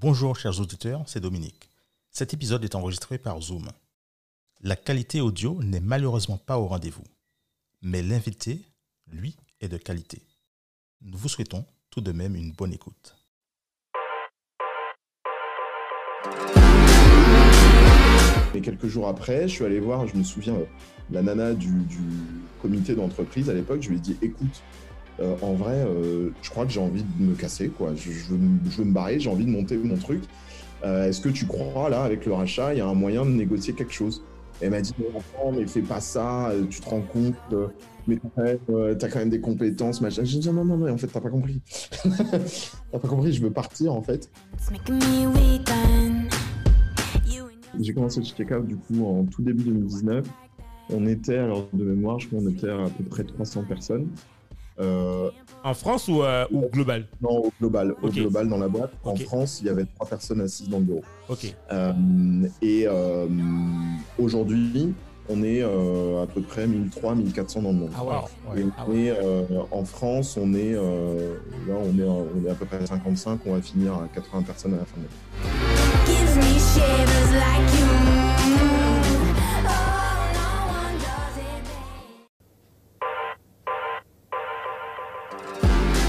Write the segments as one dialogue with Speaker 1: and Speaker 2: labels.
Speaker 1: Bonjour chers auditeurs, c'est Dominique. Cet épisode est enregistré par Zoom. La qualité audio n'est malheureusement pas au rendez-vous, mais l'invité, lui, est de qualité. Nous vous souhaitons tout de même une bonne écoute.
Speaker 2: Et quelques jours après, je suis allé voir, je me souviens, euh, la nana du, du comité d'entreprise à l'époque, je lui ai dit écoute, euh, en vrai, euh, je crois que j'ai envie de me casser. Je, veux, me- barrer, j'ai envie de monter mon truc. Euh, Est-ce que tu crois, là, avec le rachat, il y a un moyen de négocier quelque chose? Elle m'a dit enfant, mais fais pas ça, tu te rends compte, mais t'as quand, même, des compétences, machin. J'ai dit non, non, non, en fait, t'as pas compris. t'as pas compris, je veux partir, en fait. J'ai commencé le check-out du coup en tout début 2019. On était, alors de mémoire, je crois qu'on était à peu près 300 personnes. Euh,
Speaker 3: En France ou, euh, ou global?
Speaker 2: Non, au global, au global dans la boîte. En. France, il y avait trois personnes assises dans le bureau.
Speaker 3: Ok.
Speaker 2: Euh, et euh, aujourd'hui, on est euh, à peu près 1300, 1400 dans le monde.
Speaker 3: Ah ouais.
Speaker 2: Et
Speaker 3: Ah
Speaker 2: on est, euh, en France, on est, euh, là, on est, on est à peu près à 55, on va finir à 80 personnes à la fin de l'année.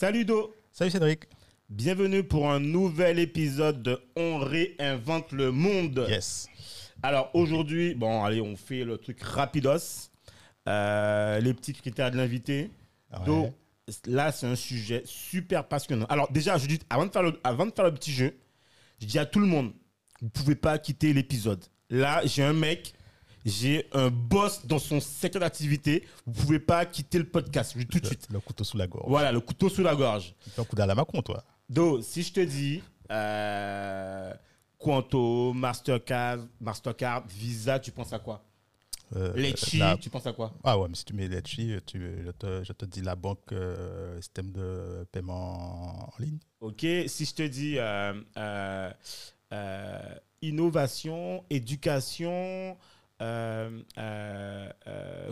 Speaker 3: Salut Do.
Speaker 1: Salut Cédric.
Speaker 3: Bienvenue pour un nouvel épisode de On réinvente le monde.
Speaker 1: Yes.
Speaker 3: Alors aujourd'hui, bon, allez, on fait le truc rapidos. Euh, les petits critères de l'invité.
Speaker 1: Ouais.
Speaker 3: Do, là, c'est un sujet super passionnant. Alors déjà, je dis, avant de faire le, avant de faire le petit jeu, je dis à tout le monde, vous pouvez pas quitter l'épisode. Là, j'ai un mec, j'ai un boss dans son secteur d'activité. Vous pouvez pas quitter le podcast. Je dis tout de suite.
Speaker 1: le couteau sous la gorge.
Speaker 3: Voilà, le couteau sous la gorge.
Speaker 1: Tu fais un coup à la Macron, toi.
Speaker 3: Do, si je te dis euh, Quanto, Mastercard, Mastercard, Visa, tu penses à quoi?
Speaker 1: Euh,
Speaker 3: Litchi,
Speaker 1: la-
Speaker 3: tu penses à quoi?
Speaker 1: Ah ouais, mais si tu mets Letchi, tu, je, te, je te dis la banque, euh, système de paiement en ligne.
Speaker 3: Ok, si je te dis euh, innovation, éducation,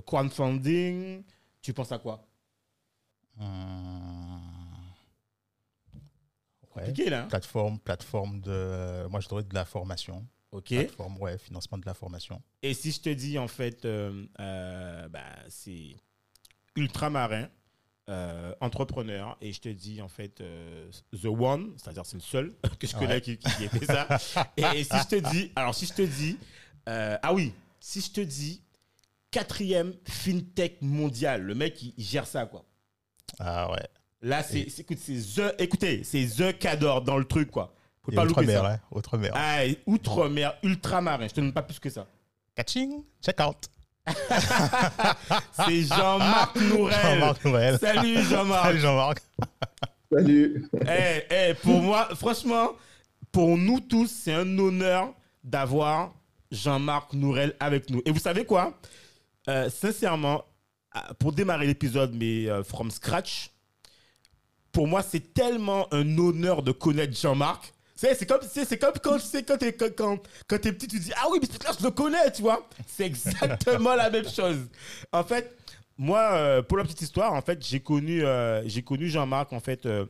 Speaker 3: crowdfunding, tu penses à quoi?
Speaker 1: Hum, Ouais.
Speaker 3: Compliqué là. hein?
Speaker 1: Plateforme, plateforme de. Moi, je dirais de la formation.
Speaker 3: Ok.
Speaker 1: Plateforme, ouais, financement de la formation.
Speaker 3: Et si je te dis en fait, euh, euh, bah, c'est ultramarin, euh, entrepreneur, et je te dis en fait euh, The One, c'est-à-dire c'est le seul que je connais
Speaker 1: Ouais.
Speaker 3: qui, qui ait fait ça. et, et si je te dis, alors si je te dis, euh, ah oui, si je te dis quatrième fintech mondial, le mec il, il gère ça quoi.
Speaker 1: Ah ouais.
Speaker 3: Là c'est, c'est- écoute, c'est The, écoutez, c'est The Cador dans le truc quoi. Faut
Speaker 1: Et
Speaker 3: pas louper
Speaker 1: Outre-mer,
Speaker 3: ça.
Speaker 1: hein. Outre-mer.
Speaker 3: Ah, et outre-mer, ultramarin, je te donne pas plus que ça.
Speaker 1: Catching, check out.
Speaker 3: C'est Jean-Marc Nourel.
Speaker 1: Jean-Marc.
Speaker 3: Salut Jean-Marc.
Speaker 1: Salut Jean-Marc.
Speaker 2: Salut
Speaker 3: Eh, eh, pour moi, franchement, pour nous tous, c'est un honneur d'avoir Jean-Marc Nourel avec nous. Et vous savez quoi? Euh, Sincèrement, ah, pour démarrer l'épisode, mais euh, from scratch, pour moi, c'est tellement un honneur de connaître Jean-Marc. C'est comme, comme quand, c'est quand t'es quand, quand, petit, tu dis Ah oui, mais là, je le connais, tu vois. C'est exactement la même chose. En fait, moi, euh, pour la petite histoire, en fait, j'ai connu, euh, connu Jean-Marc, en fait, euh,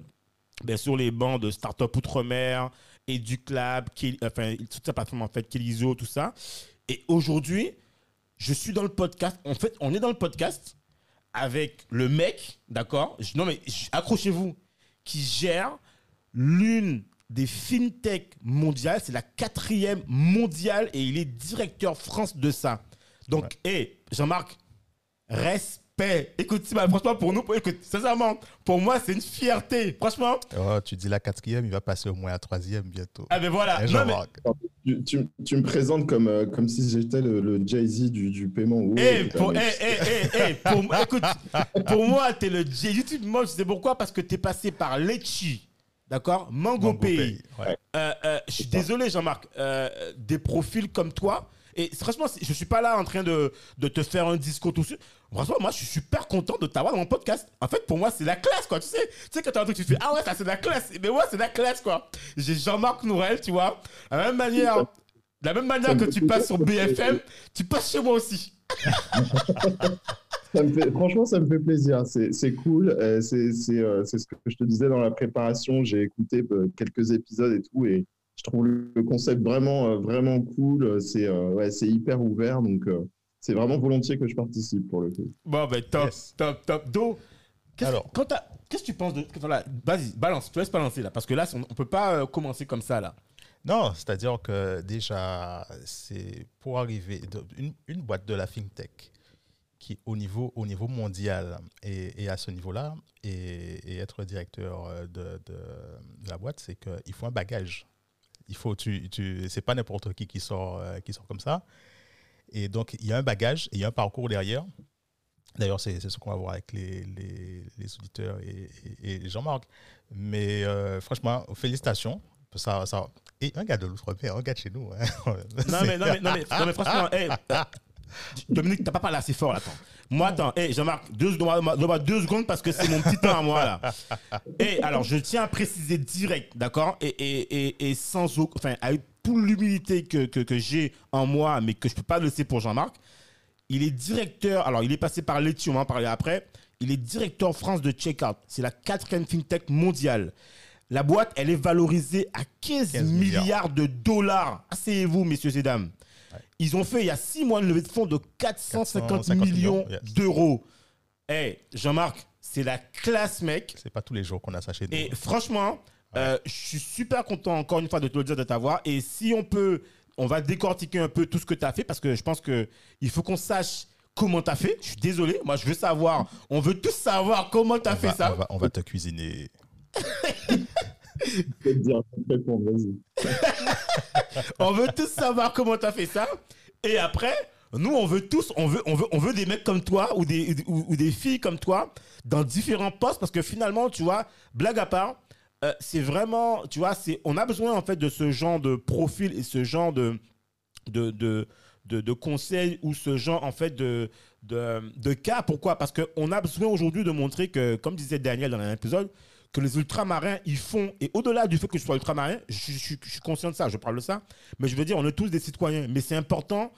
Speaker 3: ben, sur les bancs de Startup Outre-mer, EduClub, Kel- enfin, toute sa plateforme, en fait, Kelizo, tout ça. Et aujourd'hui, je suis dans le podcast. En fait, on est dans le podcast avec le mec, d'accord? Non, mais accrochez-vous, qui gère l'une des fintech mondiales. C'est la quatrième mondiale et il est directeur France de ça. Donc, hé, Jean-Marc, respect. Écoute, Simon, franchement, pour nous, pour- écoute, sincèrement, pour moi, c'est une fierté. Franchement,
Speaker 1: Oh, tu dis la quatrième, il va passer au moins à troisième bientôt.
Speaker 3: ah ben voilà.
Speaker 1: Eh,
Speaker 3: Non, mais-
Speaker 1: Jean-Marc.
Speaker 2: tu, tu- tu me présentes comme, euh, comme si j'étais le, le Jay-Z du, du paiement.
Speaker 3: Eh,
Speaker 2: putain,
Speaker 3: pour,
Speaker 2: mais-
Speaker 3: eh, eh, eh, pour, écoute, pour moi, t'es le J YouTube. Moi, je sais pourquoi Parce que t'es passé par Lechi, d'accord? Mango,
Speaker 1: Mango
Speaker 3: Pay.
Speaker 1: Pay, ouais.
Speaker 3: Euh, euh, je suis désolé, Jean-Marc. euh, des profils comme toi. Et franchement, je suis pas là en train de, de te faire un discours tout de. Franchement, moi, je suis super content de t'avoir dans mon podcast. En fait, pour moi, c'est la classe, quoi. Tu sais, tu sais quand t'as un truc, tu fais Ah ouais, ça, c'est la classe. Mais moi, c'est la classe, quoi. J'ai Jean-Marc Nourel, tu vois. De la même manière, la même manière que tu passes sur
Speaker 2: te
Speaker 3: BFM, tu passes chez moi aussi.
Speaker 2: Franchement, ça me fait plaisir. C'est cool. Euh, euh, c'est ce que je te disais dans la préparation. J'ai écouté euh, quelques épisodes et tout, et je trouve le concept vraiment, euh, vraiment cool. C'est euh, ouais, c'est hyper ouvert, donc euh, c'est vraiment volontiers que je participe pour le coup.
Speaker 3: Bon, ben, top,
Speaker 1: Yes.
Speaker 3: top, top. Do, qu'est-ce
Speaker 1: Alors.
Speaker 3: quand t'as- qu'est-ce que tu penses de. Voilà, vas-y, balance, je te laisse balancer là. Parce que là, on, on peut pas euh, commencer comme ça là.
Speaker 1: Non, c'est-à-dire que déjà, c'est pour arriver, de- une, une boîte de la FinTech qui, au niveau, au niveau mondial et, et à ce niveau-là, et, et être directeur de, de- de la boîte, c'est qu'il faut un bagage. Il faut, tu, tu, c'est pas n'importe qui qui sort, euh, qui sort comme ça. Et donc, il y a un bagage et il y a un parcours derrière. D'ailleurs, c'est ce qu'on va voir avec les, les, les auditeurs et, et- et Jean-Marc. Mais euh, franchement, félicitations. Ça, ça... Et un gars de l'outre-mer, un gars de chez nous. hein.
Speaker 3: Non mais, non, mais, non, mais, non, mais franchement, hey, Dominique, t'as pas parlé assez fort là. Attends. Moi, attends, hey, Jean-Marc, deux, deux secondes parce que c'est mon petit temps à moi là. Et alors, je tiens à préciser direct, d'accord? Et, et, et, et sans aucun. Enfin, avec toute l'humilité que, que, que j'ai en moi, mais que je peux pas laisser pour Jean-Marc, il est directeur. Alors, il est passé par l'étude, on va en parler après. Il est directeur France de Checkout. C'est la quatrième fintech mondiale. La boîte, elle est valorisée à 15,
Speaker 1: 15
Speaker 3: milliards.
Speaker 1: milliards.
Speaker 3: de dollars. Asseyez-vous, messieurs et dames. Ils ont fait il y a six mois une levée de fonds de 450
Speaker 1: 450
Speaker 3: millions
Speaker 1: millions, yes.
Speaker 3: d'euros. Eh, Jean-Marc, c'est la classe, mec.
Speaker 1: C'est pas tous les jours qu'on a ça chez nous.
Speaker 3: Et franchement, euh, je suis super content encore une fois de te le dire de t'avoir. Et si on peut, on va décortiquer un peu tout ce que tu as fait parce que je pense que il faut qu'on sache comment tu as fait. Je suis désolé, moi je veux savoir, on veut tous savoir comment tu as
Speaker 1: on,
Speaker 3: fait
Speaker 1: va,
Speaker 3: ça.
Speaker 1: on, va, on va te cuisiner.
Speaker 3: On veut tous savoir comment tu as fait ça. Et après, nous, on veut tous, on veut, on veut, on veut des mecs comme toi ou des, ou, des filles comme toi dans différents postes parce que finalement, tu vois, blague à part, euh, c'est vraiment, tu vois, c'est, on a besoin en fait de ce genre de profil et ce genre de, de, de, de, de conseils ou ce genre en fait de, de, de cas. Pourquoi? Parce qu'on a besoin aujourd'hui de montrer que, comme disait Daniel dans un épisode, que les ultramarins, ils font, et au-delà du fait que je sois ultramarin, je, suis conscient de ça, je parle de ça, mais je veux dire, on est tous des citoyens. Mais c'est important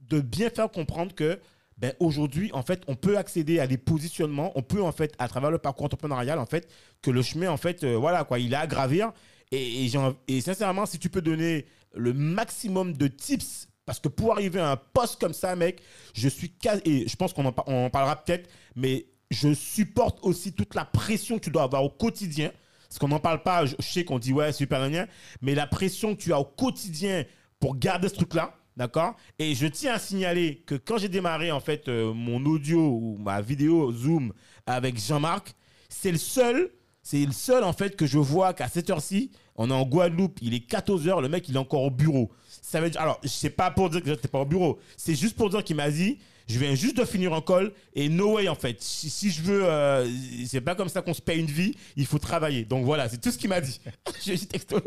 Speaker 3: de bien faire comprendre que ben, aujourd'hui, en fait, on peut accéder à des positionnements, on peut, en fait, à travers le parcours entrepreneurial, en fait, que le chemin, en fait, euh, voilà, quoi, il est à gravir. Et, et, et sincèrement, si tu peux donner le maximum de tips, parce que pour arriver à un poste comme ça, mec, je suis quasi- et je pense qu'on en, on en parlera peut-être, mais je supporte aussi toute la pression que tu dois avoir au quotidien. Parce qu'on n'en parle pas, je sais qu'on dit ouais, super rien, mais la pression que tu as au quotidien pour garder ce truc-là, d'accord? Et je tiens à signaler que quand j'ai démarré en fait euh, mon audio ou ma vidéo Zoom avec Jean-Marc, c'est le seul, c'est le seul en fait que je vois qu'à cette heure-ci, on est en Guadeloupe, il est 14h, le mec il est encore au bureau. Ça veut dire, alors, c'est pas pour dire que j'étais pas au bureau, c'est juste pour dire qu'il m'a dit, je viens juste de finir un call et no way en fait. Si, je veux, euh, c'est pas comme ça qu'on se paye une vie, il faut travailler. Donc voilà, c'est tout ce qu'il m'a dit. je suis texto.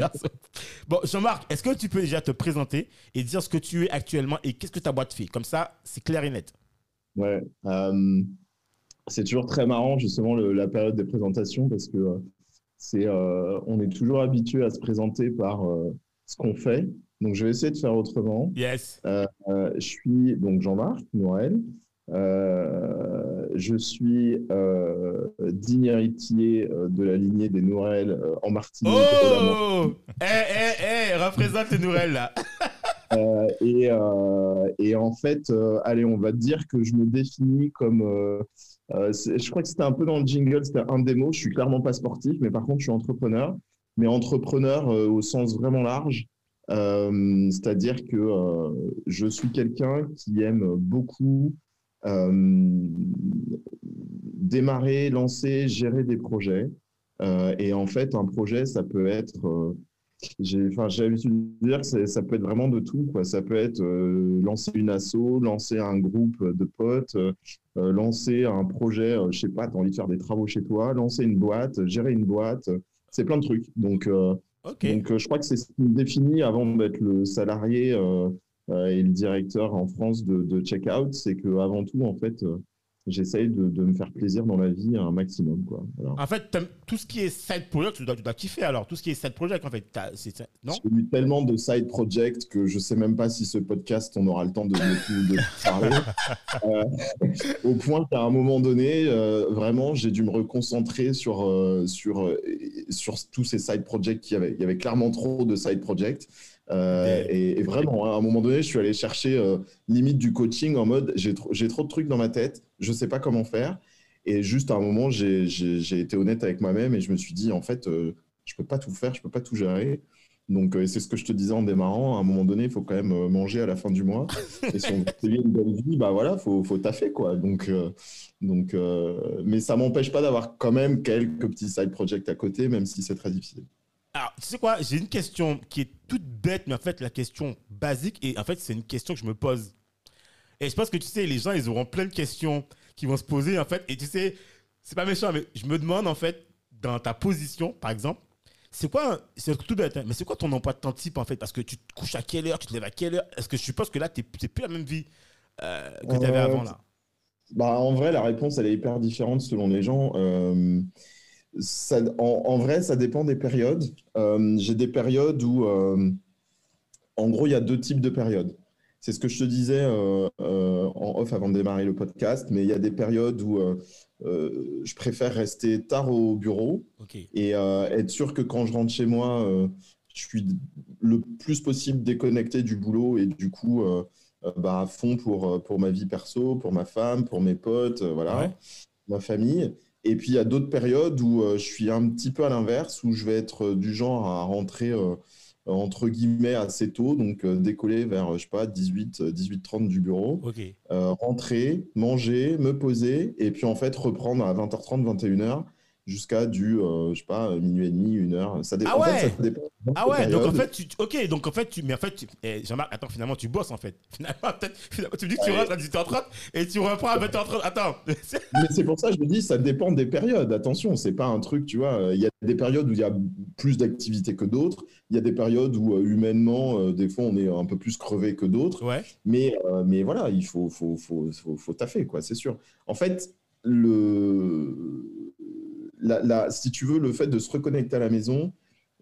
Speaker 3: Bon, Jean-Marc, est-ce que tu peux déjà te présenter et dire ce que tu es actuellement et qu'est-ce que ta boîte fait? Comme ça, c'est clair et net.
Speaker 2: Ouais, euh, c'est toujours très marrant justement la période des présentations parce que euh, c'est, euh, on est toujours habitué à se présenter par ce qu'on fait. Donc je vais essayer de faire autrement.
Speaker 3: Yes.
Speaker 2: Euh, je suis donc Jean-Marc Noël. Euh, je suis euh, digne héritier euh, de la lignée des Noël euh, en Martinique.
Speaker 3: Oh Eh, eh, eh, représente les nouvelles là.
Speaker 2: Euh, et, euh, et en fait, euh, allez, on va dire que je me définis comme. euh, euh, je crois que c'était un peu dans le jingle, c'était un des mots. Je suis clairement pas sportif, mais par contre, je suis entrepreneur. Mais entrepreneur euh, au sens vraiment large. Euh, C'est-à-dire que euh, je suis quelqu'un qui aime beaucoup euh, démarrer, lancer, gérer des projets. Et en fait, un projet, ça peut être. j'ai l'habitude de dire que ça peut être vraiment de tout. Quoi. Ça peut être lancer une asso, lancer un groupe de potes, lancer un projet, euh, je sais pas, tu as envie de faire des travaux chez toi, lancer une boîte, gérer une boîte, c'est plein de trucs. Donc, donc euh, je crois que c'est ce qui me définit avant d'être le salarié euh, euh, et le directeur en France de, de Checkout, c'est que avant tout, en fait, j'essaye de, de me faire plaisir dans la vie un maximum. Quoi. Voilà.
Speaker 3: En fait, tout ce qui est side project, tu dois, tu dois kiffer alors. Tout ce qui est side project, en fait, c'est- non?
Speaker 2: J'ai eu tellement de side projects que je sais même pas si ce podcast, on aura le temps de, de, de parler. Euh, au point qu'à un moment donné, euh, vraiment, j'ai dû me reconcentrer sur, euh, sur, sur tous ces side projects qu'il y avait. Il y avait clairement trop de side projects. Euh, et, et vraiment, hein, à un moment donné, je suis allé chercher euh, limite du coaching en mode j'ai trop, trop de trucs dans ma tête, je sais pas comment faire. Et juste à un moment, j'ai été honnête avec moi-même et je me suis dit, en fait, euh, je peux pas tout faire, je peux pas tout gérer. Donc, c'est ce que je te disais en démarrant. À un moment donné, il faut quand même manger à la fin du mois. Et si on veut une bonne vie, bah voilà, faut, faut taffer, quoi. Donc, euh, donc, euh, mais ça m'empêche pas d'avoir quand même quelques petits side projects à côté, même si c'est très difficile.
Speaker 3: Alors, tu sais quoi J'ai une question qui est toute bête, mais en fait, la question basique, et en fait, c'est une question que je me pose. Et je pense que tu sais, les gens, ils auront plein de questions qui vont se poser, en fait. Et tu sais, c'est pas méchant, mais je me demande, en fait, dans ta position, par exemple, c'est quoi, c'est tout bête, hein, mais c'est quoi ton emploi de temps type, en fait? Parce que tu te couches à quelle heure Tu te lèves à quelle heure? Est-ce que je suppose que là, tu n'es plus la même vie euh, que tu avais
Speaker 2: Euh,
Speaker 3: avant, là?
Speaker 2: Bah, en vrai, la réponse, elle est hyper différente selon les gens. Euh, ça, en, en vrai, ça dépend des périodes. Euh, j'ai des périodes où, euh, en gros, il y a deux types de périodes. C'est ce que je te disais euh, en off avant de démarrer le podcast, mais il y a des périodes où je préfère rester tard au bureau et être sûr que quand je rentre chez moi, je suis le plus possible déconnecté du boulot et du coup, bah, à fond pour, pour ma vie perso, pour ma femme, pour mes potes, voilà,
Speaker 3: Ouais.
Speaker 2: ma famille. Et puis, il y a d'autres périodes où euh, je suis un petit peu à l'inverse, où je vais être euh, du genre à rentrer euh, entre guillemets assez tôt, donc décoller vers, je sais pas, 18, euh, 18h30 du bureau. Euh, rentrer, manger, me poser, et puis en fait reprendre à 20h30, 21h jusqu'à du, euh, je sais pas, minuit et demi, une heure. Ça dépend.
Speaker 3: Ah
Speaker 2: en fait,
Speaker 3: ouais
Speaker 2: ça dépend
Speaker 3: Ah ouais, donc en fait, tu, ok, donc en fait, tu, mais en fait, tu, eh, Jean-Marc, attends, finalement, tu bosses en fait. Finalement, peut-être, finalement, tu me dis que tu rentres à 18h30 et tu reprends à 20h30. Attends,
Speaker 2: Mais c'est pour ça que je me dis, ça dépend des périodes. Attention, c'est pas un truc, tu vois. euh, Il y a des périodes où il y a plus d'activité que d'autres. Il y a des périodes où euh, humainement, euh, des fois, on est un peu plus crevé que d'autres.
Speaker 3: ouais,
Speaker 2: Mais, euh, mais voilà, il faut, faut, faut, faut, faut taffer, quoi, c'est sûr. En fait, le, la, la- si tu veux, le fait de se reconnecter à la maison,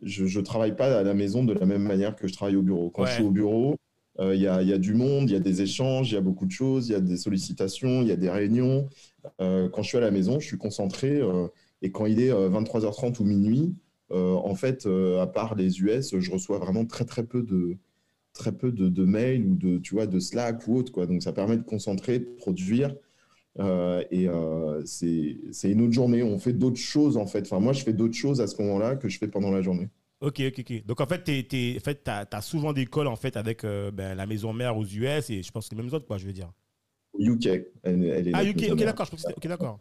Speaker 2: je ne travaille pas à la maison de la même manière que je travaille au bureau. Quand
Speaker 3: Ouais.
Speaker 2: je suis au bureau, euh, il y, a, il y a du monde, il y a des échanges, il y a beaucoup de choses, il y a des sollicitations, il y a des réunions. Euh, quand je suis à la maison, je suis concentré. euh, et quand il est euh, 23h30 ou minuit, en fait, à part les US, je reçois vraiment très très peu de, très peu de, de mails ou de, tu vois, de Slack ou autre. Quoi. Donc ça permet de concentrer, de produire. Euh, et euh, c'est une autre journée. On fait d'autres choses en fait. Enfin, moi, je fais d'autres choses à ce moment-là que je fais pendant la journée.
Speaker 3: ok, ok, ok. Donc en fait, t'es- en fait, t'as souvent des calls en fait avec euh, ben, la maison mère aux US et je pense que les mêmes autres, quoi, je veux dire.
Speaker 2: Au UK, elle, elle est
Speaker 3: Ah, UK, ok, d'accord, ok, d'accord.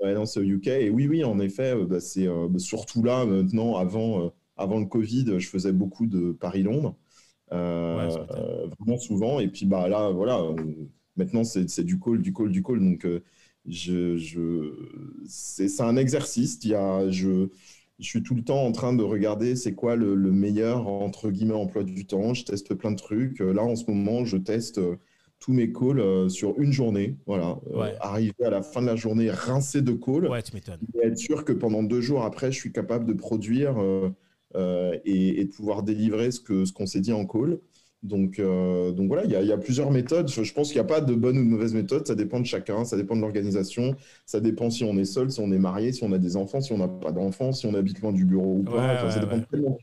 Speaker 2: Ouais, non, c'est au UK. Et oui, oui, en effet, euh, bah, c'est bah, surtout là, maintenant, avant, avant le Covid, je faisais beaucoup de Paris-Londres.
Speaker 3: Ouais,
Speaker 2: vraiment souvent. Et puis bah, là, voilà, on- maintenant, c'est du call, du call, du call. Donc, euh, je, je, c'est un exercice. Il y a, je, je suis tout le temps en train de regarder c'est quoi le, le meilleur, entre guillemets, emploi du temps. Je teste plein de trucs. Euh, Là, en ce moment, je teste euh, tous mes calls sur une journée. Voilà. Euh, arriver à la fin de la journée rincé de calls
Speaker 3: Ouais, tu m'étonnes.
Speaker 2: et être sûr que pendant deux jours après, je suis capable de produire euh, euh, et, et de pouvoir délivrer ce que ce qu'on s'est dit en call. Donc, euh, donc voilà, il y, a- il y a plusieurs méthodes. Je, pense qu'il n'y a pas de bonne ou de mauvaise méthode. Ça dépend de chacun, ça dépend de l'organisation, ça dépend si on est seul, si on est marié, si on a des enfants, si on n'a pas d'enfants, si on habite loin du bureau ou pas.
Speaker 3: Ouais,
Speaker 2: Enfin, ça dépend
Speaker 3: ouais.
Speaker 2: tellement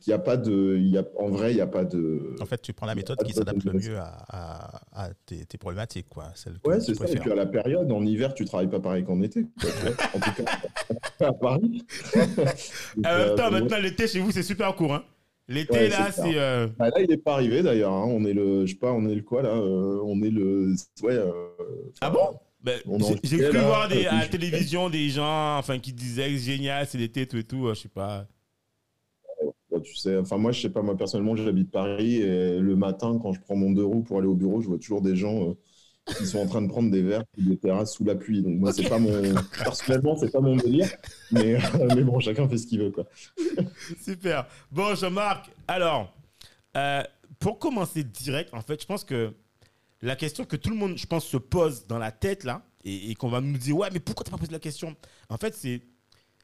Speaker 2: qu'il n'y a pas de, il y a, en vrai, il n'y a pas de.
Speaker 1: En fait, tu prends la méthode qui s'adapte le mieux à, à- à tes, tes problématiques, quoi. Celle que
Speaker 2: Ouais, c'est ça. Et puis à la période, en hiver, tu travailles pas pareil qu'en été. quoi, en tout cas, à Paris. Euh,
Speaker 3: même temps,
Speaker 2: donc,
Speaker 3: maintenant, l'été chez vous, c'est super court. Hein. L'été,
Speaker 2: Ouais,
Speaker 3: là,
Speaker 2: c'est
Speaker 3: euh,
Speaker 2: Ah, là, il n'est pas arrivé d'ailleurs. hein. On est le, je sais pas, on est le quoi là euh, On est le, ouais. euh,
Speaker 3: Ah bon?
Speaker 2: On
Speaker 3: j'ai- cru
Speaker 2: là,
Speaker 3: voir des, à la télévision des gens enfin, qui disaient que génial, c'est l'été, tout et tout. euh, Je sais pas.
Speaker 2: tu sais, enfin moi, je sais pas, moi personnellement, j'habite Paris et le matin, quand je prends mon deux roues pour aller au bureau, je vois toujours des gens euh, qui sont en train de prendre des verres des terrasses sous la pluie. Donc moi, c'est pas mon personnellement, c'est pas mon délire, mais, mais bon, chacun fait ce qu'il veut quoi.
Speaker 3: Super. Bon, Jean-Marc, alors, euh, pour commencer direct, en fait, je pense que la question que tout le monde, je pense, se pose dans la tête, là, et, et qu'on va nous dire, ouais, mais pourquoi tu pas posé la question? En fait, c'est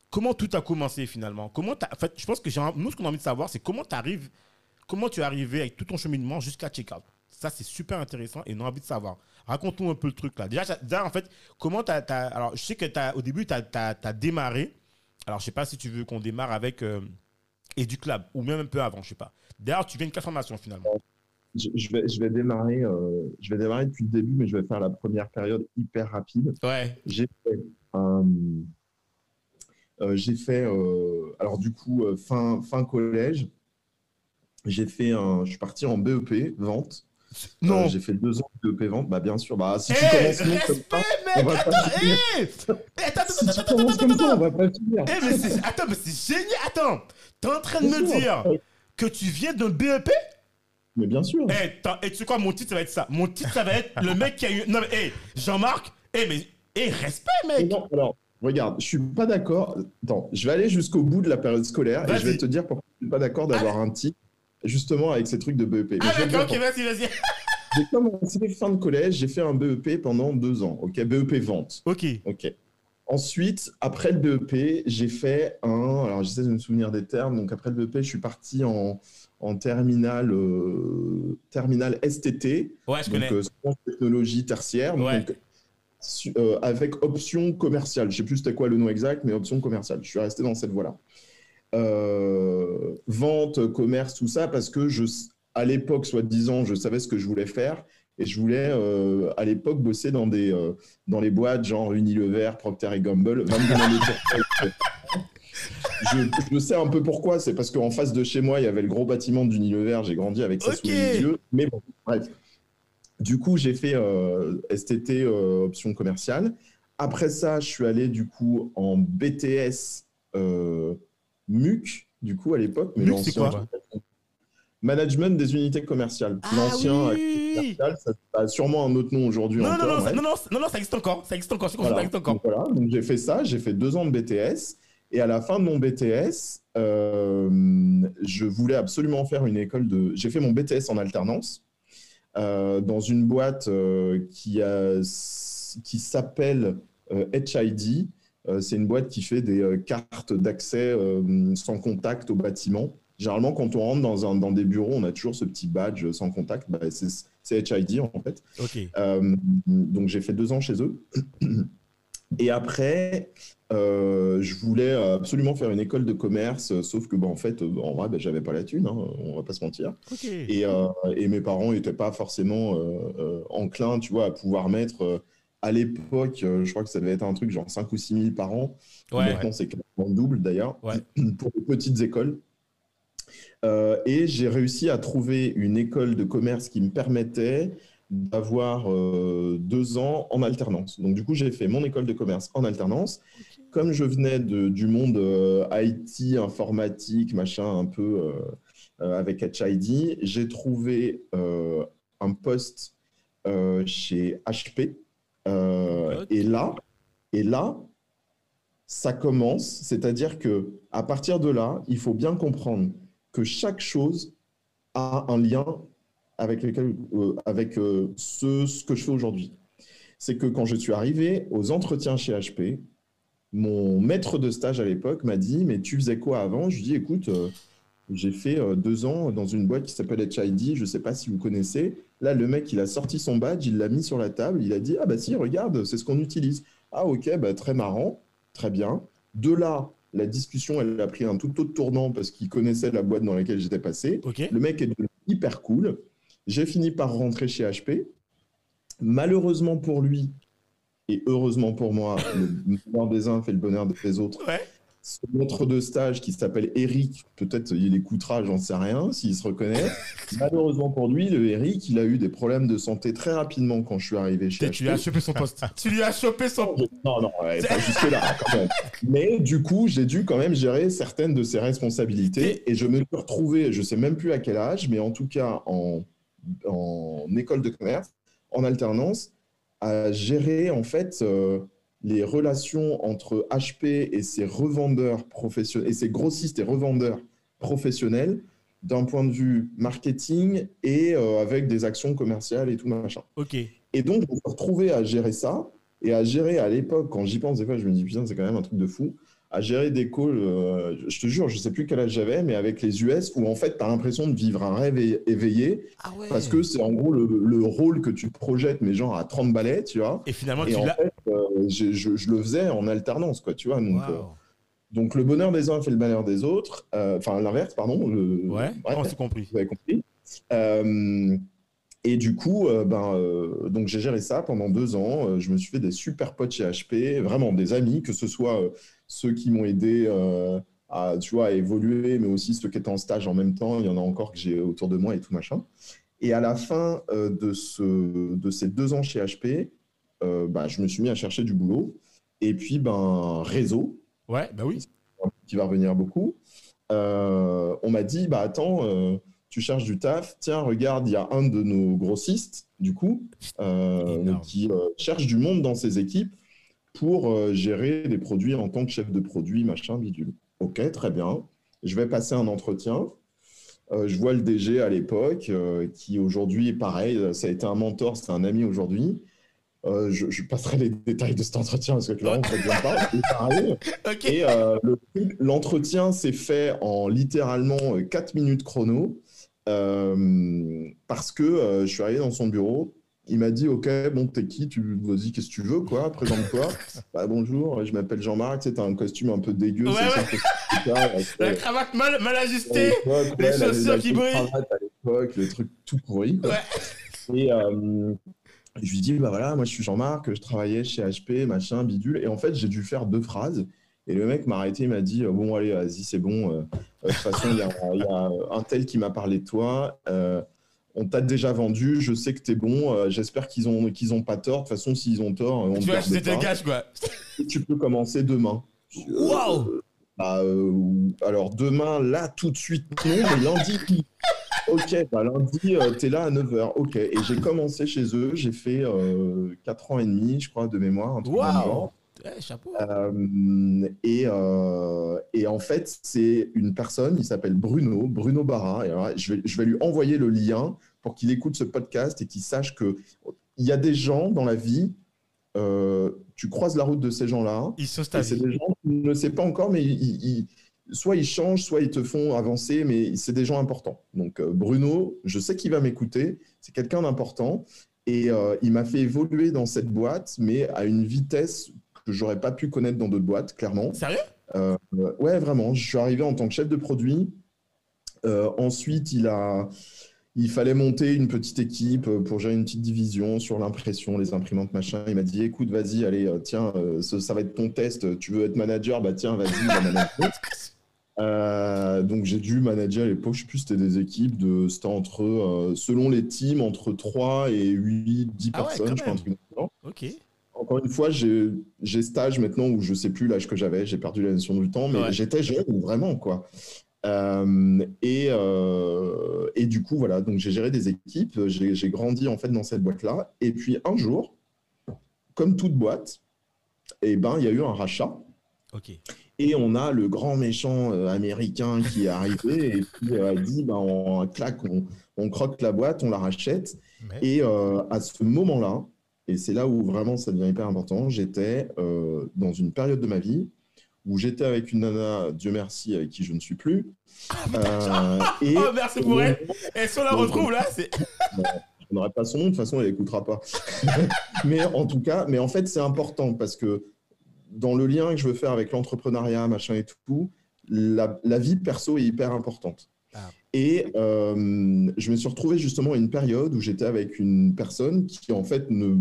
Speaker 3: comment tout a commencé finalement? Comment t'as- En fait, je pense que nous, ce qu'on a envie de savoir, c'est comment tu arrives, comment tu es arrivé avec tout ton cheminement jusqu'à Checkout. Ça, c'est super intéressant et on a envie de savoir. Raconte-nous un peu le truc là. Déjà, en fait, comment tu as, Alors, je sais que au début, tu as, démarré. Alors, je sais pas si tu veux qu'on démarre avec euh, EduClub ou même un peu avant, je sais pas. D'ailleurs, tu viens de quelle formation finalement
Speaker 2: Je, je vais, je vais démarrer, euh, je vais démarrer depuis le début, mais je vais faire la première période hyper rapide.
Speaker 3: Ouais.
Speaker 2: J'ai fait un- euh, j'ai fait, euh, alors du coup, euh, fin, fin collège, j'ai fait un, je suis parti en BEP, vente.
Speaker 3: Non.
Speaker 2: Euh, j'ai fait deux ans de BEP vente. Bah, bien sûr, bah, si tu
Speaker 3: Eh,
Speaker 2: commences comme
Speaker 3: respect,
Speaker 2: ça, on
Speaker 3: mec
Speaker 2: va pas
Speaker 3: Attends,
Speaker 2: finir.
Speaker 3: eh Eh, Attends,
Speaker 2: si
Speaker 3: attends, attends, attends, attends,
Speaker 2: ça, on
Speaker 3: attends
Speaker 2: va pas finir.
Speaker 3: Eh, mais c'est... Attends, mais c'est génial Attends T'es en train de
Speaker 2: Bien
Speaker 3: me
Speaker 2: sûr.
Speaker 3: dire que tu viens d'un BEP
Speaker 2: Mais bien sûr.
Speaker 3: Eh, t'as- et tu sais quoi, mon titre, ça va être ça. Mon titre, ça va être le mec qui a eu... Non, mais, eh, Jean-Marc, eh, mais... Eh, respect, mec
Speaker 2: non, alors, regarde, je suis pas d'accord. Attends, je vais aller jusqu'au bout de la période scolaire et je vais te dire pourquoi je suis pas d'accord d'avoir un titre justement avec ces trucs de BEP.
Speaker 3: Ah, d'accord, ok, vas-y, vas-y.
Speaker 2: J'ai commencé fin de collège, j'ai fait un BEP pendant deux ans, ok, BEP vente,
Speaker 3: Ok.
Speaker 2: ok. Ensuite, après le BEP, j'ai fait un, alors j'essaie de me souvenir des termes, donc après le BEP, je suis parti en, en terminale, euh, terminale STT,
Speaker 3: Ouais, je
Speaker 2: donc
Speaker 3: connais.
Speaker 2: euh, technologie tertiaire,
Speaker 3: Ouais.
Speaker 2: donc, su- euh, avec option commerciale. Je sais plus c'était quoi le nom exact, mais option commerciale. Je suis resté dans cette voie-là. Euh, vente, commerce, tout ça, parce que je, à l'époque, soi-disant, je savais ce que je voulais faire. Et je voulais, euh, à l'époque, bosser dans, des, euh, dans les boîtes genre Unilever, Procter Gamble. 22 ans de je, je sais un peu pourquoi. C'est parce qu'en face de chez moi, il y avait le gros bâtiment d'Unilever. J'ai grandi avec ça sous les yeux. Mais bon, bref. Du coup, j'ai fait euh, STT option commerciale. Après ça, je suis allé du coup en BTS MUC, du coup, à l'époque. mais
Speaker 3: MUC, c'est
Speaker 2: l'ancien-
Speaker 3: quoi
Speaker 2: Management des unités commerciales.
Speaker 3: Ah
Speaker 2: L'ancien
Speaker 3: oui,
Speaker 2: commercial, ça a sûrement un autre nom aujourd'hui
Speaker 3: Non, non,
Speaker 2: encore.
Speaker 3: non, non, non, non, non, ça existe encore. Ça existe encore. Je
Speaker 2: Voilà.
Speaker 3: ça existe encore.
Speaker 2: Donc, voilà. Donc, j'ai fait ça, j'ai fait deux ans de BTS. Et à la fin de mon BTS, euh, je voulais absolument faire une école de. J'ai fait mon BTS en alternance euh, dans une boîte euh, qui, a- qui s'appelle euh, HID. Euh, c'est une boîte qui fait des euh, cartes d'accès euh, sans contact au bâtiment. Généralement, quand on rentre dans, un, dans des bureaux, on a toujours ce petit badge sans contact. Bah, c'est HID en fait. Donc j'ai fait deux ans chez eux. Et après, euh, je voulais absolument faire une école de commerce, sauf que bah, en fait, en vrai, bah, j'avais pas la thune, hein, on va pas se mentir. Et, euh, et mes parents n'étaient pas forcément euh, enclins, tu vois, à pouvoir mettre. À l'époque, euh, je crois que ça devait être un truc genre 5 ou 6 000 par an.
Speaker 3: Ouais.
Speaker 2: Maintenant, c'est quasiment le double d'ailleurs,
Speaker 3: Ouais.
Speaker 2: pour les petites écoles. Euh, et j'ai réussi à trouver une école de commerce qui me permettait d'avoir euh, deux ans en alternance. Donc du coup, j'ai fait mon école de commerce en alternance. Comme je venais de- du monde euh, IT, informatique, machin, un peu avec HID, j'ai trouvé euh, un poste euh, chez HP. Euh. Et là, et là, ça commence, c'est-à-dire que à partir de là, il faut bien comprendre que chaque chose a un lien avec, lequel, euh, avec euh, ce, ce que je fais aujourd'hui. C'est que quand je suis arrivé aux entretiens chez HP, mon maître de stage à l'époque m'a dit Mais tu faisais quoi avant? Je lui dis Écoute, euh, j'ai fait euh, deux ans dans une boîte qui s'appelle HID, je ne sais pas si vous connaissez. Là, le mec, il a sorti son badge, il l'a mis sur la table, il a dit Ah, bah si, regarde, c'est ce qu'on utilise. Ah, ok, bah, très marrant, très bien. De là, la discussion, elle a pris un tout autre tournant parce qu'il connaissait la boîte dans laquelle j'étais passé.
Speaker 3: Ok.
Speaker 2: Le mec est devenu hyper cool. J'ai fini par rentrer chez HP. Malheureusement pour lui, et heureusement pour moi, le bonheur des uns fait le bonheur des autres.
Speaker 3: Ouais.
Speaker 2: Ce maître de stage qui s'appelle Eric, peut-être il écoutera, j'en sais rien, s'il se reconnaît. Malheureusement pour lui, le Eric, il a eu des problèmes de santé très rapidement quand je suis arrivé chez
Speaker 3: Tu lui as chopé son poste. tu lui as chopé son.
Speaker 2: Non, non, ouais, pas jusque-là, quand même. Mais du coup, j'ai dû quand même gérer certaines de ses responsabilités et je me suis retrouvé, je sais même plus à quel âge, mais en tout cas en, en école de commerce, en alternance, à gérer en fait euh, les relations entre HP et ses revendeurs professionnels et ses grossistes et revendeurs professionnels d'un point de vue marketing et euh, avec des actions commerciales et tout machin.
Speaker 3: Ok.
Speaker 2: Et donc, je me suis retrouvé à gérer ça et à gérer à l'époque, quand j'y pense, des fois, je me dis, putain, c'est quand même un truc de fou, à gérer des calls, euh, je te jure, je sais plus quel âge j'avais, mais avec les US, où en fait, tu as l'impression de vivre un rêve éveillé,
Speaker 3: Ah ouais.
Speaker 2: parce que c'est en gros le, le rôle que tu projettes, mais genre à 30 balais, tu vois.
Speaker 3: Et finalement,
Speaker 2: Et
Speaker 3: tu l'as.
Speaker 2: euh, je, je- je le faisais en alternance, quoi, tu vois. Donc, euh, donc le bonheur des uns fait le malheur des autres, euh, enfin l'inverse, pardon. Le,
Speaker 3: Ouais,
Speaker 2: bref,
Speaker 3: on s'est compris?
Speaker 2: vous avez compris. Euh, et du coup, euh, ben, euh, donc j'ai géré ça pendant deux ans. Euh, je me suis fait des super potes chez HP, vraiment des amis, que ce soit euh, ceux qui m'ont aidé euh, à, tu vois, à évoluer, mais aussi ceux qui étaient en stage en même temps. Il y en a encore que j'ai autour de moi et tout machin. Et à la fin euh, de, ce, de ces deux ans chez HP, euh, ben, je me suis mis à chercher du boulot. Et puis, ben, réseau,
Speaker 3: Ouais, bah oui.
Speaker 2: qui va revenir beaucoup. Euh, on m'a dit, bah attends, euh, tu cherches du taf, tiens, regarde, il y a un de nos grossistes, du coup, euh, qui cherche du monde dans ses équipes pour gérer les produits en tant que chef de produit, machin, bidule. Ok, très bien. Je vais passer un entretien. Euh, je vois le DG à l'époque, euh, qui aujourd'hui, pareil, ça a été un mentor, c'est un ami aujourd'hui. Euh, je, je passerai les détails de cet entretien parce que clairement, on ne bien pas. Et pareil, et euh, le l'entretien s'est fait en littéralement 4 minutes chrono euh, parce que euh, je suis arrivé dans son bureau. Il m'a dit Ok, bon, t'es qui? Tu, Vas-y, qu'est-ce que tu veux, quoi? Présente-toi. bah, bonjour, je m'appelle Jean-Marc. T'as un costume un peu dégueu.
Speaker 3: Ouais,
Speaker 2: c'est ça, c'est
Speaker 3: La
Speaker 2: euh,
Speaker 3: cravate mal, mal ajustée. les chaussures qui brillent.
Speaker 2: à l'époque, le truc tout pourri. quoi. Et euh, je lui dis, bah voilà, moi je suis Jean-Marc, je travaillais chez HP, machin, bidule. Et en fait, j'ai dû faire deux phrases. Et le mec m'a arrêté, il m'a dit, euh, bon, allez, vas-y, c'est bon. euh, euh, De toute façon, il y a, il y a un tel qui m'a parlé de toi. euh, on t'a déjà vendu, je sais que t'es bon. euh, J'espère qu'ils ont, qu'ils ont pas tort. De toute façon, s'ils ont tort, on
Speaker 3: Tu
Speaker 2: te
Speaker 3: c'était quoi.
Speaker 2: Tu peux commencer demain.
Speaker 3: Waouh
Speaker 2: bah, alors demain, là, tout de suite, non, mais lundi. Ok, bah lundi, euh, t'es là à 9h. Ok, et j'ai commencé chez eux, j'ai fait euh, 4 ans et demi, je crois, de mémoire. Un truc genre.
Speaker 3: Ouais, chapeau.
Speaker 2: Euh, et, euh, et en fait, c'est une personne, il s'appelle Bruno, Bruno Barra. Et alors, je, vais, je vais lui envoyer le lien pour qu'il écoute ce podcast et qu'il sache que il y a des gens dans la vie, euh, tu croises la route de ces gens-là,
Speaker 3: Ils sont
Speaker 2: c'est des gens qui ne sais pas encore, mais ils, ils- soit ils changent, soit ils te font avancer, mais c'est des gens importants. Donc euh, Bruno, je sais qu'il va m'écouter, c'est quelqu'un d'important, et euh, il m'a fait évoluer dans cette boîte, mais à une vitesse que j'aurais pas pu connaître dans d'autres boîtes, clairement.
Speaker 3: Sérieux?
Speaker 2: Euh, ouais, vraiment. Je suis arrivé en tant que chef de produit. Euh, ensuite, il a, il fallait monter une petite équipe pour gérer une petite division sur l'impression, les imprimantes, machin. Il m'a dit, écoute, vas-y, allez, tiens, ça va être ton test. Tu veux être manager, bah tiens, vas-y, va manager. Euh, donc j'ai dû manager à l'époque, je sais plus, c'était des équipes de, c'était entre, euh, selon les teams, entre 3 et 8, 10
Speaker 3: Ah ouais,
Speaker 2: personnes, je.
Speaker 3: Ok.
Speaker 2: Encore une fois, j'ai stage maintenant où je sais plus l'âge que j'avais, j'ai perdu la notion du temps, mais
Speaker 3: Ouais.
Speaker 2: j'étais jeune, vraiment, quoi. Euh, et, et du coup, voilà, donc j'ai géré des équipes, j'ai grandi en fait dans cette boîte-là. Et puis un jour, comme toute boîte, eh ben, il y a eu un rachat.
Speaker 3: Ok.
Speaker 2: Et on a le grand méchant euh, américain qui est arrivé et qui euh, a dit, ben, on claque, on, on croque la boîte, on la rachète. Et euh, à ce moment-là, et c'est là où vraiment ça devient hyper important, j'étais euh, dans une période de ma vie où j'étais avec une nana, Dieu merci, avec qui je ne suis plus. Euh, et
Speaker 3: Oh, merci pour elle. Et si on la retrouve là, c'est.
Speaker 2: on n'aurait pas son nom, de toute façon, elle n'écoutera pas. mais en tout cas, mais en fait, c'est important parce que dans le lien que je veux faire avec l'entrepreneuriat, machin et tout, la, la vie perso est hyper importante.
Speaker 3: Ah.
Speaker 2: Et euh, je me suis retrouvé justement à une période où j'étais avec une personne qui, en fait, ne,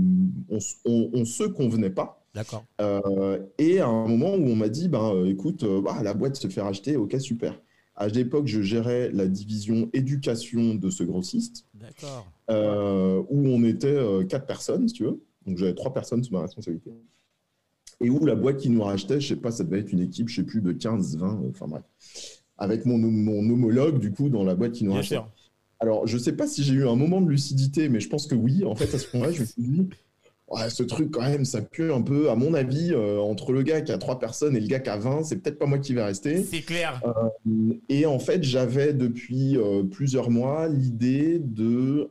Speaker 2: on, on, on se convenait pas.
Speaker 3: D'accord.
Speaker 2: Euh, et à un moment où on m'a dit, ben, euh, écoute, bah, la boîte se fait racheter, ok, super. À l'époque, je gérais la division éducation de ce grossiste
Speaker 3: D'accord.
Speaker 2: euh, où on était quatre personnes, si tu veux. Donc j'avais trois personnes sous ma responsabilité. Et où la boîte qui nous rachetait, je sais pas, ça devait être une équipe, je sais plus, de 15, 20, euh, enfin bref. Avec mon, mon homologue, du coup, dans la boîte qui nous
Speaker 3: Bien
Speaker 2: rachetait.
Speaker 3: sûr.
Speaker 2: Alors, je sais pas si j'ai eu un moment de lucidité, mais je pense que oui. En fait, à ce moment-là, je me suis dit, ouais, ce truc, quand même, ça pue un peu. À mon avis, euh, entre le gars qui a trois personnes et le gars qui a 20, c'est peut-être pas moi qui vais rester.
Speaker 3: C'est clair.
Speaker 2: Euh, et en fait, j'avais depuis euh, plusieurs mois l'idée de.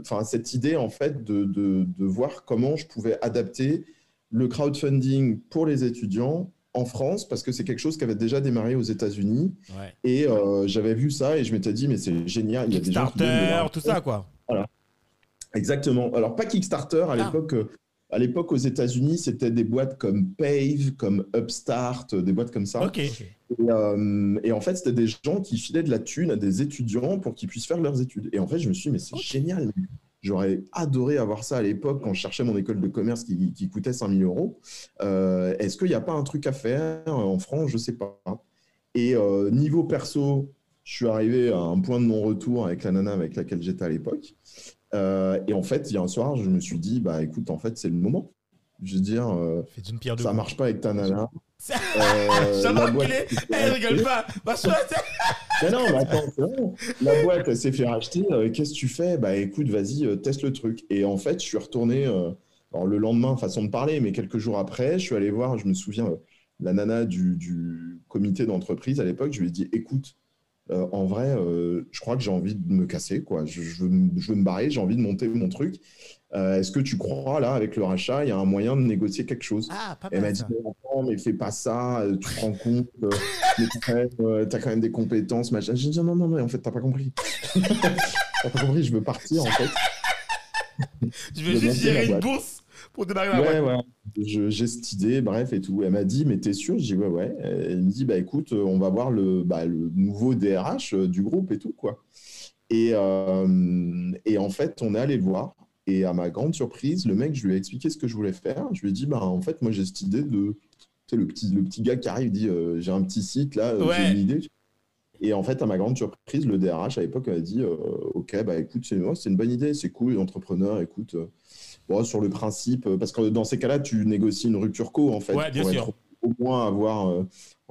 Speaker 2: Enfin, cette idée, en fait, de, de, de voir comment je pouvais adapter le crowdfunding pour les étudiants en France, parce que c'est quelque chose qui avait déjà démarré aux États-Unis.
Speaker 3: Ouais.
Speaker 2: Et euh, j'avais vu ça et je m'étais dit, mais c'est génial. Il y a des gens qui de
Speaker 3: tout ça, quoi.
Speaker 2: Exactement. Alors, pas Kickstarter, à
Speaker 3: Ah.
Speaker 2: l'époque, euh, à l'époque aux États-Unis, c'était des boîtes comme Pave, comme Upstart, euh, des boîtes comme ça.
Speaker 3: Ok.
Speaker 2: Et, euh, et en fait, c'était des gens qui filaient de la thune à des étudiants pour qu'ils puissent faire leurs études. Et en fait, je me suis dit, mais c'est génial. J'aurais adoré avoir ça à l'époque quand je cherchais mon école de commerce qui, qui coûtait 5000 euros. Euh, Est-ce qu'il n'y a pas un truc à faire en France? Je ne sais pas. Et euh, niveau perso, je suis arrivé à un point de non-retour avec la nana avec laquelle j'étais à l'époque. Euh, et en fait, il y a un soir, je me suis dit, bah écoute, en fait, c'est le moment. Je veux dire, euh,
Speaker 1: pierre
Speaker 2: ça
Speaker 1: coups.
Speaker 2: marche pas avec ta nana.
Speaker 3: Ça-
Speaker 2: Euh, s'est fait
Speaker 3: Eh, rigole pas. Bah.
Speaker 2: Mais non, mais attends. La boîte, s'est fait racheter. euh, Qu'est-ce que tu fais? Bah écoute, vas-y, euh, teste le truc. Et en fait, je suis retourné, euh, alors le lendemain, façon de parler, mais quelques jours après, je suis allé voir, je me souviens, la nana du, comité d'entreprise à l'époque, je lui ai dit, écoute, en vrai, je crois que j'ai envie de me casser, quoi. Je veux me barrer, j'ai envie de monter mon truc. Euh, Est-ce que tu crois, là, avec le rachat, il y a un moyen de négocier quelque chose?
Speaker 1: Ah, pas
Speaker 2: elle m'a dit,
Speaker 1: ça.
Speaker 2: mais fais pas ça, euh, tu te rends compte, euh, mais t'as quand, même, euh, t'as quand même des compétences, machin. J'ai dit, non, non, non, en fait, t'as pas compris. t'as pas compris, je veux partir, en fait.
Speaker 3: Je vais
Speaker 2: De
Speaker 3: juste gérer une bourse pour démarrer la
Speaker 2: Ouais,
Speaker 3: boîte.
Speaker 2: ouais. J'ai cette idée, bref, et tout. Elle m'a dit, mais t'es sûr? Je dis, ouais, ouais. Elle me dit, bah écoute, on va voir le, bah, le nouveau DRH du groupe et tout, quoi. Et, euh, et en fait, on est allé le voir. Et à ma grande surprise, le mec, je lui ai expliqué ce que je voulais faire. Je lui ai dit, bah en fait, moi, j'ai cette idée de. Tu sais, le petit, le petit gars qui arrive, il dit, euh, j'ai un petit site là, euh,
Speaker 3: Ouais.
Speaker 2: j'ai une idée. Et en fait, à ma grande surprise, le DRH à l'époque m'a dit, euh, ok, bah écoute, c'est ouais, c'est une bonne idée, c'est cool, l'entrepreneur, écoute. euh, Bon, sur le principe, parce que dans ces cas-là, tu négocies une rupture co, en fait,
Speaker 3: Ouais, bien
Speaker 2: pour
Speaker 3: sûr.
Speaker 2: être au moins avoir,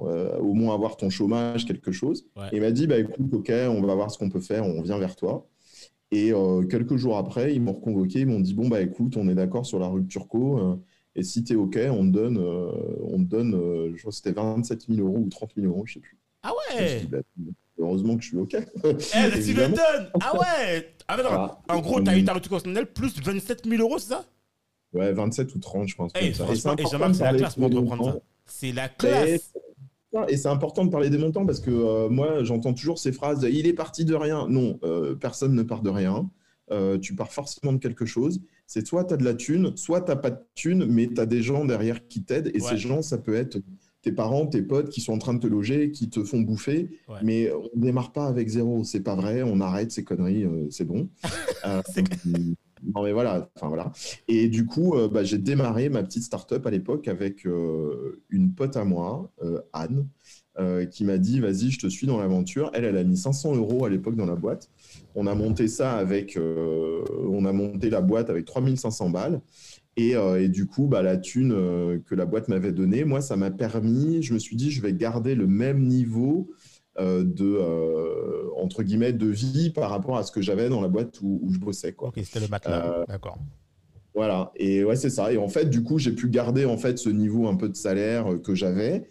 Speaker 2: euh, au moins avoir ton chômage, quelque chose.
Speaker 3: Ouais.
Speaker 2: Et il m'a dit, bah écoute, ok, on va voir ce qu'on peut faire, on vient vers toi. Et euh, quelques jours après, ils m'ont reconvoqué, ils m'ont dit, bon, bah écoute, on est d'accord sur la rupture co, euh, et si tu es ok, on te donne, euh, on te donne je crois que c'était 27 000 euros ou 30 000 euros, je sais plus.
Speaker 3: Ah ouais.
Speaker 2: bah, heureusement que je suis ok.
Speaker 3: Eh, tu
Speaker 2: Évidemment.
Speaker 3: m'étonnes. Ah ouais. Ah, mais non. En gros, t'as eu ta rupture conventionnelle plus 27 000 euros, c'est ça?
Speaker 2: Ouais, 27 ou 30, je pense.
Speaker 3: Eh,
Speaker 2: ça.
Speaker 3: franchement, et c'est la classe pour entreprendre ça. C'est la classe.
Speaker 2: Et c'est important de parler des montants parce que euh, moi, j'entends toujours ces phrases il est parti de rien. Non, euh, personne ne part de rien. Euh, tu pars forcément de quelque chose. C'est soit tu as de la thune, soit tu n'as pas de thune, mais tu as des gens derrière qui t'aident. Et
Speaker 3: Ouais.
Speaker 2: ces gens, ça peut être tes parents, tes potes qui sont en train de te loger, qui te font bouffer.
Speaker 3: Ouais.
Speaker 2: Mais on ne démarre pas avec zéro. C'est pas vrai. On arrête ces conneries. c'est bon.
Speaker 3: C'est-
Speaker 2: non, mais voilà. Enfin, voilà. Et du coup, euh, bah, j'ai démarré ma petite start-up à l'époque avec euh, une pote à moi, euh, Anne, qui m'a dit Vas-y, je te suis dans l'aventure. Elle, elle a mis 500 euros à l'époque dans la boîte. On a monté ça avec. on a monté la boîte avec 3500 balles. Et, du coup, bah, la thune que la boîte m'avait donnée, moi, ça m'a permis. Je me suis dit Je vais garder le même niveau. Euh, de euh, entre guillemets de vie par rapport à ce que j'avais dans la boîte où, où je bossais quoi.
Speaker 1: C'était le matelas.
Speaker 2: Euh,
Speaker 1: D'accord.
Speaker 2: Voilà, et ouais, c'est ça. Et en fait, du coup, j'ai pu garder en fait ce niveau un peu de salaire que j'avais.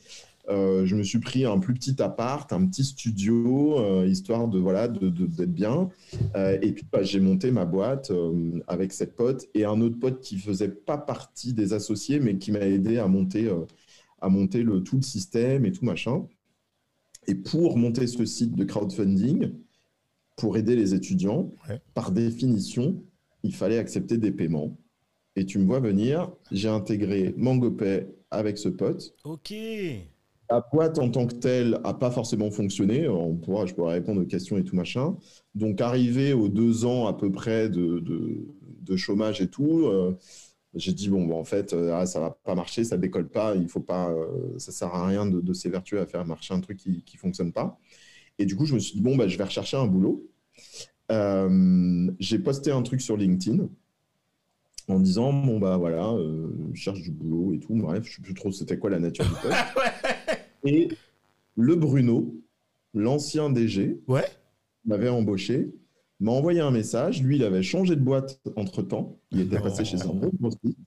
Speaker 2: Euh, je me suis pris un plus petit appart, un petit studio, euh, histoire de voilà de- de- d'être bien. Euh, et puis, bah, j'ai monté ma boîte avec cette pote et un autre pote qui faisait pas partie des associés, mais qui m'a aidé à monter, à monter le, tout le système et tout machin. Et pour monter ce site de crowdfunding, pour aider les étudiants,
Speaker 1: Ouais.
Speaker 2: par définition, il fallait accepter des paiements. Et tu me vois venir, j'ai intégré MangoPay avec ce pote.
Speaker 3: Ok.
Speaker 2: La boîte en tant que telle n'a pas forcément fonctionné. On pourra, je pourrais répondre aux questions et tout machin. Donc, arrivé aux deux ans à peu près de, de- de chômage et tout, euh, j'ai dit bon, bah, en fait, euh, ah, ça va pas marcher, ça décolle pas. Il faut pas, euh, ça sert à rien de, de s'évertuer à faire marcher un truc qui, qui fonctionne pas. Et du coup, je me suis dit bon, bah, je vais rechercher un boulot. Euh, j'ai posté un truc sur LinkedIn en disant bon bah voilà, euh, je cherche du boulot et tout. Bref, je sais plus trop c'était quoi la nature du poste. Et le Bruno, l'ancien DG,
Speaker 3: Ouais.
Speaker 2: m'avait embauché. M'a envoyé un message. Lui, il avait changé de boîte entre temps. Il était
Speaker 3: Non.
Speaker 2: passé chez un autre grossiste.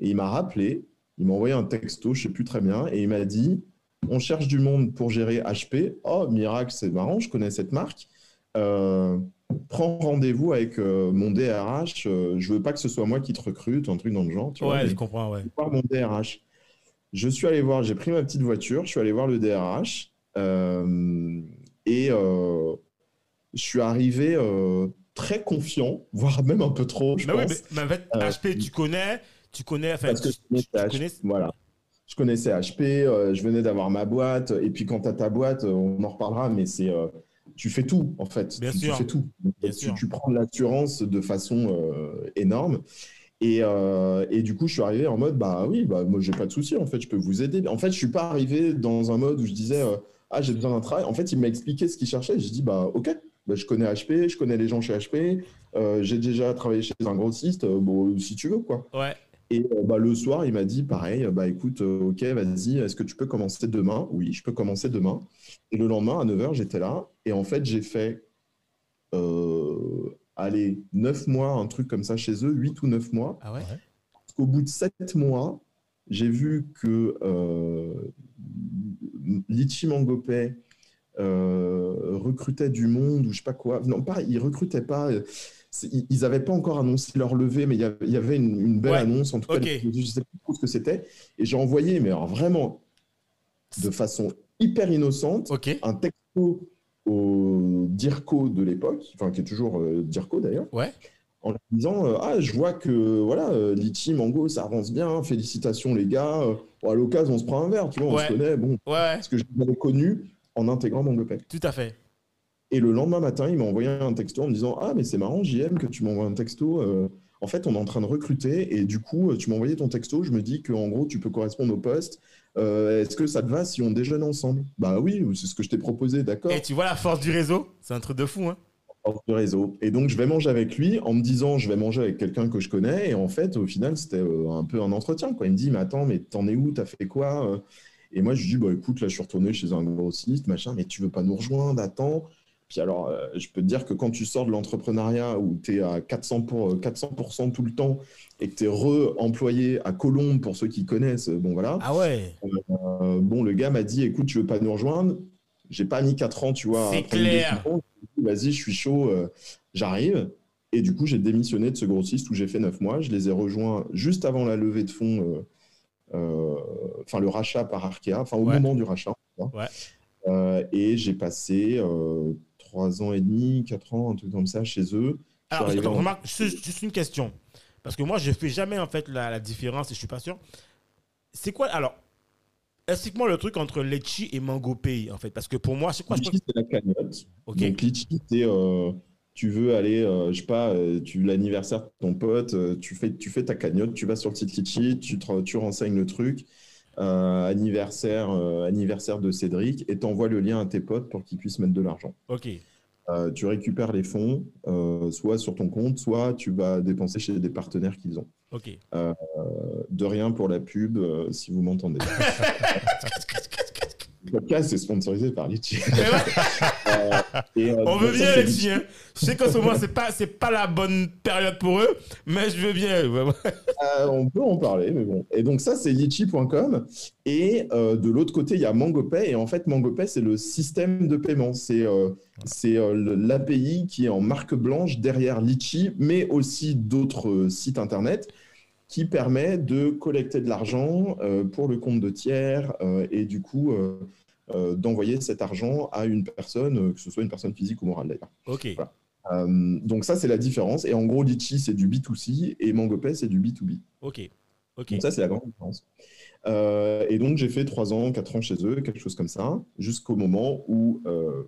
Speaker 2: Et il m'a rappelé. Il m'a envoyé un texto, je sais plus très bien, et il m'a dit On cherche du monde pour gérer HP. Oh, miracle, c'est marrant, je connais cette marque. Euh, prends rendez-vous avec euh, mon DRH. euh, je veux pas que ce soit moi qui te recrute, un truc dans le genre. Tu vois,
Speaker 3: Ouais,
Speaker 2: mais
Speaker 3: je comprends, ouais.
Speaker 2: voir mon DRH. Je suis allé voir, j'ai pris ma petite voiture, je suis allé voir le DRH euh, et je suis arrivé euh, très confiant, voire même un peu trop, je
Speaker 3: Mais oui,
Speaker 2: pense.
Speaker 3: mais, mais en fait,
Speaker 2: Euh,
Speaker 3: HP, tu connais, tu connais, enfin,
Speaker 2: Parce que
Speaker 3: tu,
Speaker 2: je
Speaker 3: tu
Speaker 2: HP,
Speaker 3: connais-
Speaker 2: voilà. Je connaissais HP, euh, je venais d'avoir ma boîte, et puis quand tu as ta boîte, euh, on en reparlera, mais c'est euh, tu fais tout en fait.
Speaker 3: Bien
Speaker 2: tu, tu
Speaker 3: sûr.
Speaker 2: fais tout.
Speaker 3: Bien
Speaker 2: tu,
Speaker 3: sûr.
Speaker 2: tu prends l'assurance de façon euh, énorme. Et, euh, et du coup, je suis arrivé en mode, bah oui, bah, moi j'ai pas de souci, en fait, je peux vous aider. En fait, je suis pas arrivé dans un mode où je disais, euh, ah, j'ai besoin d'un travail. En fait, il m'a expliqué ce qu'il cherchait. J'ai dit, bah ok, bah, je connais HP, je connais les gens chez HP, euh, j'ai déjà travaillé chez un grossiste, euh, bon, si tu veux, quoi.
Speaker 3: Ouais.
Speaker 2: Et euh, bah, le soir, il m'a dit pareil, bah écoute, euh, ok, vas-y, est-ce que tu peux commencer demain? Oui, je peux commencer demain. Et le lendemain, à 9h, j'étais là. Et en fait, j'ai fait, euh, allez, 9 mois, un truc comme ça chez eux, 8 ou 9 mois.
Speaker 3: Ah ouais?
Speaker 2: Parce qu'au bout de 7 mois, j'ai vu que euh, Litchi Mangopé euh, recrutait du monde ou je sais pas quoi. Non, pas, ils recrutaient pas. euh, Ils ils avaient pas encore annoncé leur levée, mais il y avait, une, une belle
Speaker 3: Ouais.
Speaker 2: annonce. En tout cas, je sais plus trop ce que c'était. Et j'ai envoyé, mais alors vraiment, de façon hyper innocente, un texto au DIRCO de l'époque, enfin qui est toujours euh, DIRCO d'ailleurs,
Speaker 3: Ouais.
Speaker 2: en leur disant euh, Ah, je vois que voilà, euh, Litchi, Mango, ça avance bien, félicitations les gars. Bon, à l'occasion, on se prend un verre, tu vois, on
Speaker 3: Ouais.
Speaker 2: se connaît. Bon, parce que je l'avais connu en intégrant MangoPay.
Speaker 3: tout à fait.
Speaker 2: Et le lendemain matin, il m'a envoyé un texto en me disant Ah, mais c'est marrant, JM, que tu m'envoies un texto. euh, en fait, on est en train de recruter et du coup, euh, tu m'as envoyé ton texto. Je me dis qu'en gros, tu peux correspondre au poste. Euh, Est-ce que ça te va si on déjeune ensemble? Bah oui, c'est ce que je t'ai proposé, d'accord
Speaker 3: Et tu vois la force du réseau? C'est un truc de fou, hein
Speaker 2: hors du réseau. Et donc, je vais manger avec lui en me disant, je vais manger avec quelqu'un que je connais. Et en fait, au final, c'était un peu un entretien. Quoi. Il me dit, mais attends, mais t'en es où? T'as fait quoi? Et moi, je lui dis, bah écoute, là, je suis retourné chez un grossiste, machin, mais tu veux pas nous rejoindre Attends. Puis alors, euh, je peux te dire que quand tu sors de l'entrepreneuriat où tu es à 400%, pour, euh, 400 tout le temps et que tu es re-employé à Colombe, pour ceux qui connaissent, bon voilà.
Speaker 3: Ah ouais
Speaker 2: Euh, bon, le gars m'a dit, écoute, tu veux pas nous rejoindre? J'ai pas mis 4 ans, tu vois.
Speaker 3: C'est clair.
Speaker 2: Vas-y, je suis chaud, euh, j'arrive. Et du coup, j'ai démissionné de ce grossiste où j'ai fait 9 mois. Je les ai rejoints juste avant la levée de fonds, enfin le rachat par Arkea, enfin au
Speaker 3: Ouais.
Speaker 2: moment du rachat.
Speaker 3: Ouais.
Speaker 2: Euh, et j'ai passé 3 ans et demi, 4 ans, un truc comme ça chez eux.
Speaker 3: Alors,
Speaker 2: arrivé
Speaker 3: attends,
Speaker 2: en-
Speaker 3: remarque, juste, juste une question. Parce que moi, je fais jamais en fait la, la différence et je suis pas sûr. C'est quoi alors Explique-moi le truc entre Litchi et Mango Pay en fait. Parce que pour moi, c'est quoi
Speaker 2: Litchi, c'est la cagnotte.
Speaker 3: Ok.
Speaker 2: Donc, Litchi, c'est euh, tu veux aller, euh, je sais pas, euh, tu l'anniversaire de ton pote, euh, tu, fais, tu fais ta cagnotte, tu vas sur le site Litchi, tu, te- tu renseignes le truc, euh, anniversaire, anniversaire de Cédric, et t'envoies le lien à tes potes pour qu'ils puissent mettre de l'argent.
Speaker 3: Ok.
Speaker 2: Tu récupères les fonds, soit sur ton compte, soit tu vas dépenser chez des partenaires qu'ils ont.
Speaker 3: Ok.
Speaker 2: De rien pour la pub, si vous m'entendez. Le podcast est sponsorisé par Litchi. Et, euh,
Speaker 3: on veut bien. Hein. Je sais qu'en ce moment, c'est pas, c'est pas la bonne période pour eux, mais je veux bien.
Speaker 2: Euh, on peut en parler, mais bon. Et donc ça, c'est litchi.com. Et euh, de l'autre côté, il y a MangoPay. Et en fait, MangoPay, c'est le système de paiement. C'est euh, c'est, euh, l'API qui est en marque blanche derrière Litchi, mais aussi d'autres euh, sites Internet qui permet de collecter de l'argent euh, pour le compte de tiers euh, et du coup euh, euh, d'envoyer cet argent à une personne, euh, que ce soit une personne physique ou morale d'ailleurs.
Speaker 3: Ok.
Speaker 2: Voilà. Euh, donc ça, c'est la différence. Et en gros, Litchi, c'est du B2C et MangoPay, c'est du B2B.
Speaker 3: Ok. Ok.
Speaker 2: Donc ça, c'est la grande différence. Euh, et donc, j'ai fait 3 ans, 4 ans chez eux, quelque chose comme ça, jusqu'au moment où euh,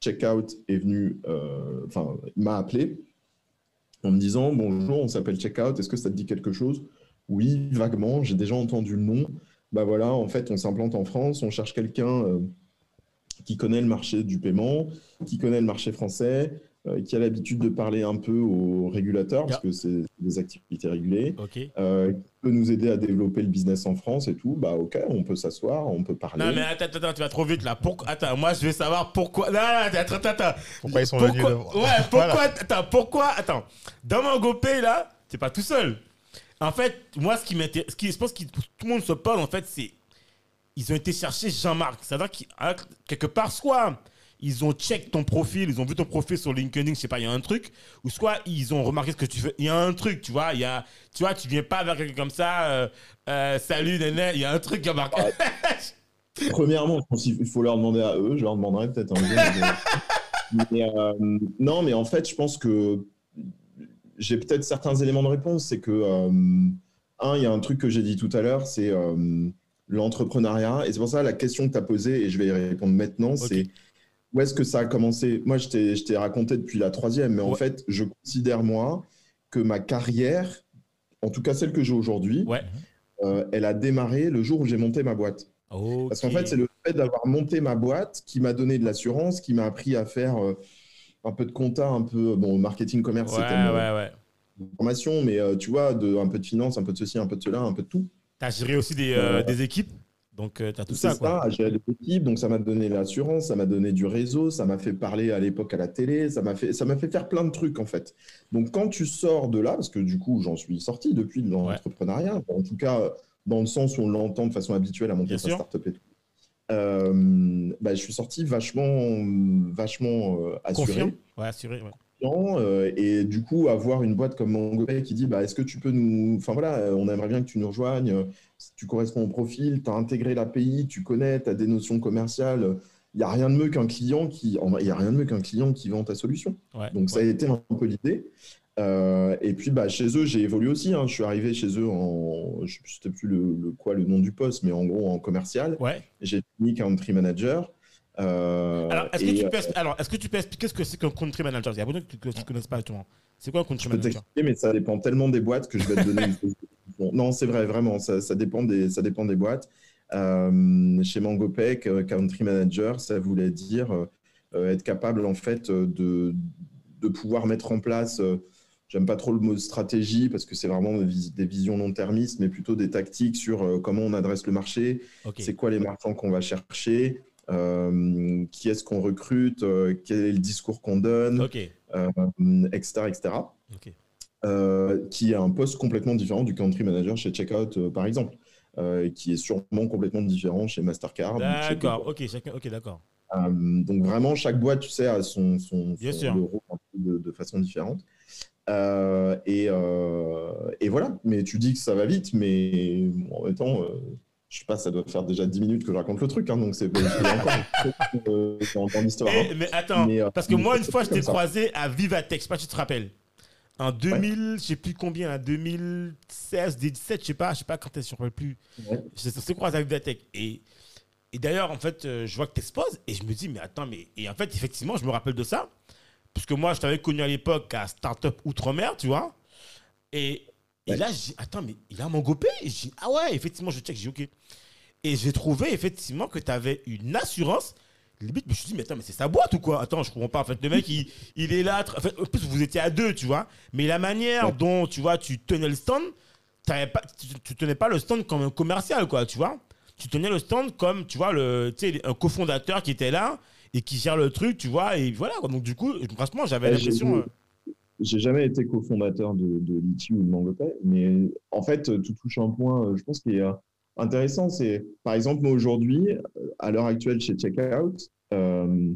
Speaker 2: Checkout est venu, euh, enfin, m'a appelé en me disant, bonjour, on s'appelle Checkout, est-ce que ça te dit quelque chose? Oui, vaguement, j'ai déjà entendu le nom. Bah voilà, en fait, on s'implante en France, on cherche quelqu'un euh, qui connaît le marché du paiement, qui connaît le marché français, euh, qui a l'habitude de parler un peu aux régulateurs, parce que c'est des activités régulées, euh, qui peut nous aider à développer le business en France et tout, bah ok, on peut s'asseoir, on peut parler.
Speaker 3: Non, mais attends, attends, tu vas trop vite là. Pourquoi... Attends, moi je vais savoir pourquoi. Non, non, attends, attends, attends.
Speaker 1: Pourquoi ils sont
Speaker 3: Pourquoi-
Speaker 1: venus
Speaker 3: Ouais, pourquoi Attends, pourquoi Attends, dans mon GoPay là, t'es pas tout seul. En fait, moi, ce qui m'intéresse, ce qui, je pense que tout le monde se parle, en fait, c'est. Ils ont été chercher Jean-Marc. C'est-à-dire qu'à quelque part, soit ils ont check ton profil, ils ont vu ton profil sur LinkedIn, je sais pas, il y a un truc, ou soit ils ont remarqué ce que tu fais. Il y a un truc, tu vois, il y a, tu vois, tu viens pas vers quelqu'un comme ça, euh, euh, salut, néné, il y a un truc qui a marqué.
Speaker 2: Premièrement, je pense qu'il faut leur demander à eux, je leur demanderai peut-être un jour. mais, euh, non, mais en fait, je pense que j'ai peut-être certains éléments de réponse. C'est que, euh, un, il y a un truc que j'ai dit tout à l'heure, c'est euh, l'entrepreneuriat. Et c'est pour ça la question que tu as posée, et je vais y répondre maintenant, c'est où est-ce que ça a commencé? Moi, je t'ai raconté depuis la troisième, mais en fait, je considère, moi, que ma carrière, en tout cas celle que j'ai aujourd'hui,
Speaker 3: Ouais.
Speaker 2: euh, elle a démarré le jour où j'ai monté ma boîte. Parce qu'en fait, c'est le fait d'avoir monté ma boîte qui m'a donné de l'assurance, qui m'a appris à faire euh, un peu de compta, un peu bon marketing commerce,
Speaker 3: Ouais, ouais, ouais.
Speaker 2: formation, mais euh, tu vois, de, un peu de finance, un peu de ceci, un peu de cela, un peu de tout.
Speaker 3: T'as géré aussi des, euh,
Speaker 2: Euh,
Speaker 3: des équipes, donc t'as tout
Speaker 2: C'est
Speaker 3: ça,
Speaker 2: ça, j'ai des équipes, donc ça m'a donné l'assurance, ça m'a donné du réseau, ça m'a fait parler à l'époque à la télé, ça m'a fait, ça m'a fait faire plein de trucs en fait. Donc quand tu sors de là, parce que du coup j'en suis sorti depuis de l'entrepreneuriat, en tout cas dans le sens où on l'entend de façon habituelle à monter
Speaker 3: Bien
Speaker 2: sa
Speaker 3: sûr.
Speaker 2: startup et tout, bah, je suis sorti vachement, vachement euh, assuré.
Speaker 3: Confiant Ouais, assuré, ouais.
Speaker 2: euh, et du coup avoir une boîte comme MangoPay qui dit bah, est-ce que tu peux nous enfin voilà euh, on aimerait bien que tu nous rejoignes euh, si tu corresponds au profil tu as intégré l'API tu connais tu as des notions commerciales il n'y a rien de mieux qu'un client qui il y a rien de mieux qu'un client qui vend ta solution
Speaker 3: Ouais,
Speaker 2: donc ça a été un peu l'idée Euh, et puis bah, chez eux j'ai évolué aussi hein. je suis arrivé chez eux en je ne sais plus le, le- quoi le nom du poste mais en gros en commercial
Speaker 3: Ouais.
Speaker 2: j'ai fini country manager Euh,
Speaker 3: Alors, est-ce que,
Speaker 2: et,
Speaker 3: tu
Speaker 2: euh,
Speaker 3: peux, alors, est-ce que tu peux expliquer ce que c'est qu'un country manager? Il y a beaucoup de gens qui ne connaissent pas justement. C'est quoi un country
Speaker 2: Je peux
Speaker 3: manager?
Speaker 2: t'expliquer, mais ça dépend tellement des boîtes que je vais te donner une. Non, c'est vrai, vraiment, ça, ça dépend, des, ça dépend des boîtes. Euh, chez MangoPay, euh, Country Manager, ça voulait dire être capable, en fait, de, de pouvoir mettre en place, j'aime pas trop le mot stratégie, parce que c'est vraiment des, vis- des visions long-termistes, mais plutôt des tactiques sur euh, comment on adresse le marché, c'est quoi les marchands qu'on va chercher, euh, qui est-ce qu'on recrute, euh, quel est le discours qu'on donne, euh, etc., etc qui est un poste complètement différent du country manager chez Checkout, par exemple, qui est sûrement complètement différent chez Mastercard.
Speaker 3: D'accord. Ok. Chacun. Ok. D'accord.
Speaker 2: Donc vraiment, chaque boîte, tu sais, a son, son, rôle de façon différente. Euh, et, euh, et voilà, mais tu dis que ça va vite, mais bon, en même temps, euh, je sais pas, ça doit faire déjà 10 minutes que je raconte le truc, hein, donc c'est encore dans, l'histoire.
Speaker 3: Eh,
Speaker 2: hein.
Speaker 3: mais attends,
Speaker 2: Mais,
Speaker 3: parce que moi, une fois, je t'ai croisé à sais pas si tu te rappelles. En 2000, je sais plus combien, en 2016, 2017, je sais pas, je sais pas quand est-ce je plus.
Speaker 2: Ouais.
Speaker 3: Je t'ai croisé à Vivatech. Et, et d'ailleurs, en fait, je vois que tu exposes et je me dis, mais attends, mais. Et en fait, effectivement, je me rappelle de ça. Puisque moi, je t'avais connu à l'époque à Startup Outre-mer, tu vois. Et, et
Speaker 2: Ouais.
Speaker 3: là, dis, attends, mais il a Et je dis, ah ouais, effectivement, je check, j'ai OK. Et j'ai trouvé effectivement que tu avais une assurance. Limite, je me suis dit, mais attends, mais c'est sa boîte ou quoi? Attends, je comprends pas. En fait, le mec, il, il est là. En, fait, en plus, vous étiez à deux, tu vois. Mais la manière
Speaker 2: Ouais.
Speaker 3: dont, tu vois, tu tenais le stand, pas, tu, tu tenais pas le stand comme un commercial, quoi, tu vois. Tu tenais le stand comme, tu vois, le, un cofondateur qui était là et qui gère le truc, tu vois. Et voilà, quoi. Donc, du coup, franchement, j'avais
Speaker 2: Ouais,
Speaker 3: l'impression.
Speaker 2: j'ai-
Speaker 3: euh,
Speaker 2: J'ai jamais été cofondateur de, de Litchi ou de MangoPay, mais en fait, tu touches un point, euh, je pense, qui est euh, intéressant. C'est, par exemple, moi aujourd'hui, euh, à l'heure actuelle chez Checkout, euh,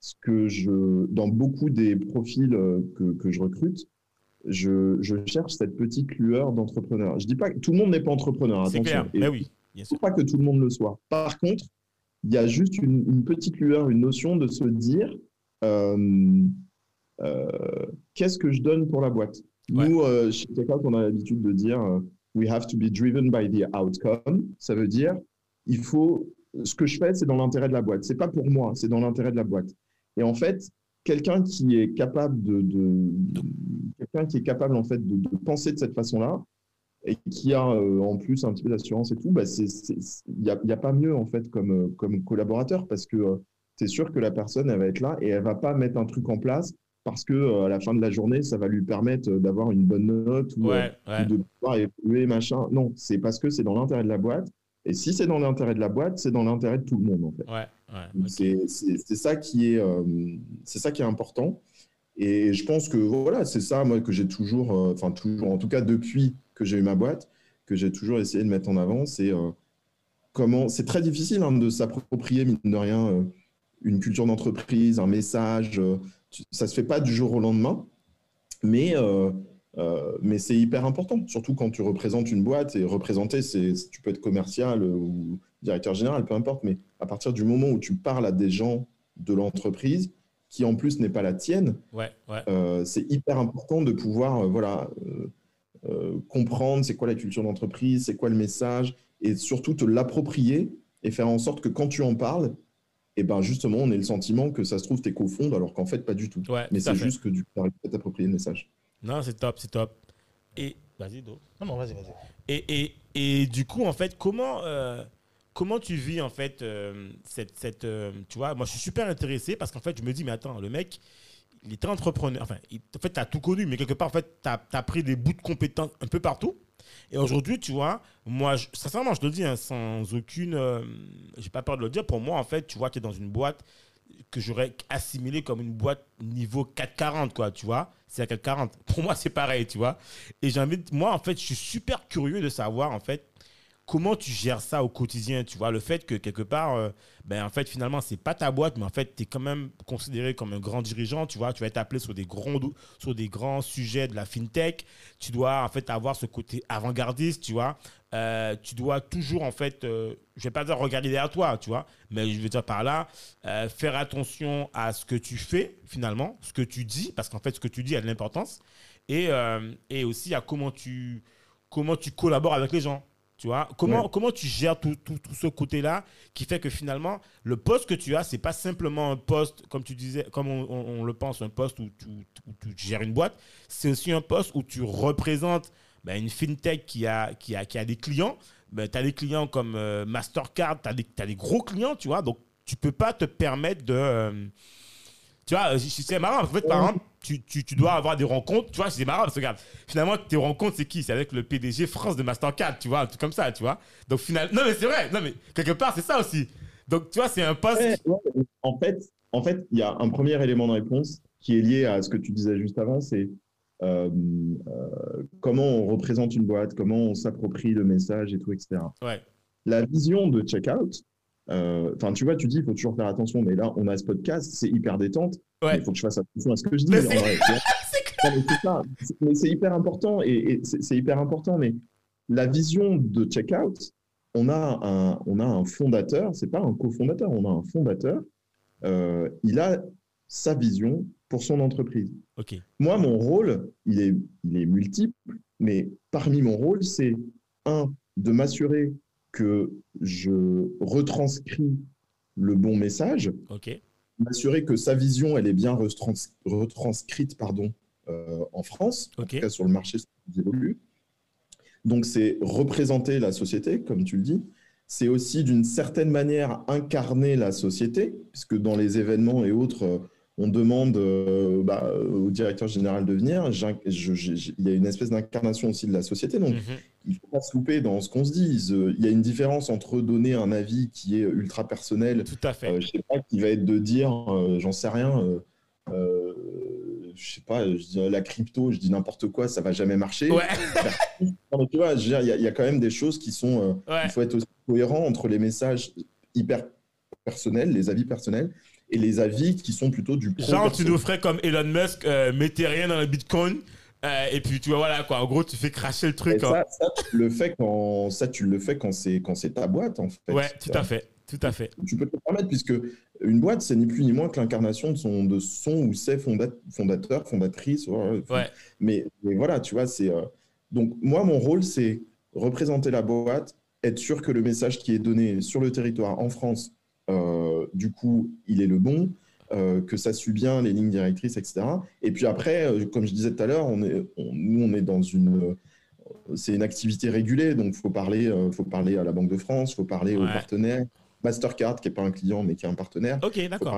Speaker 2: ce que je, dans beaucoup des profils euh, que, que je recrute, je, je cherche cette petite lueur d'entrepreneur. Je dis pas que tout le monde n'est pas entrepreneur,
Speaker 3: c'est clair.
Speaker 2: Et
Speaker 3: Mais oui, bien
Speaker 2: il
Speaker 3: sûr.
Speaker 2: faut pas que tout le monde le soit. Par contre, il y a juste une, une petite lueur, une notion de se dire euh, euh, qu'est-ce que je donne pour la boîte?
Speaker 3: Ouais.
Speaker 2: Nous, euh, chez Checkout, on a l'habitude de dire we have to be driven by the outcome. Ça veut dire il faut ce que je fais, c'est dans l'intérêt de la boîte. C'est pas pour moi, c'est dans l'intérêt de la boîte. Et en fait, quelqu'un qui est capable de, de- quelqu'un qui est capable en fait de, de penser de cette façon-là, et qui a euh, en plus un petit peu d'assurance et tout, bah c'est, c'est- c'est- il n'y a, a pas mieux en fait comme, euh, comme collaborateur parce que tu es sûr que la personne elle va être là et elle va pas mettre un truc en place parce que euh, à la fin de la journée, ça va lui permettre d'avoir une bonne note ou,
Speaker 3: Ouais,
Speaker 2: euh,
Speaker 3: ouais.
Speaker 2: ou de pouvoir évoluer, machin. Non, c'est parce que c'est dans l'intérêt de la boîte. Et si c'est dans l'intérêt de la boîte, c'est dans l'intérêt de tout le monde, en fait.
Speaker 3: Ouais.
Speaker 2: C'est c'est- c'est ça qui est, euh, c'est ça qui est important. Et je pense que voilà, c'est ça moi que j'ai toujours, euh, enfin toujours, en tout cas depuis que j'ai eu ma boîte, que j'ai toujours essayé de mettre en avant, c'est euh, comment. C'est très difficile hein, de s'approprier mine de rien euh, une culture d'entreprise, un message. euh, tu- ça se fait pas du jour au lendemain, mais mais c'est hyper important, surtout quand tu représentes une boîte et représenter, c'est tu peux être commercial ou directeur général, peu importe, mais à partir du moment où tu parles à des gens de l'entreprise qui en plus n'est pas la tienne,
Speaker 3: Ouais, ouais.
Speaker 2: euh, c'est hyper important de pouvoir euh, voilà, euh, comprendre c'est quoi la culture d'entreprise, c'est quoi le message, et surtout te l'approprier et faire en sorte que quand tu en parles, et ben justement, on ait le sentiment que ça se trouve, t'es confondes, alors qu'en fait, pas du tout.
Speaker 3: Ouais,
Speaker 2: Mais c'est juste que tu arrives à t'approprier le message.
Speaker 3: Non, c'est top, c'est top. Et vas-y, Do.
Speaker 1: Non, non, vas-y, vas-y.
Speaker 3: Et, et, et du coup, en fait, comment, euh, comment tu vis, en fait, euh, cette, cette euh, tu vois, moi, je suis super intéressé parce qu'en fait, je me dis, mais attends, le mec, il était entrepreneur. Enfin, il- en fait, tu as tout connu, mais quelque part, en fait, tu as, pris des bouts de compétences un peu partout. Et aujourd'hui, tu vois, moi, je- sincèrement, je te le dis, hein, sans aucune. euh, J'ai pas peur de le dire. Pour moi, en fait, tu vois, tu es dans une boîte que j'aurais assimilé comme une boîte niveau 440, quoi, tu vois. C'est à 440. Pour moi, c'est pareil, tu vois. Et de- Moi, en fait, je suis super curieux de savoir, en fait, comment tu gères ça au quotidien, tu vois? Le fait que, quelque part, euh, ben, en fait, finalement, c'est pas ta boîte, mais en fait, tu es quand même considéré comme un grand dirigeant, tu vois? Tu vas être appelé sur des grands, sur des grands sujets de la fintech. Tu dois, en fait, avoir ce côté avant-gardiste, tu vois? Euh, tu dois toujours, en fait, euh, je vais pas dire regarder derrière toi, tu vois, mais je veux dire par là, euh, faire attention à ce que tu fais, finalement, ce que tu dis, parce qu'en fait, ce que tu dis a de l'importance, et, et aussi à comment tu, comment tu collabores avec les gens. Tu vois, comment,
Speaker 2: Ouais.
Speaker 3: comment tu gères tout, tout, tout ce côté-là qui fait que finalement, le poste que tu as, c'est pas simplement un poste, comme tu disais, comme on, on- on le pense, un poste où tu, où tu gères une boîte, c'est aussi un poste où tu représentes ben, une fintech qui a, qui a, qui a des clients. Ben, tu as des clients comme euh, Mastercard, tu as, des gros clients, tu vois, donc tu peux pas te permettre de. euh, tu vois, euh, c'est marrant. En fait, par exemple, tu, tu, tu dois avoir des rencontres. Tu vois, c'est marrant parce que regarde, finalement, tes rencontres, c'est qui? C'est avec le PDG France de Mastercard, tu vois, un truc comme ça, tu vois. Donc, finalement, non, mais c'est vrai, non, mais quelque part, c'est ça aussi. Donc, tu vois, c'est un poste.
Speaker 2: Ouais, ouais. En fait, en fait, il y a un premier élément de réponse qui est lié à ce que tu disais juste avant, c'est euh, euh, comment on représente une boîte, comment on s'approprie le message et tout, etc.
Speaker 3: Ouais,
Speaker 2: La vision de checkout, enfin, tu vois, tu dis, il faut toujours faire attention, mais là, on a ce podcast, c'est hyper détente.
Speaker 3: Ouais.
Speaker 2: Il faut que je fasse attention à ce que je dis.
Speaker 3: Mais c'est-
Speaker 2: hyper important et, et c'est hyper important. Mais la vision de checkout, on a un, on a un fondateur, c'est pas un cofondateur, on a un fondateur. Euh, il a sa vision pour son entreprise. Moi, mon rôle, il est, il est multiple, mais parmi mon rôle, c'est un, de m'assurer que je retranscris le bon message, m'assurer que sa vision, elle est bien retrans- retranscrite pardon, euh, en France, en
Speaker 3: Ok.
Speaker 2: tout cas sur le marché qui évolue. Donc, c'est représenter la société, comme tu le dis. C'est aussi, d'une certaine manière, incarner la société, puisque dans les événements et autres, euh, on demande euh, bah, au directeur général de venir. Il y a une espèce d'incarnation aussi de la société. Donc,
Speaker 3: Mhm.
Speaker 2: Il faut pas se louper dans ce qu'on se dit. Euh, Il y a une différence entre donner un avis qui est ultra personnel
Speaker 3: Tout à fait.
Speaker 2: euh, je sais pas, qui va être de dire, euh, j'en sais rien, euh, je sais pas, je dis, la crypto, je dis n'importe quoi, ça va jamais marcher.
Speaker 3: ouais,
Speaker 2: Non, tu vois, il y, a- il y a quand même des choses qui sont,
Speaker 3: ouais.
Speaker 2: il faut être aussi cohérent entre les messages hyper personnels, les avis personnels, et les avis qui sont plutôt du
Speaker 3: Genre, tu nous ferais comme Elon Musk, mettez rien dans le bitcoin. Euh, et puis, tu vois, voilà, quoi. En gros, tu fais cracher le truc. hein.
Speaker 2: ça, ça, tu le fais quand, ça, tu le fais quand c'est quand c'est ta boîte en fait.
Speaker 3: Ouais, tout à fait. Tout à fait.
Speaker 2: tu peux te le permettre puisque une boîte, c'est ni plus ni moins que l'incarnation de son, de son ou ses fonda- fondateurs, fondatrices. ouais,
Speaker 3: Ouais.
Speaker 2: Mais, mais voilà, tu vois, c'est. euh, Donc, moi, mon rôle, c'est représenter la boîte, être sûr que le message qui est donné sur le territoire en France, euh, du coup, il est le bon, euh, que ça suit bien les lignes directrices, etc. Et puis après, euh, comme je disais tout à l'heure, on est, on- nous, on est dans une. euh, c'est une activité régulée, donc il faut parler, faut parler à la Banque de France, il faut parler aux partenaires. Mastercard, qui n'est pas un client, mais qui est un partenaire.
Speaker 3: Ok,
Speaker 2: Il
Speaker 3: d'accord.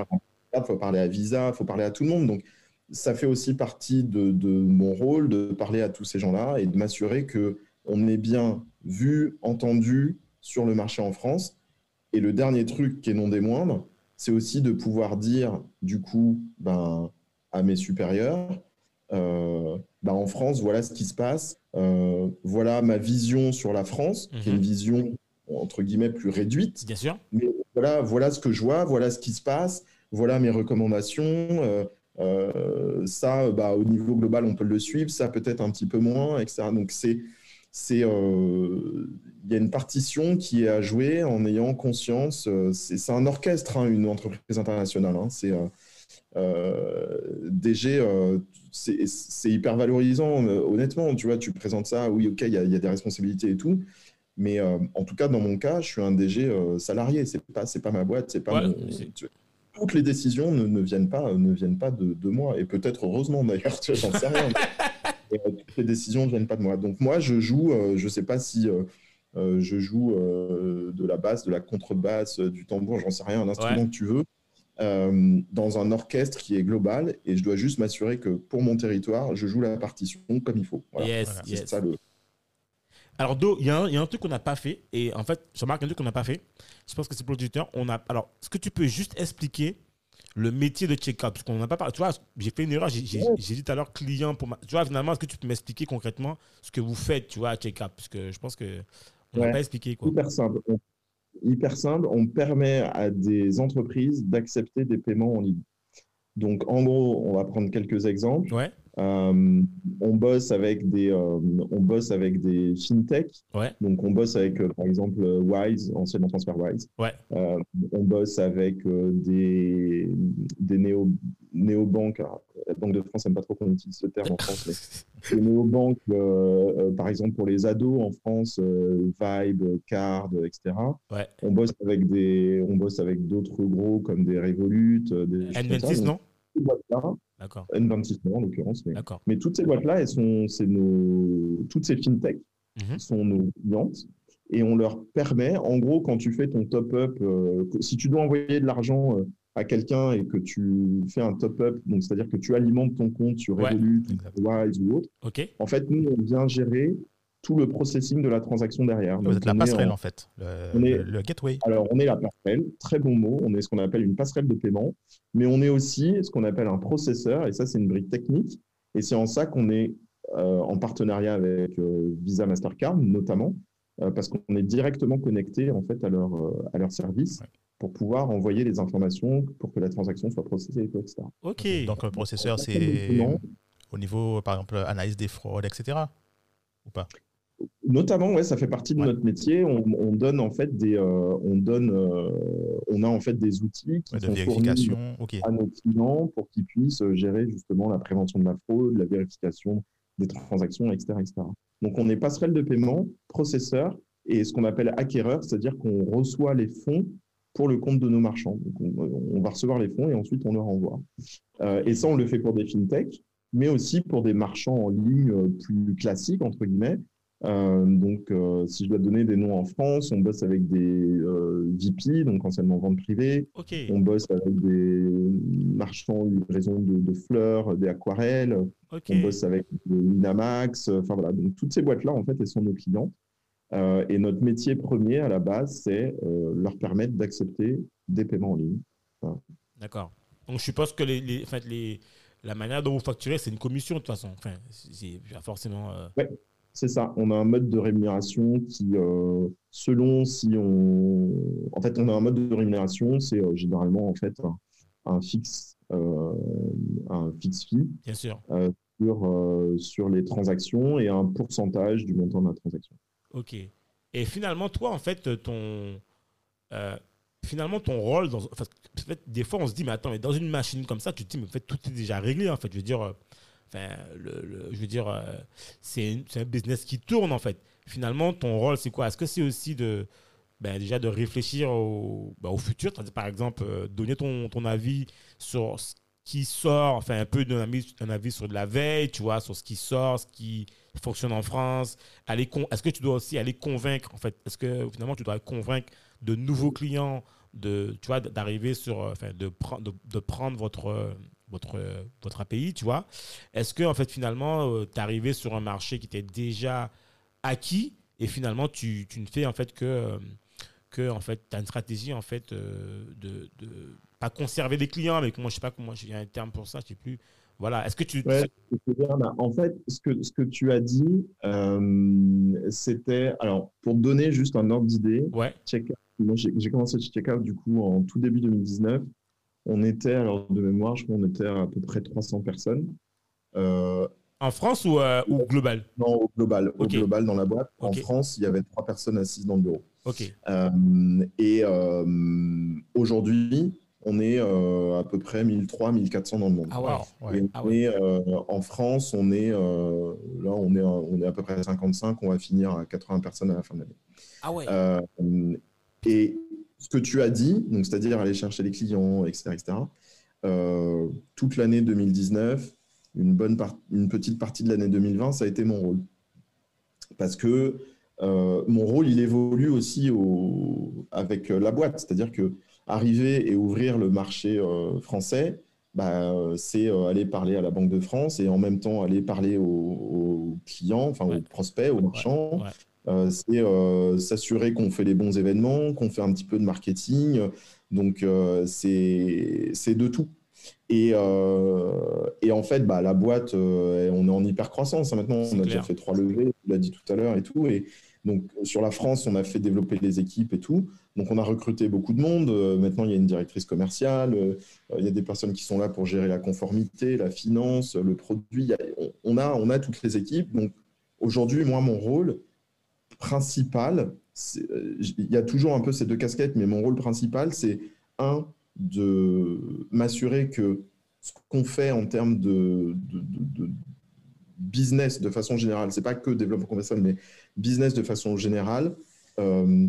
Speaker 2: Mastercard, faut parler à Visa, il faut parler à tout le monde. Donc, ça fait aussi partie de, de mon rôle de parler à tous ces gens-là et de m'assurer que on est bien vu, entendu sur le marché en France. Et le dernier truc qui est non des moindres, c'est aussi de pouvoir dire, du coup, ben, à mes supérieurs, euh, ben, en France, voilà ce qui se passe, euh, voilà ma vision sur la France, qui est
Speaker 3: Mhm.
Speaker 2: une vision, entre guillemets, plus réduite.
Speaker 3: Bien sûr.
Speaker 2: Mais voilà, voilà ce que je vois, voilà ce qui se passe, voilà mes recommandations. euh, ça, bah, au niveau global, on peut le suivre, ça peut-être un petit peu moins, etc. Donc, c'est, c'est, euh, il y a une partition qui est à jouer en ayant conscience. euh, c'est, un orchestre, hein, une entreprise internationale. hein. c'est euh, DG, euh, c'est, hyper valorisant. euh, honnêtement, tu vois, tu présentes ça, oui, ok, il y, a- il y a des responsabilités et tout. Mais en tout cas, dans mon cas, je suis un DG salarié. C'est pas, c'est pas ma boîte, c'est pas
Speaker 3: Ouais,
Speaker 2: mon- toutes les décisions ne, ne viennent pas, ne viennent pas de, de moi. Et peut-être heureusement d'ailleurs, tu vois, j'en sais rien. Et, euh, toutes les décisions ne viennent pas de moi. Donc moi, je joue, euh, je sais pas si euh, je joue de la basse, de la contrebasse, du tambour, j'en sais rien, un instrument
Speaker 3: Ouais.
Speaker 2: que tu veux, dans un orchestre qui est global. Et je dois juste m'assurer que pour mon territoire, je joue la partition comme il faut. Voilà.
Speaker 3: Yes,
Speaker 1: Voilà,
Speaker 2: C'est
Speaker 3: yes.
Speaker 2: ça le.
Speaker 3: Alors, Do, il y, a un- il y a un truc qu'on n'a pas fait. Et en fait, je remarque un truc qu'on n'a pas fait. Je pense que c'est pour l'auditeur. On a... Alors, est-ce que tu peux juste expliquer le métier de check-up Parce qu'on n'a pas parlé. Tu vois, j'ai fait une erreur. J'ai dit tout à l'heure client pour ma... Tu vois, finalement, est-ce que tu peux m'expliquer concrètement ce que vous faites, tu vois, à check-up? Parce que je pense que on n'a
Speaker 2: Ouais.
Speaker 3: pas expliqué, quoi.
Speaker 2: Hyper simple. Hyper simple. On permet à des entreprises d'accepter des paiements en ligne. Donc, en gros, on va prendre quelques exemples.
Speaker 3: Ouais,
Speaker 2: on bosse avec des, euh, on bosse avec des fintech.
Speaker 3: ouais,
Speaker 2: Donc, on bosse avec, euh, par exemple, euh, Wise, anciennement TransferWise.
Speaker 3: ouais.
Speaker 2: Euh, on bosse avec euh, des, des néo, néobanques. La Banque de France n'aime pas trop qu'on utilise ce terme en France, mais des néobanques, euh, euh, par exemple, pour les ados en France, euh, Vibe, Card, etc.
Speaker 3: Ouais.
Speaker 2: On bosse avec des, on bosse avec d'autres gros comme des Revolut, euh, des choses comme ça.
Speaker 3: N26,
Speaker 2: Donc,
Speaker 3: non?
Speaker 2: ces boîtes-là,
Speaker 3: D'accord,
Speaker 2: N26 non, en l'occurrence, mais, toutes ces boîtes-là, elles sont, nos, toutes ces fintechs
Speaker 3: Mhm.
Speaker 2: sont nos clientes et on leur permet, en gros, quand tu fais ton top-up, euh, si tu dois envoyer de l'argent euh, à quelqu'un et que tu fais un top-up, donc c'est-à-dire que tu alimentes ton compte sur Revolut. Wise ou autre,
Speaker 3: Ok,
Speaker 2: en fait, nous, on vient gérer tout le processing de la transaction derrière.
Speaker 1: Vous
Speaker 2: Donc,
Speaker 1: êtes la passerelle,
Speaker 2: en-
Speaker 1: en fait. Le,
Speaker 2: on est-
Speaker 1: le- gateway.
Speaker 2: alors, on est la passerelle, très bon mot, on est ce qu'on appelle une passerelle de paiement, mais on est aussi ce qu'on appelle un processeur, et ça, c'est une brique technique, et c'est en ça qu'on est euh, en partenariat avec euh, Visa Mastercard, notamment, euh, parce qu'on est directement connecté en fait à leur, euh, à leur service
Speaker 1: Ouais.
Speaker 2: pour pouvoir envoyer les informations pour que la transaction soit processée, et tout, etc.
Speaker 3: ok.
Speaker 1: Donc, le processeur, c'est au niveau, par exemple, analyse des fraudes, etc. Ou pas?
Speaker 2: Notamment, ouais, ça fait partie de
Speaker 1: Ouais.
Speaker 2: notre métier. On, on donne en fait des, euh, on donne, euh, on a en fait des outils qui
Speaker 1: Ouais, De
Speaker 2: sont fournis
Speaker 1: vérification Ok.
Speaker 2: à nos clients pour qu'ils puissent euh, gérer justement la prévention de la fraude, la vérification des transactions, etc. etc. Donc, on est passerelle de paiement, processeur et ce qu'on appelle acquéreur, c'est-à-dire qu'on reçoit les fonds pour le compte de nos marchands. Donc, on, on va recevoir les fonds et ensuite on leur envoie. Euh, et ça, on le fait pour des fintechs, mais aussi pour des marchands en ligne plus classiques, entre guillemets. Euh, donc, euh, si je dois donner des noms en France, on bosse avec des euh, VP, donc anciennement vente privée, on bosse avec des marchands livraison de, de fleurs, des aquarelles. On bosse avec Winamax. Enfin voilà, donc toutes ces boîtes-là, en fait, elles sont nos clientes. Euh, et notre métier premier à la base, c'est leur permettre d'accepter des paiements en ligne.
Speaker 3: D'accord. Donc, je suppose que les, les, en fait, les, la manière dont vous facturez, c'est une commission de toute façon. Enfin, c'est forcément. euh,
Speaker 2: C'est ça. On a un mode de rémunération qui, euh, selon si on, en fait, on a un mode de rémunération, c'est euh, généralement en fait un, un fixe, euh, un fixe fee
Speaker 3: Bien sûr.
Speaker 2: sur sur les transactions et un pourcentage du montant de la transaction.
Speaker 3: Ok. Et finalement, toi, en fait, ton, finalement, ton rôle, dans, en fait, des fois, on se dit, mais attends, mais dans une machine comme ça, tu te dis, mais en fait, tout est déjà réglé, en fait. Je veux dire, je veux dire, euh, c'est un business qui tourne, en fait. Finalement, ton rôle, c'est quoi? Est-ce que c'est aussi de, ben, déjà de réfléchir au, ben, futur, par exemple, euh, donner ton, avis sur ce qui sort, enfin, un peu d'un avis, un avis sur de la veille, tu vois, sur ce qui sort, ce qui fonctionne en France, est-ce que tu dois aussi aller convaincre en fait? Est-ce que finalement tu dois convaincre de nouveaux clients de tu vois d'arriver sur euh, de de, prendre votre votre, euh, votre API, tu vois. Est-ce que, en fait, finalement, tu es arrivé sur un marché qui était déjà acquis et finalement, tu, tu ne fais en fait que, euh, que en fait, tu as une stratégie en fait euh, de, de pas conserver des clients, mais moi, je sais pas comment, j'ai un terme pour ça, je sais plus. Voilà. Est-ce que tu.
Speaker 2: Ouais, bah, en fait, ce que, ce que tu as dit, euh, c'était. Alors, pour donner juste un ordre d'idée,
Speaker 3: Ouais.
Speaker 2: J'ai j'ai commencé chez Checkout du coup en tout début 2019. On était, alors de mémoire, je crois qu'on était à peu près 300 personnes. Euh,
Speaker 3: En France ou, euh, ou global?
Speaker 2: Non, au global, au global dans la boîte. En. France, il y avait trois personnes assises dans le bureau.
Speaker 3: Ok.
Speaker 2: Euh, et euh, aujourd'hui, on est euh, à peu près 1300, 1400 dans le monde.
Speaker 3: Ah ouais.
Speaker 1: Wow, ouais.
Speaker 2: Et
Speaker 3: Ah
Speaker 2: on est, euh, en France, on est, euh, là, on est, à- on est à peu près à 55, on va finir à 80 personnes à la fin de l'année.
Speaker 3: Ah ouais.
Speaker 2: Euh, et ce que tu as dit, donc c'est-à-dire aller chercher les clients, etc., etc., euh, toute l'année 2019, une, bonne part- une petite partie de l'année 2020, ça a été mon rôle. Parce que euh, mon rôle, il évolue aussi au- avec euh, la boîte. C'est-à-dire que arriver et ouvrir le marché euh, français, bah, c'est aller parler à la Banque de France et en même temps aller parler aux, aux clients, enfin
Speaker 3: Ouais.
Speaker 2: aux prospects, aux marchands.
Speaker 3: ouais.
Speaker 2: Euh, c'est euh, s'assurer qu'on fait les bons événements, qu'on fait un petit peu de marketing. Donc, euh, c'est de tout. Et, euh, et en fait, bah, la boîte, on est en hyper croissance. hein, Maintenant, on a
Speaker 3: clair.
Speaker 2: déjà fait trois levées, tu l'as dit tout à l'heure et tout. Et donc, sur la France, on a fait développer les équipes et tout. Donc, on a recruté beaucoup de monde. Maintenant, il y a une directrice commerciale. il y a des personnes qui sont là pour gérer la conformité, la finance, le produit. On a, on a toutes les équipes. Donc, aujourd'hui, moi, mon rôle principal, euh, il y a toujours un peu ces deux casquettes, mais mon rôle principal, c'est un, de m'assurer que ce qu'on fait en termes de, business de façon générale, c'est pas que développement commercial, mais business de façon générale, euh,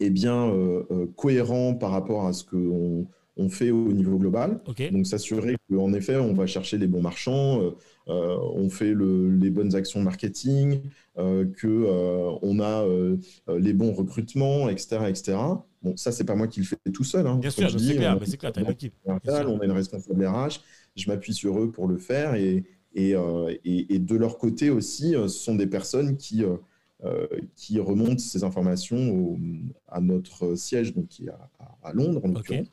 Speaker 2: est bien euh, cohérent par rapport à ce qu'on on fait au niveau global.
Speaker 3: Ok.
Speaker 2: Donc s'assurer qu'en effet, on va chercher les bons marchands, euh, euh, on fait le- les bonnes actions marketing, euh, que euh, on a les bons recrutements, etc., etc. Bon, ça c'est pas moi qui le fais tout seul. hein.
Speaker 3: Bien
Speaker 2: Comme
Speaker 3: sûr,
Speaker 2: je
Speaker 3: c'est clair, c'est clair, tu as une équipe.
Speaker 2: on a une responsable RH, je m'appuie sur eux pour le faire et, et, et- et de leur côté aussi, ce sont des personnes qui, euh, qui remontent ces informations au- à notre siège, donc qui est à, Londres en l'occurrence.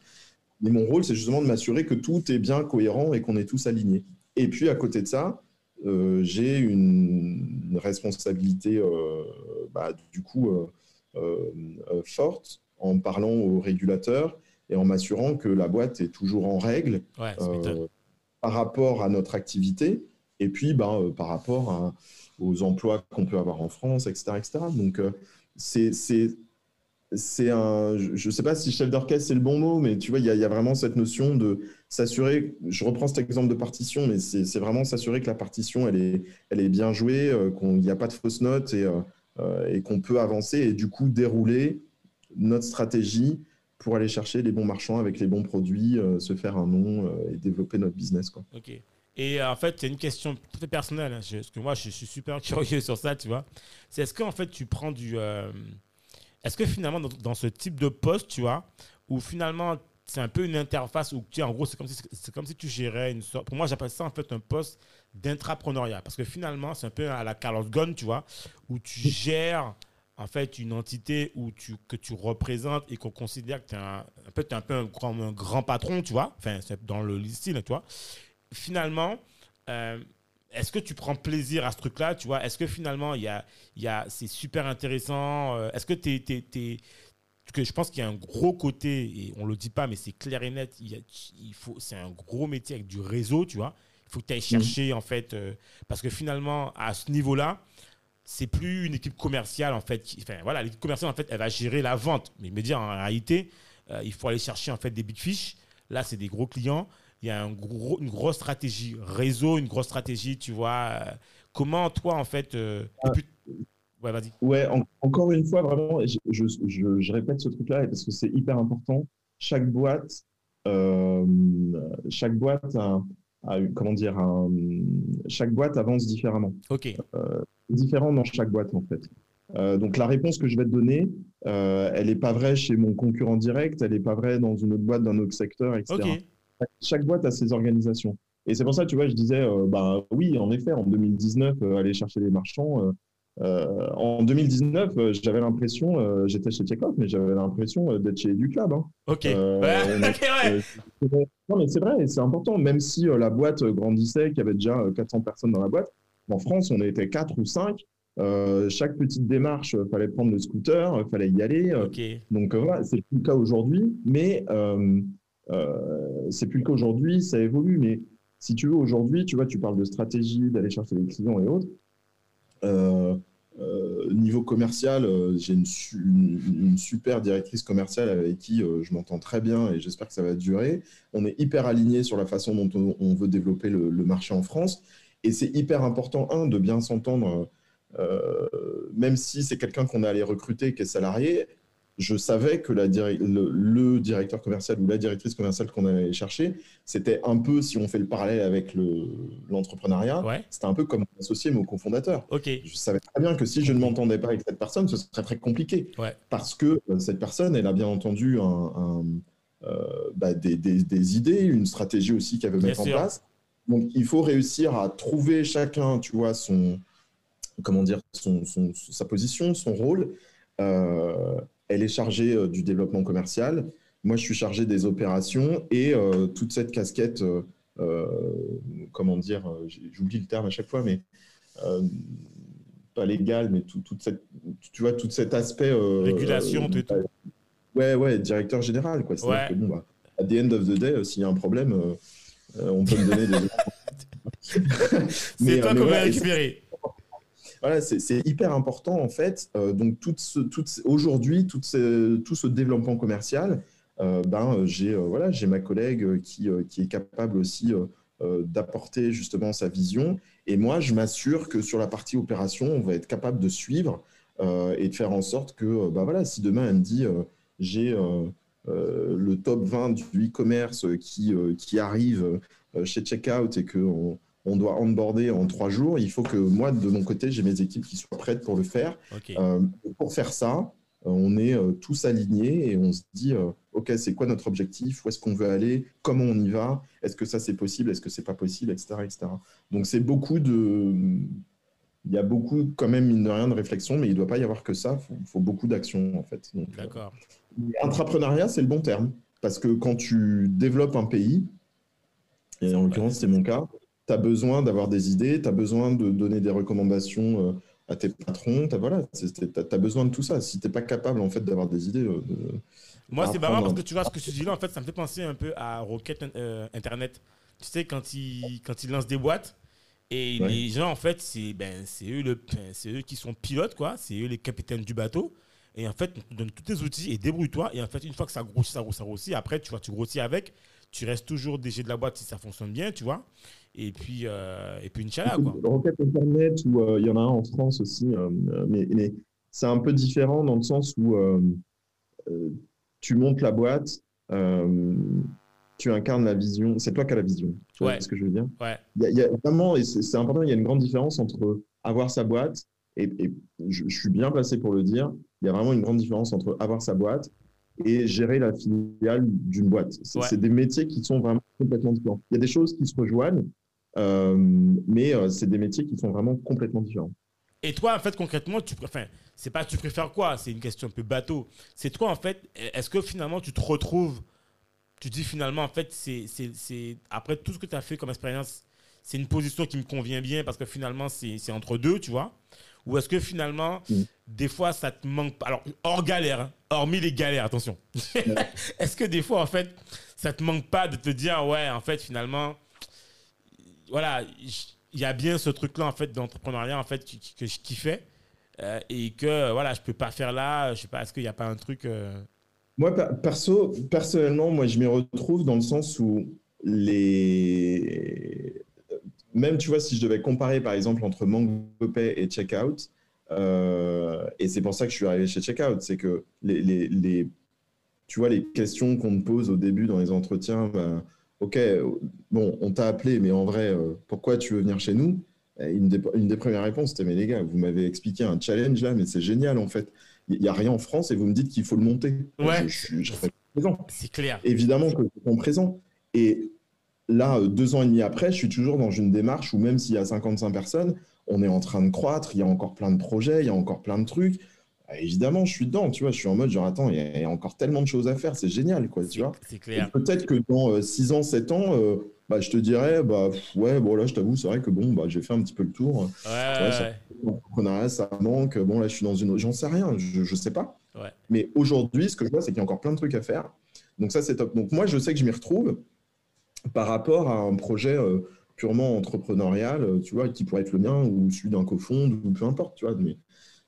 Speaker 2: Mais mon rôle, c'est justement de m'assurer que tout est bien cohérent et qu'on est tous alignés. Et puis à côté de ça, euh, j'ai une, une responsabilité euh, bah, du coup euh, forte en parlant aux régulateurs et en m'assurant que la boîte est toujours en règle
Speaker 3: Ouais,
Speaker 2: par rapport à notre activité et puis euh, par rapport à- aux emplois qu'on peut avoir en France, etc. etc. Donc, c'est c'est- un. Je ne sais pas si chef d'orchestre c'est le bon mot, mais tu vois, il y, a- y a vraiment cette notion de s'assurer. Je reprends cet exemple de partition, mais c'est vraiment s'assurer que la partition, elle est, elle est bien jouée, euh, qu'il n'y a pas de fausses notes et, euh, euh, et qu'on peut avancer et du coup dérouler notre stratégie pour aller chercher les bons marchands avec les bons produits, se faire un nom et développer notre business. Quoi.
Speaker 3: Ok. Et en fait, c'est une question fait personnelle, hein, parce que moi, je, suis super curieux sur ça, tu vois. C'est est-ce qu'en fait, tu prends du. Est-ce que finalement, dans, ce type de poste, tu vois, où finalement, c'est un peu une interface où, tu en gros, c'est comme, si, comme si tu gérais une sorte. Pour moi, j'appelle ça en fait un poste d'intrapreneuriat. Parce que finalement, c'est un peu à la Carlos Ghosn, tu vois, où tu gères en fait une entité où que tu représentes et qu'on considère que tu es un, peu, un, peu grand, un grand patron, tu vois. Enfin, dans le style, tu vois finalement, euh, est-ce que tu prends plaisir à ce truc-là Tu vois, est-ce que finalement, il y a, y a, c'est super intéressant euh, Est-ce que tu es, que je pense qu'il y a un gros côté et on le dit pas, mais c'est clair et net. Il, y a- il faut, c'est un gros métier avec du réseau, tu vois? Il faut que tu ailles chercher en fait, euh, parce que finalement, à ce niveau-là, c'est plus une équipe commerciale en fait. qui- enfin voilà, l'équipe commerciale en fait, elle va gérer la vente. Mais me dire en réalité, euh, il faut aller chercher en fait des big fish. Là, c'est des gros clients. Il y a un gros, une grosse stratégie réseau, une grosse stratégie, tu vois. euh, comment toi en fait, euh, ouais, vas-y.
Speaker 2: Ouais, en- encore une fois, vraiment, je, je, je- je répète ce truc-là parce que c'est hyper important. Chaque boîte, euh, chaque boîte a, a eu- comment dire, un- chaque boîte avance différemment.
Speaker 3: Ok.
Speaker 2: différent dans chaque boîte en fait. Euh, donc la réponse que je vais te donner, euh, elle n'est pas vraie chez mon concurrent direct, elle n'est pas vraie dans une autre boîte d'un autre secteur, etc.
Speaker 3: Ok.
Speaker 2: Chaque boîte a ses organisations. Et c'est pour ça, tu vois, je disais, euh, bah oui, en effet, en 2019, euh, aller chercher les marchands. euh, euh, en 2019, euh, j'avais l'impression, euh, j'étais chez Chekhov, mais j'avais l'impression euh, d'être chez du club. hein.
Speaker 3: Ok.
Speaker 2: Euh,
Speaker 3: Ouais.
Speaker 2: Euh. Non, mais c'est vrai, et c'est important, même si euh, la boîte euh, grandissait, qu'il y avait déjà euh, 400 personnes dans la boîte. En France, on était 4 ou 5. Euh, chaque petite démarche, il fallait prendre le scooter, il fallait y aller. euh,
Speaker 3: Ok.
Speaker 2: donc euh, voilà, c'est le cas aujourd'hui, mais euh, c'est plus le cas aujourd'hui, ça évolue. Mais si tu veux, aujourd'hui, tu vois, tu parles de stratégie, d'aller chercher les clients et autres. Euh, euh, niveau commercial, euh, j'ai une, su- une- une super directrice commerciale avec qui je m'entends très bien et j'espère que ça va durer. On est hyper aligné sur la façon dont on, veut développer le, marché en France. Et c'est hyper important, un, de bien s'entendre, même si c'est quelqu'un qu'on est allé recruter, qui est salarié. Je savais que la diri- le, le directeur commercial ou la directrice commerciale qu'on allait chercher, c'était un peu, si on fait le parallèle avec le- l'entrepreneuriat,
Speaker 3: Ouais.
Speaker 2: c'était un peu comme mon associé, mon cofondateur. Je savais très bien que si je ne m'entendais pas avec cette personne, ce serait très compliqué.
Speaker 3: Ouais.
Speaker 2: Parce que euh, cette personne, elle a bien entendu un, un, euh, bah, des, des- des idées, une stratégie aussi qu'elle veut
Speaker 3: Bien
Speaker 2: mettre
Speaker 3: sûr.
Speaker 2: en place. Donc, il faut réussir à trouver chacun, tu vois, son, comment dire, son, son- sa position, son rôle. Euh, elle est chargée euh, du développement commercial. Moi, je suis chargé des opérations et euh, toute cette casquette, euh, comment dire, j'oublie le terme à chaque fois, mais euh, pas légal, mais tout, toute cette, tu vois, tout cet aspect.
Speaker 3: Régulation, tout.
Speaker 2: Ouais, ouais, directeur général, quoi.
Speaker 3: Ouais.
Speaker 2: que, bon, bah, at the end of the day, s'il y a un problème, on peut me donner des.
Speaker 3: C'est toi qu'on va récupérer.
Speaker 2: Voilà, c'est hyper important en fait. Euh, donc aujourd'hui, tout ce, développement commercial, euh, ben euh, j'ai euh, voilà, ma collègue qui, qui est capable aussi d'apporter justement sa vision. Et moi, je m'assure que sur la partie opération, on va être capable de suivre et de faire en sorte que, ben voilà, si demain elle me dit j'ai le top 20 du e-commerce qui, qui arrive chez Checkout et que on, doit onboarder en trois jours, il faut que moi, de mon côté, j'ai mes équipes qui soient prêtes pour le faire. Euh, pour faire ça, euh, on est euh, tous alignés et on se dit, euh, OK, c'est quoi notre objectif? Où est-ce qu'on veut aller? Comment on y va? Est-ce que ça, c'est possible? Est-ce que c'est pas possible? Etc. etc. Donc, c'est beaucoup de... Il y a beaucoup, quand même, mine de rien, de réflexion, mais il ne doit pas y avoir que ça. Il faut, faut beaucoup d'action, en fait. Euh,
Speaker 3: D'accord.
Speaker 2: Intrapreneuriat, c'est le bon terme. Parce que quand tu développes un pays, et en l'occurrence, c'est mon cas, tu as besoin d'avoir des idées, tu as besoin de donner des recommandations euh, à tes patrons, tu as, voilà, besoin de tout ça. Si tu n'es pas capable en fait, d'avoir des idées. euh, de-
Speaker 3: Moi, c'est marrant parce que tu vois ce que tu dis là, en fait, ça me fait penser un peu à Rocket euh, Internet. Tu sais, quand ils, quand ils lancent des boîtes et
Speaker 2: Ouais.
Speaker 3: les gens, en fait, c'est ben, eux, le- eux qui sont pilotes, quoi. C'est eux les capitaines du bateau. Et en fait, on te donne tous tes outils et débrouille-toi. Et en fait, une fois que ça grossit, ça grossit, ça grossit, après, tu vois, tu grossis avec. Tu restes toujours DG de la boîte si ça fonctionne bien, tu vois. Et puis, euh, et puis Inch'Allah, quoi.
Speaker 2: Rocket Internet, où euh, il y en a un en France aussi, euh, mais, mais c'est un peu différent dans le sens où tu montes la boîte, tu incarnes la vision, c'est toi qui as la vision. Tu vois
Speaker 3: Ouais.
Speaker 2: ce que je veux dire?
Speaker 3: Ouais.
Speaker 2: Il y, a- il y a vraiment, et c'est important, il y a une grande différence entre avoir sa boîte, et, et je, je suis bien placé pour le dire, il y a vraiment une grande différence entre avoir sa boîte et gérer la filiale d'une boîte. C'est
Speaker 3: Ouais.
Speaker 2: des métiers qui sont vraiment complètement différents. Il y a des choses qui se rejoignent, mais euh, c'est des métiers qui sont vraiment complètement différents.
Speaker 3: Et toi, en fait, concrètement, tu préfères. C'est pas tu préfères quoi? C'est une question un peu bateau. C'est toi, en fait, est-ce que finalement tu te retrouves. Tu dis finalement, en fait, c'est. c'est- c'est- Après tout ce que tu as fait comme expérience, c'est une position qui me convient bien parce que finalement, c'est c'est entre deux, tu vois? Ou est-ce que finalement,
Speaker 2: Mm.
Speaker 3: des fois, ça te manque pas? Alors, hors galère, hein, hormis les galères, attention. est-ce que des fois, en fait, ça te manque pas de te dire, ouais, en fait, finalement, voilà, il y a bien ce truc-là, en fait, d'entrepreneuriat, en fait, qui- que je kiffais. euh, et que, voilà, je peux pas faire là. Je sais pas, est-ce qu'il n'y a pas un truc. euh,
Speaker 2: Moi, per- perso, personnellement, moi, je m'y retrouve dans le sens où les... Même, tu vois, si je devais comparer, par exemple, entre MangoPay et Checkout, euh, et c'est pour ça que je suis arrivé chez Checkout, c'est que les, les, les- tu vois, les questions qu'on me pose au début dans les entretiens, ben, OK, bon, on t'a appelé, mais en vrai, euh, pourquoi tu veux venir chez nous? Une des, une des premières réponses, c'était, mais les gars, vous m'avez expliqué un challenge là, mais c'est génial en fait. Il n'y a rien en France et vous me dites qu'il faut le monter.
Speaker 3: Ouais.
Speaker 2: Je, je, je présent.
Speaker 3: C'est clair.
Speaker 2: Évidemment que je réponds présent. Et là, euh, deux ans et demi après, je suis toujours dans une démarche où même s'il y a 55 personnes, on est en train de croître, il y a encore plein de projets, il y a encore plein de trucs. Bah, évidemment, je suis dedans, tu vois, je suis en mode genre, attends, il y, a- il y a encore tellement de choses à faire, c'est génial, quoi, tu vois.
Speaker 3: C'est clair.
Speaker 2: Peut-être que dans 6 ans, 7 ans, euh, bah, je te dirais, bah, pff, ouais, bon, là, je t'avoue, c'est vrai que bon, bah, j'ai fait un petit peu le tour.
Speaker 3: Ouais, ouais,
Speaker 2: ça-
Speaker 3: ouais.
Speaker 2: L'entrepreneuriat, ça manque. Bon, là, je suis dans une. J'en sais rien, je, je sais pas.
Speaker 3: Ouais.
Speaker 2: Mais aujourd'hui, ce que je vois, c'est qu'il y a encore plein de trucs à faire. Donc, ça, c'est top. Donc, moi, je sais que je m'y retrouve par rapport à un projet euh, purement entrepreneurial, euh, tu vois, qui pourrait être le mien ou celui d'un cofond ou peu importe, tu vois. Mais,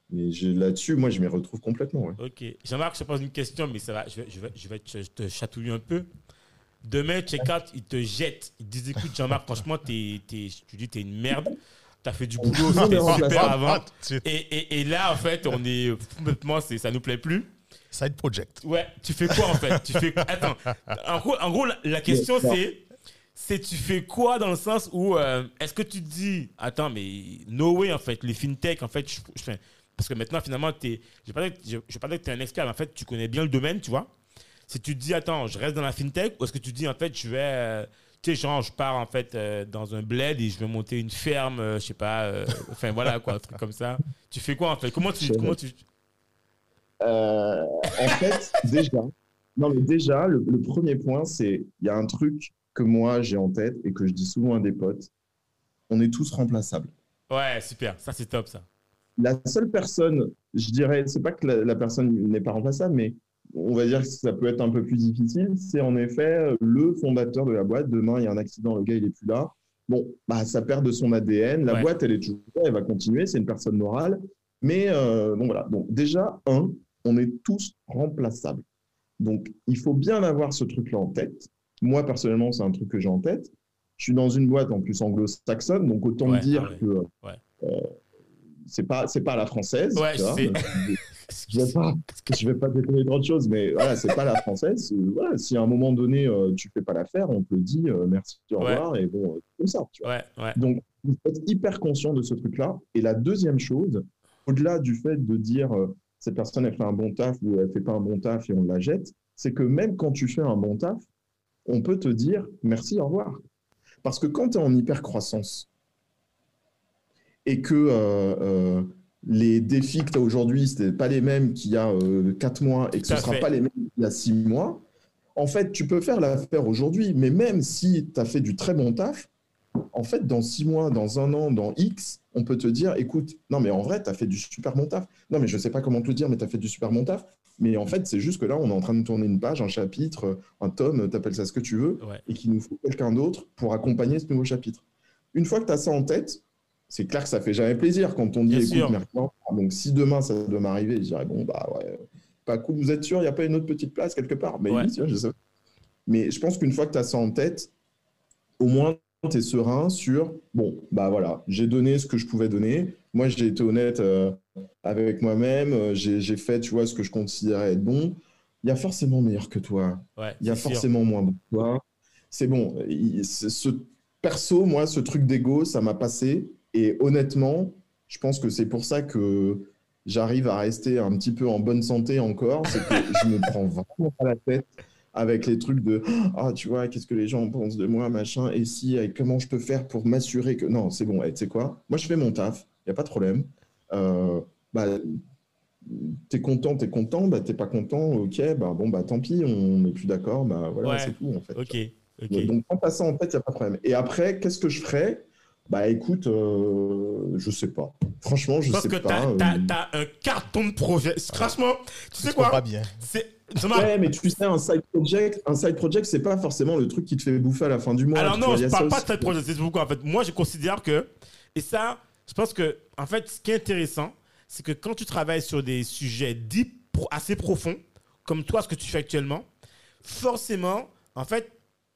Speaker 2: mais là-dessus, moi, je m'y retrouve complètement. ouais.
Speaker 3: Ok. Jean-Marc, je te pose une question, mais ça va, je vais, je vais, je vais te, te chatouiller un peu. Demain, check-out, il te jette. Il te dit écoute, Jean-Marc, franchement, t'es, t'es, tu dis, t'es une merde. T'as fait du boulot, c'était super avant.
Speaker 1: Ah.
Speaker 3: Et, et, et là, en fait, on est complètement, c'est, ça nous plaît plus.
Speaker 1: Side project.
Speaker 3: Ouais, tu fais quoi en fait? Tu fais Attends, en gros, en gros la, la question c'est c'est tu fais quoi dans le sens où euh, est-ce que tu te dis attends mais no way en fait les fintech en fait je, je fais- parce que maintenant finalement t'es je que- je, je vais pas dire que tu es un expert mais en fait tu connais bien le domaine tu vois. Si tu te dis attends je reste dans la fintech ou est-ce que tu te dis en fait je vais euh, tu sais genre je pars en fait euh, dans un bled et je vais monter une ferme euh, je sais pas euh, enfin voilà quoi un truc comme ça. Tu fais quoi en fait? Comment tu comment tu
Speaker 2: en fait, déjà, non, mais déjà, le, le premier point, c'est il y a un truc que moi j'ai en tête et que je dis souvent à des potes. On est tous remplaçables.
Speaker 3: ouais super. Ça c'est top ça
Speaker 2: La seule personne, je dirais, c'est pas que la, la personne n'est pas remplaçable, mais on va dire que ça peut être un peu plus difficile, c'est en effet le fondateur de la boîte. Demain, il y a un accident, le gars, il est plus là. Bon, bah, ça perd de son ADN. La
Speaker 3: Ouais.
Speaker 2: boîte, elle est toujours là, elle va continuer, c'est une personne morale. Mais euh, bon, voilà. Donc, déjà, un, on est tous remplaçables. Donc, il faut bien avoir ce truc-là en tête. Moi, personnellement, c'est un truc que j'ai en tête. Je suis dans une boîte en plus anglo-saxonne, donc autant
Speaker 3: Ouais,
Speaker 2: dire
Speaker 3: ah ouais.
Speaker 2: que euh, c'est pas c'est pas la française.
Speaker 3: Ouais, je
Speaker 2: vais pas, je vais pas déconner trop de choses, mais voilà, c'est pas la française. Voilà, si à un moment donné euh, tu fais pas l'affaire, on te dit euh, merci, au
Speaker 3: Ouais.
Speaker 2: revoir, et bon, euh, comme ça, tu vois.
Speaker 3: Ouais, ouais.
Speaker 2: Donc, il faut être hyper conscient de ce truc-là. Et la deuxième chose, au-delà du fait de dire cette personne elle fait un bon taf ou elle fait pas un bon taf et on la jette, c'est que même quand tu fais un bon taf, on peut te dire merci, au revoir. Parce que quand tu es en hyper croissance et que euh, euh, les défis que tu as aujourd'hui, ce pas les mêmes qu'il y a euh, 4 mois et que ce ne sera
Speaker 3: fait.
Speaker 2: pas les mêmes qu'il y a 6 mois, en fait, tu peux faire l'affaire aujourd'hui, mais même si tu as fait du très bon taf, en fait, dans 6 mois, dans un an, dans X, on peut te dire, écoute, non, mais en vrai, tu as fait du super bon taf. Non, mais je sais pas comment te le dire, mais tu as fait du super bon taf. Mais en fait, c'est juste que là, on est en train de tourner une page, un chapitre, un tome, t'appelles ça ce que tu veux,
Speaker 3: Ouais.
Speaker 2: et qu'il nous faut quelqu'un d'autre pour accompagner ce nouveau chapitre. Une fois que tu as ça en tête, c'est clair que ça fait jamais plaisir quand on dit, écoute, merci, donc si demain ça doit m'arriver, je dirais, bon, bah ouais, pas cool, vous êtes sûr, il n'y a pas une autre petite place quelque part? Mais
Speaker 3: Ouais.
Speaker 2: oui, tu vois, je sais. Mais je pense qu'une fois que tu as ça en tête, au moins, tu es serein sur, bon, bah voilà, j'ai donné ce que je pouvais donner. Moi, j'ai été honnête euh, avec moi-même, euh, j'ai fait, tu vois, ce que je considérais être bon. Il y a forcément meilleur que toi.
Speaker 3: Ouais,
Speaker 2: Il y a
Speaker 3: sûr.
Speaker 2: forcément moins bon que toi. C'est bon. Ce perso, moi, ce truc d'ego, ça m'a passé. Et honnêtement, je pense que c'est pour ça que j'arrive à rester un petit peu en bonne santé encore. C'est que je me prends vraiment pas la tête avec les trucs de ah tu vois qu'est-ce que les gens pensent de moi machin. Et si et comment je peux faire pour m'assurer que non c'est bon tu sais quoi? Moi je fais mon taf il y a pas de problème. Euh, bah t'es content t'es content. Bah t'es pas content ok. Bah bon bah tant pis on n'est plus d'accord. Bah voilà
Speaker 3: Ouais.
Speaker 2: c'est tout en fait.
Speaker 3: Ok, ok.
Speaker 2: donc t'as ça en tête il y a pas de problème. Et après qu'est-ce que je ferais? Bah écoute euh, je sais pas franchement je
Speaker 3: Parce
Speaker 2: sais
Speaker 3: que
Speaker 2: pas
Speaker 3: t'as
Speaker 2: euh,
Speaker 3: t'as- t'as un carton de projet. Franchement, tu sais
Speaker 1: Je crois
Speaker 3: quoi
Speaker 1: pas bien.
Speaker 3: C'est.
Speaker 2: Ouais, mais tu sais, un side project, un side project, c'est pas forcément le truc qui te fait bouffer à la fin du mois.
Speaker 3: Alors non,
Speaker 2: vois,
Speaker 3: je parle pas de cette projet. C'est pourquoi en fait, moi je considère que et ça, je pense que en fait, ce qui est intéressant, c'est que quand tu travailles sur des sujets deep, assez profonds, comme toi, ce que tu fais actuellement, forcément, en fait,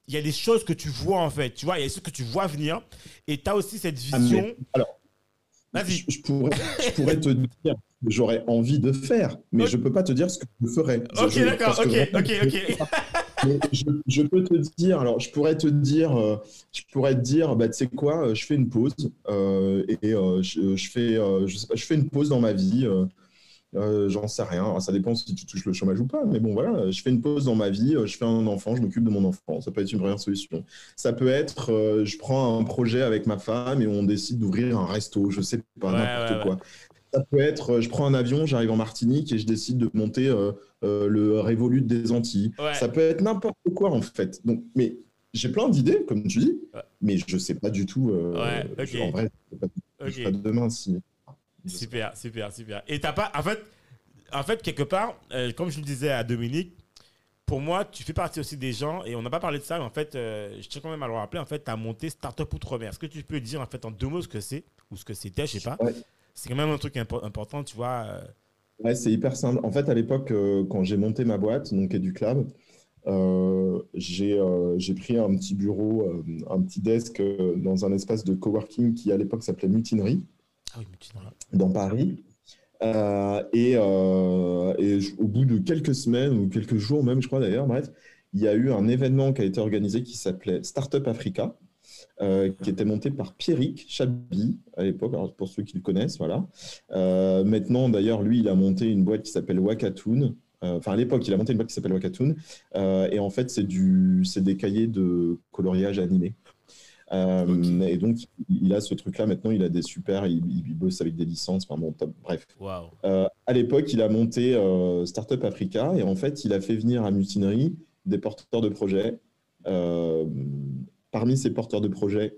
Speaker 3: il y a des choses que tu vois en fait. Tu vois, il y a des choses que tu vois venir, et tu as aussi cette
Speaker 2: Ah,
Speaker 3: vision.
Speaker 2: alors,
Speaker 3: Vas-y.
Speaker 2: Je, je pourrais, je pourrais te dire que j'aurais envie de faire, mais je peux pas te dire ce que je ferais.
Speaker 3: Ok, d'accord. Ok,
Speaker 2: vraiment,
Speaker 3: ok, ok.
Speaker 2: mais je, je peux te dire, alors je pourrais te dire, euh, je pourrais te dire, bah tu sais quoi, euh, je fais une pause euh, et euh, je, je fais, je sais pas, je fais une pause dans ma vie. Euh, J'en sais rien. Ça dépend si tu touches le chômage ou pas. Mais bon, voilà, je fais une pause dans ma vie, euh, je fais un enfant, je m'occupe de mon enfant. Ça peut être une première solution. Ça peut être, euh, je prends un projet avec ma femme et on décide d'ouvrir un resto, je sais pas,
Speaker 3: Ouais,
Speaker 2: n'importe
Speaker 3: ouais,
Speaker 2: quoi. Ça peut être, je prends un avion, j'arrive en Martinique et je décide de monter euh, le Revolut des Antilles. Ça peut être n'importe quoi en fait. Donc, mais j'ai plein d'idées, comme tu dis, mais je sais pas du tout.
Speaker 3: Ouais, ok.
Speaker 2: je- En vrai, je sais pas, je sais pas demain si.
Speaker 3: Super, super, super. Et t'as pas. En fait, en fait quelque part, euh, comme je le disais à Dominique, pour moi, tu fais partie aussi des gens, et on n'a pas parlé de ça, mais en fait, euh, je tiens quand même à le rappeler, en fait, tu as monté Startup Outre-mer. Est-ce que tu peux dire, en fait, en deux mots ce que c'est, ou ce que c'était, je sais pas?
Speaker 2: Ouais.
Speaker 3: C'est quand même un truc impo- important, tu vois. euh,
Speaker 2: Ouais, c'est hyper simple. En fait, à l'époque, euh, quand j'ai monté ma boîte, donc EduClub, euh, j'ai euh, j'ai pris un petit bureau, euh, un petit desk euh, dans un espace de coworking qui à l'époque s'appelait Mutinerie,
Speaker 3: Ah oui, as-
Speaker 2: dans Paris. Euh, et euh, au bout de quelques semaines ou quelques jours même, je crois d'ailleurs, bref, il y a eu un événement qui a été organisé qui s'appelait Startup Africa, euh, qui était monté par Pierrick Chabi à l'époque, pour ceux qui le connaissent, voilà. Maintenant, d'ailleurs, lui, il a monté une boîte qui s'appelle Wakatoon. Enfin, à l'époque, il a monté une boîte qui s'appelle Wakatoon. Et en fait, c'est des cahiers de coloriage animé. Euh. Et donc, il a ce truc-là. Maintenant, il a des super. Il, il bosse avec des licences. Enfin, bon, top. Bref. Euh, à l'époque, il a monté euh, Startup Africa et en fait, il a fait venir à Mutinerie des porteurs de projets. Parmi ces porteurs de projets,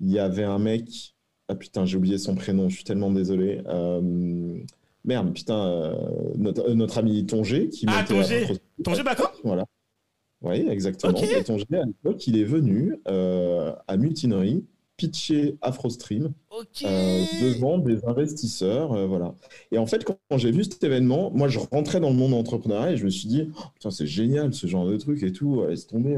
Speaker 2: il y avait un mec. Ah putain, j'ai oublié son prénom, je suis tellement désolé. Euh, merde, putain, euh, notre, euh, notre ami Tongé qui
Speaker 3: Ah, Tongé.
Speaker 2: Afro-
Speaker 3: Ton jeu d'accord
Speaker 2: Voilà. Oui, exactement. Et Tongé, à l'époque, il est venu euh, à Mutinerie pitcher AfroStream euh, devant des investisseurs, euh, voilà. Et en fait, quand, quand j'ai vu cet événement, moi, je rentrais dans le monde entrepreneurial et je me suis dit, oh, putain, c'est génial ce genre de truc et tout, laisse tomber,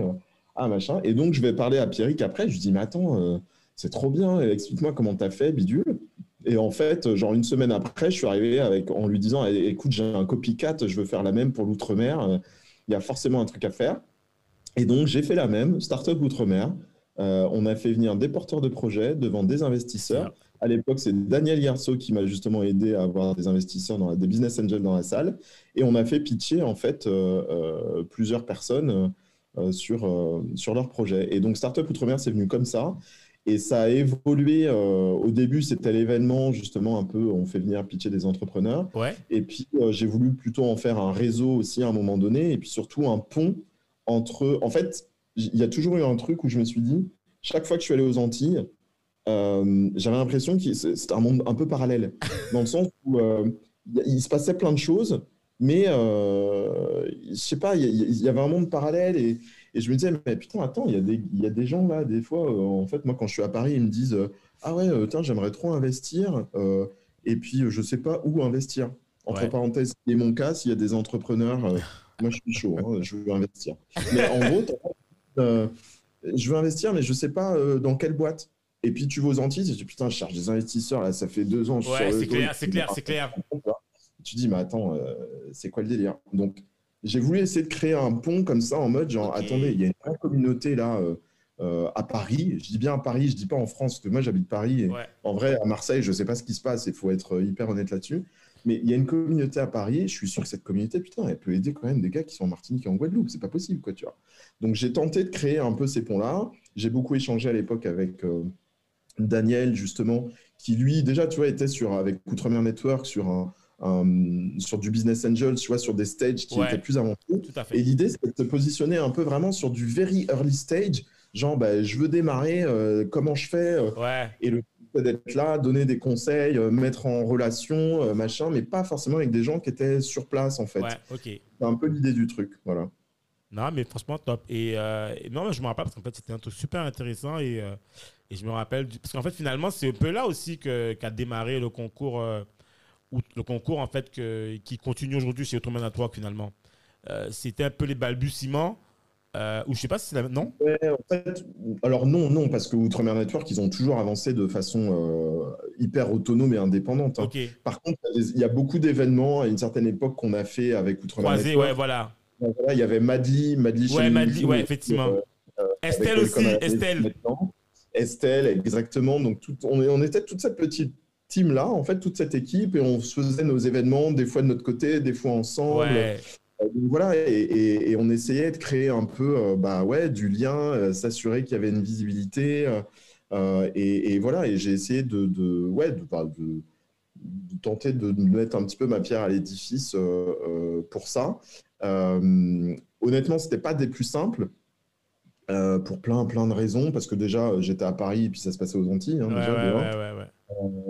Speaker 2: ah machin. Et donc, je vais parler à Pierrick après. Je lui dis, mais attends, c'est trop bien. Explique-moi comment t'as fait, bidule. Et en fait, genre une semaine après, je suis arrivé avec en lui disant, Eh, écoute, j'ai un copycat, je veux faire la même pour l'outre-mer. Il y a forcément un truc à faire. Et donc, j'ai fait la même, Startup Outre-mer. Euh, on a fait venir des porteurs de projets devant des investisseurs. À l'époque, c'est Daniel Yarso qui m'a justement aidé à avoir des investisseurs, dans la- des business angels dans la salle. Et on a fait pitcher en fait euh, euh, plusieurs personnes sur, sur leur projet. Et donc, Startup Outre-mer, c'est venu comme ça. Et ça a évolué. euh, au début, c'était l'événement, justement, un peu, on fait venir pitcher des entrepreneurs.
Speaker 3: Ouais.
Speaker 2: Et puis, euh, j'ai voulu plutôt en faire un réseau aussi à un moment donné, et puis surtout un pont entre. En fait, il y a toujours eu un truc où je me suis dit, chaque fois que je suis allé aux Antilles, euh, j'avais l'impression que c'était un monde un peu parallèle, dans le sens où euh, il se passait plein de choses, mais euh, je sais pas, il y, avait un monde parallèle, et, et je me disais, mais putain, attends, il y, a des- il y a des gens là, des fois, euh, en fait, moi, quand je suis à Paris, ils me disent, ah ouais, j'aimerais trop investir. et puis, je sais pas où investir. Entre
Speaker 3: Ouais.
Speaker 2: parenthèses, c'est mon cas, s'il y a des entrepreneurs, moi je suis chaud, hein, je veux investir. Mais en gros, euh, je veux investir, mais je sais pas euh, dans quelle boîte. Et puis tu vas aux Antilles, tu dis putain, je cherche des investisseurs, là, ça fait deux ans. je
Speaker 3: Ouais, c'est clair, c'est clair, c'est clair.
Speaker 2: Tu dis, mais attends, euh, c'est quoi le délire? Donc, j'ai voulu essayer de créer un pont comme ça, en mode genre, attendez, il y a une vraie communauté là euh, à Paris. Je dis bien à Paris, je dis pas en France, parce que moi j'habite Paris. Et
Speaker 3: Ouais.
Speaker 2: en vrai, à Marseille, je sais pas ce qui se passe, il faut être hyper honnête là-dessus. Mais il y a une communauté à Paris, je suis sûr que cette communauté, putain, elle peut aider quand même des gars qui sont en Martinique et en Guadeloupe. C'est pas possible, quoi, tu vois. Donc j'ai tenté de créer un peu ces ponts-là. J'ai beaucoup échangé à l'époque avec euh, Daniel, justement, qui lui, déjà, tu vois, était sur, avec Outremer Network sur, un, sur du business angel, tu vois, sur des stages qui
Speaker 3: Ouais.
Speaker 2: étaient plus avancés. Et l'idée, c'est de te positionner un peu vraiment sur du very early stage. Genre, bah, je veux démarrer, euh, comment je fais euh,
Speaker 3: Ouais.
Speaker 2: Et le d'être là, donner des conseils, euh, mettre en relation, euh, machin, mais pas forcément avec des gens qui étaient sur place, en fait.
Speaker 3: Ouais, ok.
Speaker 2: C'est un peu l'idée du truc, voilà.
Speaker 3: Non, mais franchement, top. Et, euh, et non, je me rappelle parce qu'en fait, c'était un truc super intéressant. Et, euh, et je me rappelle. du- Parce qu'en fait, finalement, c'est un peu là aussi que- qu'a démarré le concours, euh, ou le concours en fait, que, qui continue aujourd'hui chez Outremer Network, finalement. C'était un peu les balbutiements. Euh, ou je sais pas si c'est la. Non?
Speaker 2: Ouais, en fait, alors non, non, parce que Outremer Network, ils ont toujours avancé de façon euh, hyper autonome et indépendante. hein. Par contre, il y a beaucoup d'événements à une certaine époque qu'on a fait avec Outremer
Speaker 3: Croisé,
Speaker 2: Network.
Speaker 3: ouais, voilà.
Speaker 2: Il y avait Madly, Madly
Speaker 3: Ouais, Madly, ouais, effectivement.
Speaker 2: euh,
Speaker 3: Estelle aussi, Estelle.
Speaker 2: Estelle, exactement. Donc, tout, on, on était toute cette petite team-là, en fait, toute cette équipe, et on faisait nos événements, des fois de notre côté, des fois ensemble.
Speaker 3: Ouais.
Speaker 2: Euh, donc voilà, et, et- et on essayait de créer un peu euh, bah ouais, du lien, euh, s'assurer qu'il y avait une visibilité. et, et voilà, et j'ai essayé de, de, ouais, de, bah, de- tenter de mettre un petit peu ma pierre à l'édifice euh, euh, pour ça. Euh, honnêtement, c'était pas des plus simples. pour plein plein de raisons parce que déjà j'étais à Paris et puis ça se passait aux Antilles hein,
Speaker 3: Ouais,
Speaker 2: déjà,
Speaker 3: ouais, ouais.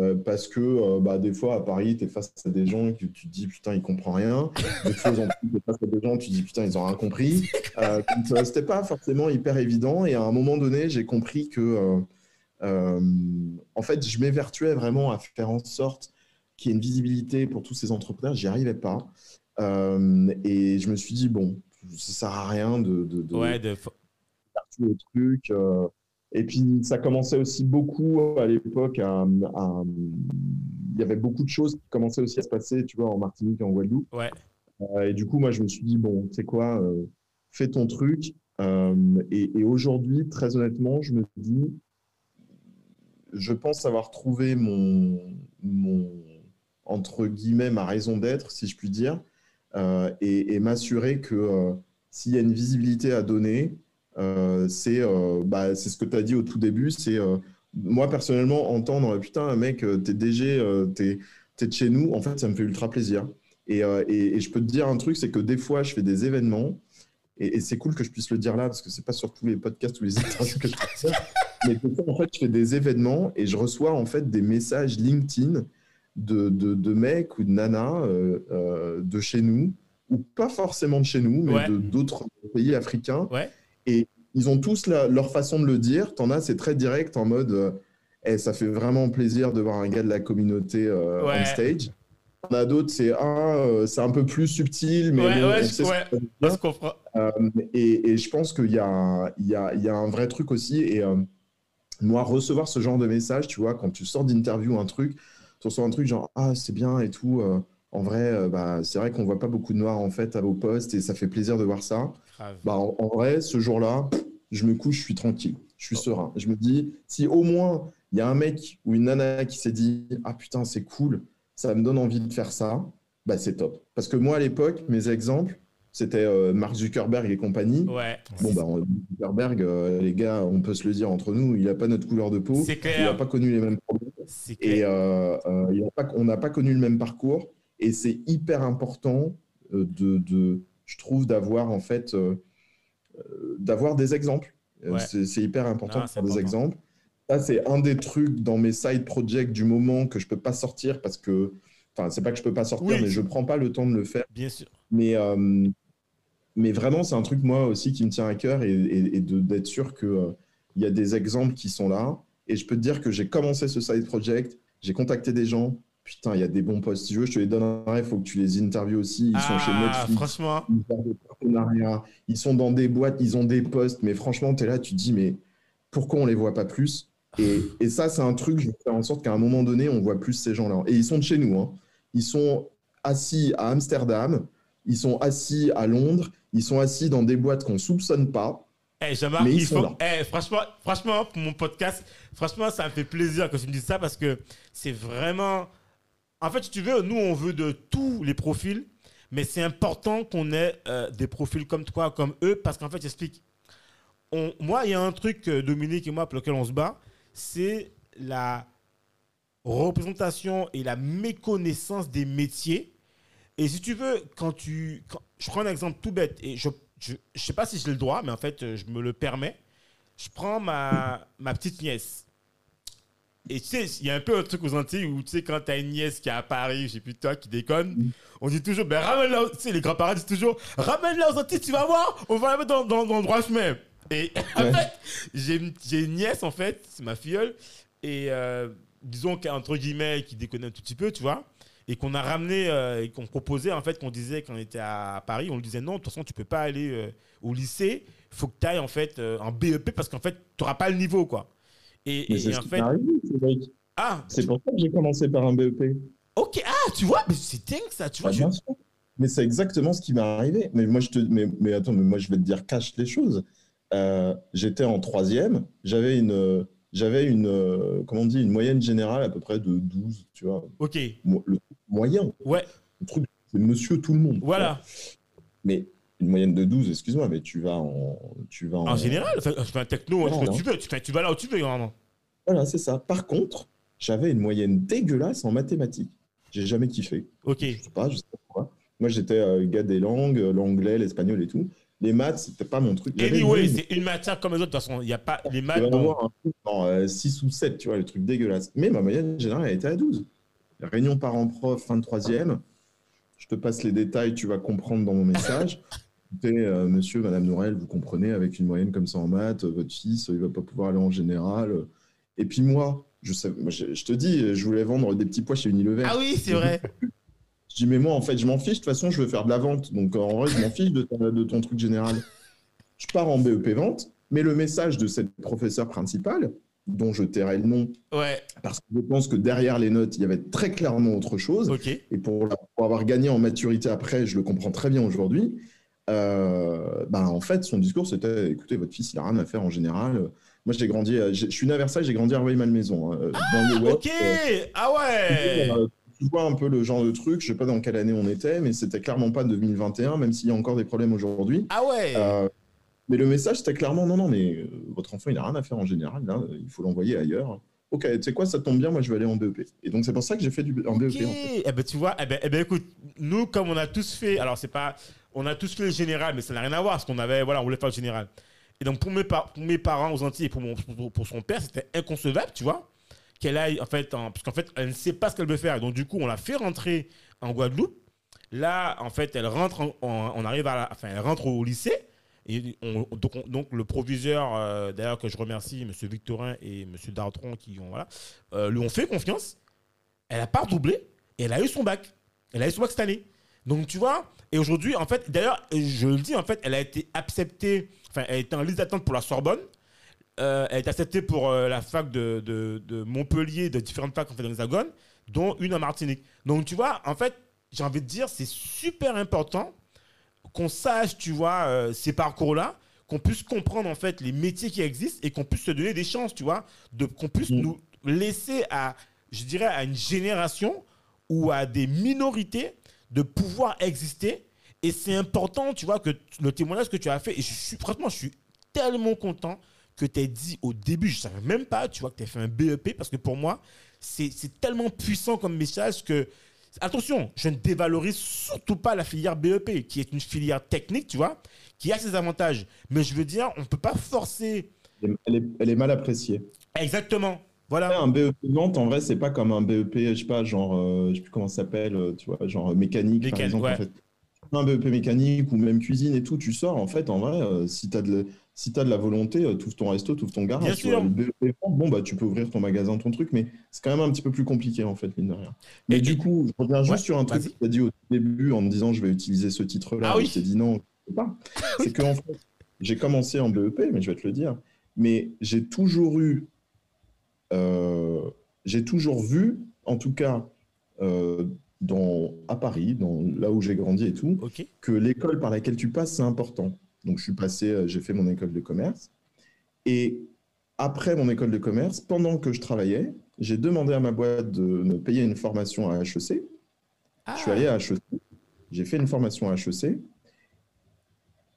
Speaker 2: Euh, parce que euh, bah, des fois à Paris, tu es face à des gens que tu te dis putain, ils comprennent rien. Des fois, Antilles, t'es face à des gens, tu te dis putain, ils ont rien compris. Euh, euh, c'était pas forcément hyper évident. Et à un moment donné, j'ai compris que en fait, je m'évertuais vraiment à faire en sorte qu'il y ait une visibilité pour tous ces entrepreneurs. J'y arrivais pas. Et je me suis dit, bon, ça sert à rien de, de, de-
Speaker 3: Ouais, de-
Speaker 2: tout le truc. Et puis, ça commençait aussi beaucoup euh, à l'époque. à- à- Il y avait beaucoup de choses qui commençaient aussi à se passer, tu vois, en Martinique et en Guadeloupe.
Speaker 3: ouais.
Speaker 2: Euh, et du coup, moi, je me suis dit, bon, tu sais quoi, euh, fais ton truc. Euh, et et aujourd'hui, très honnêtement, je me dis, je pense avoir trouvé mon, mon entre guillemets, ma raison d'être, si je puis dire, et, et m'assurer que s'il y a une visibilité à donner, c'est euh, bah, ce que tu as dit au tout début, c'est euh, moi personnellement entendre putain mec euh, t'es DG euh, t'es t'es de chez nous en fait ça me fait ultra plaisir et, euh, et, et je peux te dire un truc c'est que des fois je fais des événements et, et c'est cool que je puisse le dire là parce que c'est pas sur tous les podcasts ou les interviews que je faire mais des fois en fait je fais des événements et je reçois en fait des messages LinkedIn de, de, de mecs ou de nanas euh, euh, de chez nous ou pas forcément de chez nous mais
Speaker 3: Ouais.
Speaker 2: de d'autres pays africains
Speaker 3: Ouais.
Speaker 2: Et ils ont tous la- leur façon de le dire. T'en as, c'est très direct en mode euh, Eh, ça fait vraiment plaisir de voir un gars de la communauté euh,
Speaker 3: Ouais.
Speaker 2: on stage. T'en as d'autres, c'est ah, euh, c'est un peu plus subtil, mais
Speaker 3: Ouais, ouais, je- ouais. Je comprends.
Speaker 2: Euh, et, et je pense qu'il y a, un- il y, a, il y a un vrai truc aussi. Et moi, recevoir ce genre de message, tu vois, quand tu sors d'interview un truc, tu reçois un truc genre Ah, c'est bien et tout. en vrai, bah, c'est vrai qu'on voit pas beaucoup de noirs en fait à vos postes et ça fait plaisir de voir ça. Bah, en, en vrai, ce jour-là, je me couche, je suis tranquille, je suis serein. Je me dis, si au moins il y a un mec ou une nana qui s'est dit, ah putain, c'est cool, ça me donne envie de faire ça, bah c'est top. Parce que moi, à l'époque, mes exemples, c'était euh, Mark Zuckerberg et compagnie.
Speaker 3: Ouais.
Speaker 2: Bon, bah, on- Zuckerberg, euh, les gars, on peut se le dire entre nous, il n'a pas notre couleur de peau, il n'a pas connu les mêmes problèmes. Et euh, il a pas- on n'a pas connu le même parcours. Et c'est hyper important de, de- je trouve, d'avoir en fait, euh, euh, d'avoir des exemples. Euh,
Speaker 3: Ouais.
Speaker 2: C'est hyper important de faire des exemples. Ça, c'est un des trucs dans mes side projects du moment que je peux pas sortir parce que, enfin, c'est pas que je peux pas sortir,
Speaker 3: Oui.
Speaker 2: mais je prends pas le temps de le faire.
Speaker 3: Bien sûr.
Speaker 2: Mais, euh, mais vraiment, c'est un truc, moi aussi, qui me tient à cœur et, et- d'être sûr qu'il il y a des exemples qui sont là. Et je peux te dire que j'ai commencé ce side project, j'ai contacté des gens. Putain, il y a des bons posts. Si tu veux, je te les donnerai. Il faut que tu les interviews aussi. Ils sont chez
Speaker 3: Ah,
Speaker 2: Netflix.
Speaker 3: franchement.
Speaker 2: Ils ont des partenariats. Ils sont dans des boîtes. Ils ont des postes. Mais franchement, tu es là, tu te dis, mais pourquoi on les voit pas plus? Et, et ça, c'est un truc, je vais faire en sorte qu'à un moment donné, on voit plus ces gens-là. Et ils sont de chez nous. hein. Ils sont assis à Amsterdam. Ils sont assis à Londres. Ils sont assis dans des boîtes qu'on soupçonne pas.
Speaker 3: Eh, Jean-Marc,
Speaker 2: Mais ils
Speaker 3: il
Speaker 2: sont
Speaker 3: faut. Eh, franchement, franchement, pour mon podcast, franchement, ça me fait plaisir que tu me dises ça parce que c'est vraiment. En fait, si tu veux, nous, on veut de tous les profils, mais c'est important qu'on ait euh, des profils comme toi, comme eux, parce qu'en fait, j'explique. Moi, il y a un truc, que Dominique et moi, pour lequel on se bat, c'est la représentation et la méconnaissance des métiers. Et si tu veux, quand tu. Je prends un exemple tout bête, et je ne sais pas si j'ai le droit, mais en fait, je me le permets. Je prends ma, ma petite nièce. Et tu sais, il y a un peu un truc aux Antilles où, tu sais, quand tu as une nièce qui est à Paris, je sais plus toi, qui déconne, on dit toujours, ben ramène-la, tu sais, les grands-parents disent toujours, ramène-la aux Antilles, tu vas voir, on va la mettre dans, dans, dans le droit chemin. Et en
Speaker 2: Ouais.
Speaker 3: fait, j'ai une, j'ai nièce, en fait, c'est ma filleule, et euh, disons qu'entre guillemets, qui déconne un tout petit peu, tu vois, et qu'on a ramené, euh, et qu'on proposait, en fait, qu'on disait quand on était à Paris, on lui disait, non, de toute façon, tu peux pas aller euh, au lycée, il faut que tu ailles, en fait, en BEP, parce qu'en fait, tu n'auras pas le niveau, quoi. Et, et-
Speaker 2: c'est
Speaker 3: et en fait,
Speaker 2: arrivé,
Speaker 3: ah,
Speaker 2: C'est pour ça que j'ai commencé par un BEP.
Speaker 3: ok, ah, tu vois, mais c'est dingue ça, tu vois.
Speaker 2: Ah,
Speaker 3: je-.
Speaker 2: Mais c'est exactement ce qui m'est arrivé. Mais moi, je te, mais, mais attends, mais moi, je vais te dire, cache les choses. Euh, j'étais en troisième, j'avais une, j'avais une, euh, comment on dit, une moyenne générale à peu près de 12, tu vois.
Speaker 3: Ok.
Speaker 2: Mo- Le moyen,
Speaker 3: Ouais,
Speaker 2: le truc, c'est monsieur tout le monde.
Speaker 3: voilà.
Speaker 2: Mais une moyenne de 12, excuse-moi, mais tu vas en. Tu vas en,
Speaker 3: En général, enfin, je fais un techno,
Speaker 2: Non,
Speaker 3: tu,
Speaker 2: non.
Speaker 3: tu veux, tu, fais- tu vas là où tu veux, vraiment.
Speaker 2: Voilà, c'est ça. Par contre, j'avais une moyenne dégueulasse en mathématiques. J'ai jamais kiffé.
Speaker 3: Ok.
Speaker 2: Je sais pas, je sais pas pourquoi. Moi, j'étais euh, gars des langues, euh, l'anglais, l'espagnol et tout. Les maths, c'était pas mon truc.
Speaker 3: Anyway, c'est une matière comme les autres, de toute façon. Il n'y a pas les maths. bon.
Speaker 2: avoir un truc dans 6 ou 7, tu vois, le truc dégueulasse. Mais ma moyenne générale, elle était à 12. Réunion parents-prof, fin de troisième. Je te passe les détails, tu vas comprendre dans mon message. Écoutez, euh, monsieur, madame Nourel, vous comprenez, avec une moyenne comme ça en maths, euh, votre fils, euh, il va pas pouvoir aller en général. Et puis moi, je, sais, moi, je, je te dis, je voulais vendre des petits pois chez Unilever.
Speaker 3: Ah oui, c'est vrai.
Speaker 2: Je dis, mais moi, en fait, je m'en fiche. De toute façon, je veux faire de la vente. Donc, en vrai, je m'en fiche de, ton truc général. Je pars en BEP vente, mais le message de cette professeure principale, dont je tairai le nom,
Speaker 3: Ouais,
Speaker 2: parce que je pense que derrière les notes, il y avait très clairement autre chose.
Speaker 3: ok.
Speaker 2: Et pour avoir gagné en maturité après, je le comprends très bien aujourd'hui. Euh, ben, en fait, son discours, c'était écoutez, votre fils, il n'a rien à faire en général. Moi, j'ai grandi, j'ai- je suis né à Versailles, j'ai grandi à Rueil-Malmaison. hein, dans le Ouest,
Speaker 3: Ok.
Speaker 2: euh,
Speaker 3: Ah ouais.
Speaker 2: euh, tu vois un peu le genre de truc, je sais pas dans quelle année on était, mais c'était clairement pas 2021, même s'il y a encore des problèmes aujourd'hui.
Speaker 3: Ah ouais.
Speaker 2: Euh, mais le message, c'était clairement non, non, mais euh, votre enfant, il n'a rien à faire en général, là, euh, il faut l'envoyer ailleurs. Ok, tu sais quoi, ça tombe bien, moi je vais aller en BEP. Et donc c'est pour ça que j'ai fait du en BEP.
Speaker 3: Ok.
Speaker 2: en fait.
Speaker 3: Eh ben tu vois, eh ben, eh ben, écoute, nous comme on a tous fait, alors c'est pas, on a tous fait le général, mais ça n'a rien à voir, parce qu'on avait, voilà, on voulait faire le général. Et donc pour mes, pour mes parents aux Antilles et pour, mon, pour, son père, c'était inconcevable, tu vois, qu'elle aille en fait, en, parce qu'en fait, elle ne sait pas ce qu'elle veut faire. Donc du coup, on l'a fait rentrer en Guadeloupe. Là, en fait, elle rentre, en- en- on arrive à, la- enfin, elle rentre au lycée. Et on- donc, on- donc le proviseur, euh, d'ailleurs que je remercie, M. Victorin et M. Dartron qui ont, euh, lui ont fait confiance. Elle a pas redoublé et elle a eu son bac. Elle a eu son bac cette année. Donc tu vois, et aujourd'hui, en fait, d'ailleurs, je le dis, en fait, elle a été acceptée, enfin, elle était en liste d'attente pour la Sorbonne. Euh, elle est acceptée pour euh, la fac de, de- de Montpellier, de différentes facs en fait, dans l'Hexagone, dont une en Martinique. Donc tu vois, en fait, j'ai envie de dire, c'est super important qu'on sache, tu vois, euh, ces parcours-là, qu'on puisse comprendre en fait les métiers qui existent et qu'on puisse se donner des chances, tu vois, de qu'on puisse
Speaker 2: Mm.
Speaker 3: nous laisser à, je dirais, à une génération ou à des minorités de pouvoir exister. Et c'est important, tu vois, que le témoignage que tu as fait, et je suis, franchement, je suis tellement content que tu aies dit au début, je ne savais même pas, tu vois, que tu as fait un BEP, parce que pour moi, c'est tellement puissant comme message que, attention, je ne dévalorise surtout pas la filière BEP, qui est une filière technique, tu vois, qui a ses avantages. Mais je veux dire, on ne peut pas forcer.
Speaker 2: Est, elle est mal appréciée.
Speaker 3: Exactement. Voilà.
Speaker 2: Un BEP vente, en vrai, c'est pas comme un BEP, je sais pas, genre, euh, je sais plus comment ça s'appelle, euh, tu vois, genre euh, mécanique, par
Speaker 3: Mécanique,
Speaker 2: exemple.
Speaker 3: ouais.
Speaker 2: En fait. Un BEP mécanique ou même cuisine et tout, tu sors, en fait, en vrai, euh, si tu as, de si t'as de la volonté, euh, tu ouvres ton resto, tu ouvres ton garage.
Speaker 3: Bien
Speaker 2: tu
Speaker 3: sûr.
Speaker 2: vois. Le BEP vente, bon, bah, tu peux ouvrir ton magasin, ton truc, mais c'est quand même un petit peu plus compliqué, en fait, mine de rien. Mais
Speaker 3: Et-
Speaker 2: du coup, je reviens juste
Speaker 3: Ouais,
Speaker 2: sur un truc que tu as dit au début en me disant je vais utiliser ce titre-là.
Speaker 3: Ah oui.
Speaker 2: Je t'ai dit non, je peux pas. C'est que, en fait, j'ai commencé en BEP, mais je vais te le dire, mais j'ai toujours eu j'ai toujours vu, en tout cas euh, dans, à Paris, dans, là où j'ai grandi et tout, que l'école par laquelle tu passes, c'est important. Donc, je suis passé, euh, j'ai fait mon école de commerce. Et après mon école de commerce, pendant que je travaillais, j'ai demandé à ma boîte de me payer une formation à HEC. Je suis allé à HEC, j'ai fait une formation à HEC.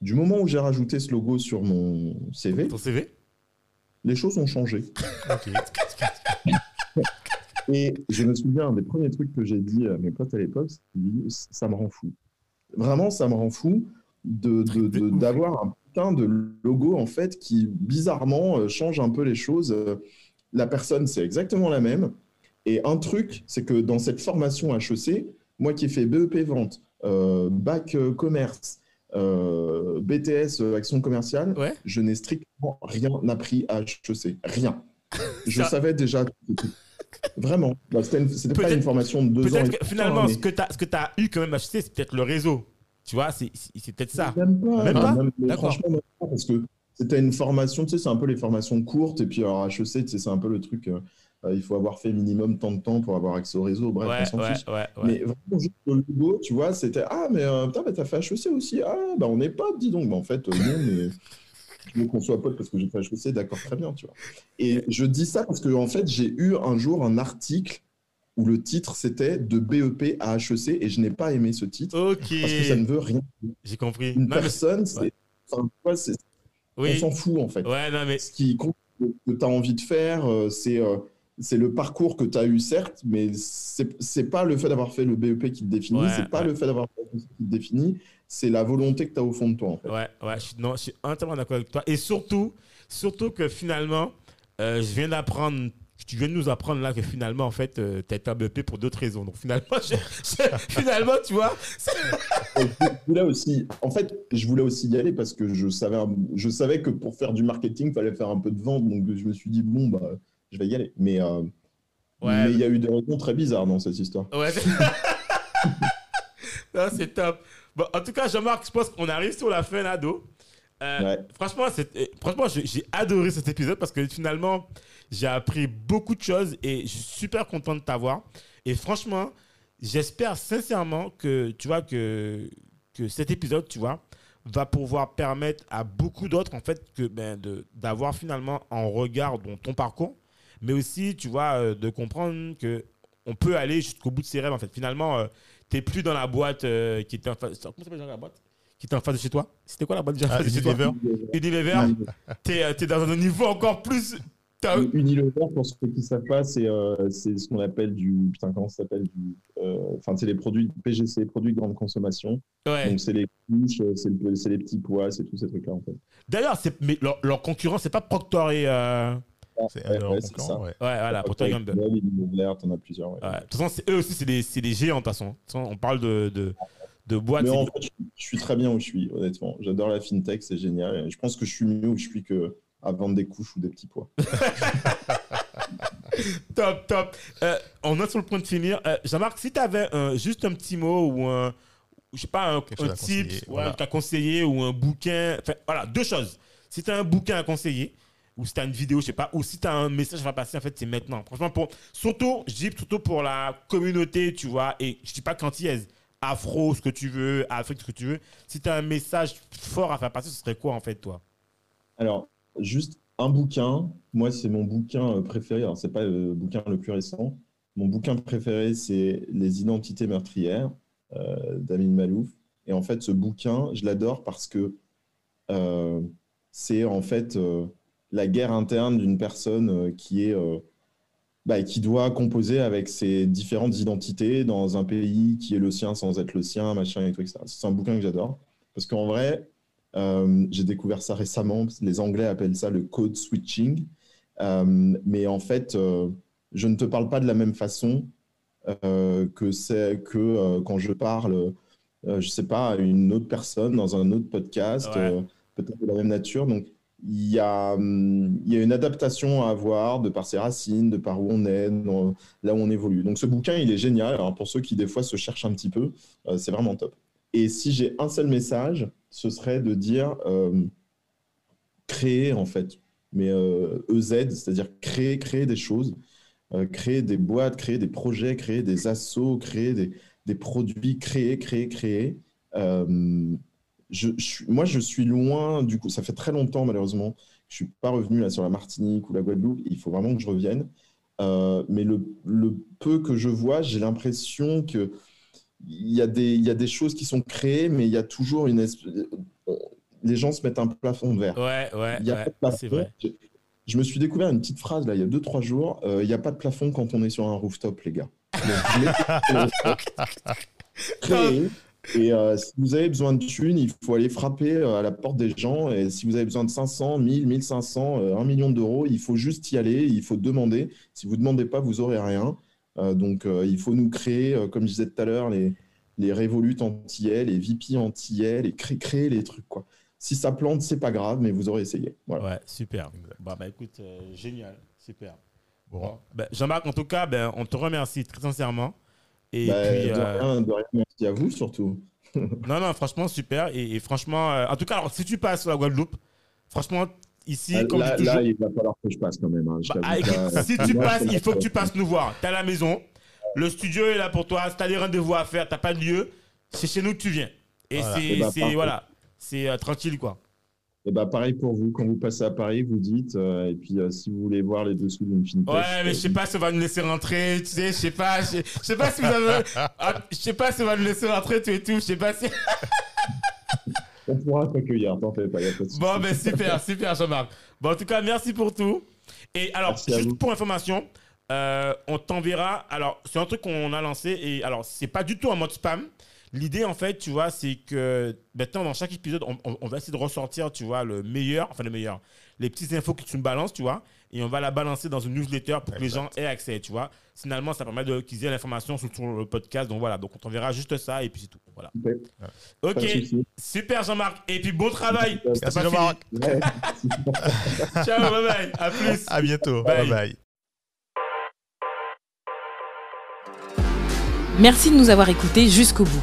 Speaker 2: Du moment où j'ai rajouté ce logo sur mon CV,
Speaker 3: Ton CV
Speaker 2: les choses ont changé. Et je me souviens, un des premiers trucs que j'ai dit à mes potes à l'époque, c'est ça me rend fou. Vraiment, ça me rend fou d'avoir un putain de logo, en fait, qui bizarrement euh, change un peu les choses. Euh, La personne, c'est exactement la même. Et un truc, c'est que dans cette formation HEC, moi qui ai fait BEP vente, euh, bac euh, commerce, euh, BTS euh, action commerciale,
Speaker 3: Ouais.
Speaker 2: je n'ai strictement rien appris à HEC. Rien. Je
Speaker 3: Ça-
Speaker 2: savais déjà. Vraiment. Bah, C'était pas une formation de deux ans.
Speaker 3: que finalement, ce que tu as, eu quand même à HEC, c'est peut-être le réseau. Tu vois, c'est peut-être ça.
Speaker 2: Même pas.
Speaker 3: Même pas
Speaker 2: même- mais
Speaker 3: D'accord.
Speaker 2: franchement, même pas, parce que c'était une formation, tu sais, c'est un peu les formations courtes. Et puis, alors, HEC, tu sais, c'est un peu le truc. euh, il faut avoir fait minimum tant de temps pour avoir accès au réseau. Bref,
Speaker 3: ouais,
Speaker 2: on s'en
Speaker 3: ouais,
Speaker 2: fiche.
Speaker 3: ouais, ouais.
Speaker 2: Mais vraiment, juste le logo, tu vois, c'était Ah, mais euh, putain, t'as fait HEC aussi. Ah, bah on est potes, dis donc. Bah, en fait, euh, non, mais veux qu'on soit potes parce que j'ai fait HEC, d'accord, très bien, tu vois. Et je dis ça parce que, en fait, j'ai eu un jour un article où le titre c'était de BEP à HEC et je n'ai pas aimé ce titre
Speaker 3: Ok.
Speaker 2: parce que ça ne veut rien.
Speaker 3: J'ai compris.
Speaker 2: Une
Speaker 3: Non, mais-
Speaker 2: personne, c'est. enfin, On s'en fout, en fait.
Speaker 3: Ouais, non, mais.
Speaker 2: Ce qui compte, que tu as envie de faire, euh, c'est. Euh, c'est le parcours que tu as eu, certes, mais c'est pas le fait d'avoir fait le BEP qui te définit,
Speaker 3: Ouais,
Speaker 2: c'est pas
Speaker 3: ouais.
Speaker 2: le fait d'avoir fait le HEC qui te définit, c'est la volonté que tu as au fond de toi, en fait.
Speaker 3: Ouais, ouais, je suis, non, je suis entièrement d'accord avec toi. Et surtout, surtout que finalement, euh, je viens d'apprendre, tu viens de nous apprendre là que finalement, en fait, tu as été un BEP pour d'autres raisons. Donc finalement, je- je- finalement tu vois,
Speaker 2: voulais aussi, en fait, je voulais aussi y aller parce que je savais, je savais que pour faire du marketing, il fallait faire un peu de vente. Donc, je me suis dit, bon, bah, je vais y aller. Mais euh,
Speaker 3: Ouais.
Speaker 2: mais il y a eu des raisons très bizarres dans cette histoire.
Speaker 3: Ouais. c'est- top. Bon, en tout cas, Jean-Marc, je pense qu'on arrive sur la fin, Nado. Euh,
Speaker 2: Ouais.
Speaker 3: Franchement, euh, franchement j'ai adoré cet épisode parce que finalement, j'ai appris beaucoup de choses et je suis super content de t'avoir. Et franchement, j'espère sincèrement que, tu vois, que, que cet épisode, tu vois, va pouvoir permettre à beaucoup d'autres, en fait, que, ben, d'avoir finalement un regard dans ton parcours, mais aussi, tu vois, euh, de comprendre que on peut aller jusqu'au bout de ses rêves, en fait. Finalement, tu n'es plus dans la boîte euh, qui était en face... Comment ça s'appelle la boîte? Qui était en face de chez toi C'était quoi la boîte déjà en
Speaker 1: Ah,
Speaker 3: face de chez toi?
Speaker 1: Unilever.
Speaker 3: Unilever. T'es euh, t'es dans un niveau encore plus...
Speaker 2: Unilever, pour ceux qui ne savent pas, c'est euh, c'est ce qu'on appelle du. Putain, comment ça s'appelle du, euh, Enfin, c'est les produits PGC, produits de grande consommation.
Speaker 3: Ouais.
Speaker 2: Donc, c'est les couches, euh, c'est le- c'est les petits pois, c'est tous ces trucs-là, en fait.
Speaker 3: D'ailleurs, c'est- mais leur, leur concurrent, c'est pas Procter et... euh,
Speaker 1: C'est
Speaker 2: Ouais,
Speaker 1: un de leurs
Speaker 2: ouais, c'est
Speaker 1: concurrents,
Speaker 2: ça.
Speaker 1: ouais.
Speaker 3: Ouais, voilà, Procter et Gamble.
Speaker 2: Gamble, Unilever, t'en as plusieurs. ouais.
Speaker 3: Ouais. De toute façon, eux aussi, c'est des, c'est des géants, de toute façon. On parle de, de, de boîtes.
Speaker 2: Mais en fait, je, je suis très bien où je suis, honnêtement. J'adore la fintech, c'est génial. Et je pense que je suis mieux où je suis que à vendre des couches ou des petits pois.
Speaker 3: Top, top. Euh, on est sur le point de finir. Euh, Jean-Marc, si tu avais juste un petit mot ou un, je sais pas, un, un
Speaker 1: à
Speaker 3: tip
Speaker 1: conseiller,
Speaker 3: ouais,
Speaker 1: voilà.
Speaker 3: qu'à conseiller ou un bouquin. Enfin, voilà, deux choses. Si tu as un bouquin à conseiller, ou si tu as une vidéo, je sais pas, ou si tu as un message à passer, en fait, c'est maintenant. Franchement, pour, surtout, je dis surtout pour la communauté, tu vois, et je dis pas quantillaise, afro, ce que tu veux, Afrique, ce que tu veux. Si tu as un message fort à faire passer, ce serait quoi, en fait, toi?
Speaker 2: Alors, juste un bouquin. Moi, c'est mon bouquin euh, préféré. Alors, c'est pas le bouquin le plus récent. Mon bouquin préféré, c'est Les identités meurtrières euh, d'Amin Malouf. Et en fait, ce bouquin, je l'adore parce que euh, c'est en fait euh, la guerre interne d'une personne euh, qui est euh, bah, qui doit composer avec ses différentes identités dans un pays qui est le sien sans être le sien, machin et tout, etc. C'est un bouquin que j'adore. Parce qu'en vrai, euh, j'ai découvert ça récemment. Les Anglais appellent ça le code switching. Euh, mais en fait, euh, je ne te parle pas de la même façon que c'est que quand je parle, je sais pas, à une autre personne dans un autre podcast,
Speaker 3: Ouais.
Speaker 2: peut-être de la même nature. Donc, il y a, hum, il y a une adaptation à avoir de par ses racines, de par où on est, là où on évolue. Donc, ce bouquin, il est génial. Alors, pour ceux qui, des fois, se cherchent un petit peu, euh, c'est vraiment top. Et si j'ai un seul message, ce serait de dire euh, créer, en fait, mais euh, EZ, c'est-à-dire créer, créer des choses, créer des boîtes, créer des projets, créer des assos, créer des produits, créer, créer, créer. Euh, je, je suis- moi, je suis loin, du coup, ça fait très longtemps, malheureusement, que je suis pas revenu là sur la Martinique ou la Guadeloupe. Il faut vraiment que je revienne. Euh, mais le, le peu que je vois, j'ai l'impression que il y, a des, il y a des choses qui sont créées, mais il y a toujours une. esp- Les gens se mettent un plafond de verre.
Speaker 3: Ouais, ouais,
Speaker 2: Il y a
Speaker 3: ouais,
Speaker 2: pas de plafond.
Speaker 3: c'est vrai.
Speaker 2: Je, je me suis découvert une petite phrase là, il y a 2-3 jours. euh, il n'y a pas de plafond quand on est sur un rooftop, les gars. Donc, Créez. Et euh, si vous avez besoin de thunes, il faut aller frapper euh, à la porte des gens. Et si vous avez besoin de 500, 1000, 1500, euh, 1 million d'euros, il faut juste y aller, il faut demander. Si vous ne demandez pas, vous n'aurez rien. Euh, donc euh, il faut nous créer, euh, comme je disais tout à l'heure, les, les Revolut antillais, les VP antillais, les cré- créer les trucs. Quoi. Si ça plante, c'est pas grave, mais vous aurez essayé. Voilà.
Speaker 3: Ouais, super. Bah, bah écoute, euh, génial, super.
Speaker 1: Bon,
Speaker 3: Bon. Ben, Jean-Marc, en tout cas, ben, on te remercie très sincèrement. Et
Speaker 2: Bah,
Speaker 3: puis,
Speaker 2: de,
Speaker 3: euh,
Speaker 2: rien, de rien, merci à vous surtout.
Speaker 3: non, non, franchement, super. Et, et franchement, euh, en tout cas, alors, si tu passes sur la Guadeloupe, franchement, ici,
Speaker 2: Ah,
Speaker 3: comme
Speaker 2: là,
Speaker 3: toujours,
Speaker 2: là, il va falloir que je passe quand même. hein,
Speaker 3: bah, ah,
Speaker 2: pas.
Speaker 3: si tu passes, il faut que tu passes nous voir. T'es à la maison, le studio est là pour toi. Si t'as des rendez-vous à faire, t'as pas de lieu, c'est chez nous que tu viens. Et
Speaker 1: Voilà.
Speaker 3: c'est,
Speaker 2: Eh ben,
Speaker 3: c'est- voilà, c'est euh, tranquille, quoi.
Speaker 2: Et bah pareil pour vous, quand vous passez à Paris, vous dites. euh, et puis euh, si vous voulez voir les dessous d'une fine
Speaker 3: Ouais, mais je sais pas si on va nous laisser rentrer, tu sais, je sais pas, je sais pas si vous avez, ah, je sais pas si on va nous laisser rentrer tout et tout, je sais pas si.
Speaker 2: On pourra t'accueillir, t'en fais pas, y a pas de.
Speaker 3: Bon, ben super, super Jean-Marc. Bon, en tout cas, merci pour tout. Et alors,
Speaker 2: Merci
Speaker 3: juste pour information, euh, on t'enverra. Alors, c'est un truc qu'on a lancé et alors, c'est pas du tout en mode spam. L'idée, en fait, tu vois, c'est que maintenant, dans chaque épisode, on, on- on va essayer de ressortir, tu vois, le meilleur, enfin le meilleur, les petites infos que tu me balances, tu vois, et on va la balancer dans une newsletter pour que les gens aient accès, tu vois. Finalement, ça permet de qu'ils aient l'information sur, sur le podcast. Donc voilà, donc on t'enverra juste ça et puis c'est tout. Voilà. Ok, super Jean-Marc. Et puis bon travail.
Speaker 2: Merci,
Speaker 1: Jean-Marc.
Speaker 3: Ciao, bye bye. À plus.
Speaker 1: À bientôt.
Speaker 3: Bye.
Speaker 1: bye. bye.
Speaker 4: Merci de nous avoir écoutés jusqu'au bout.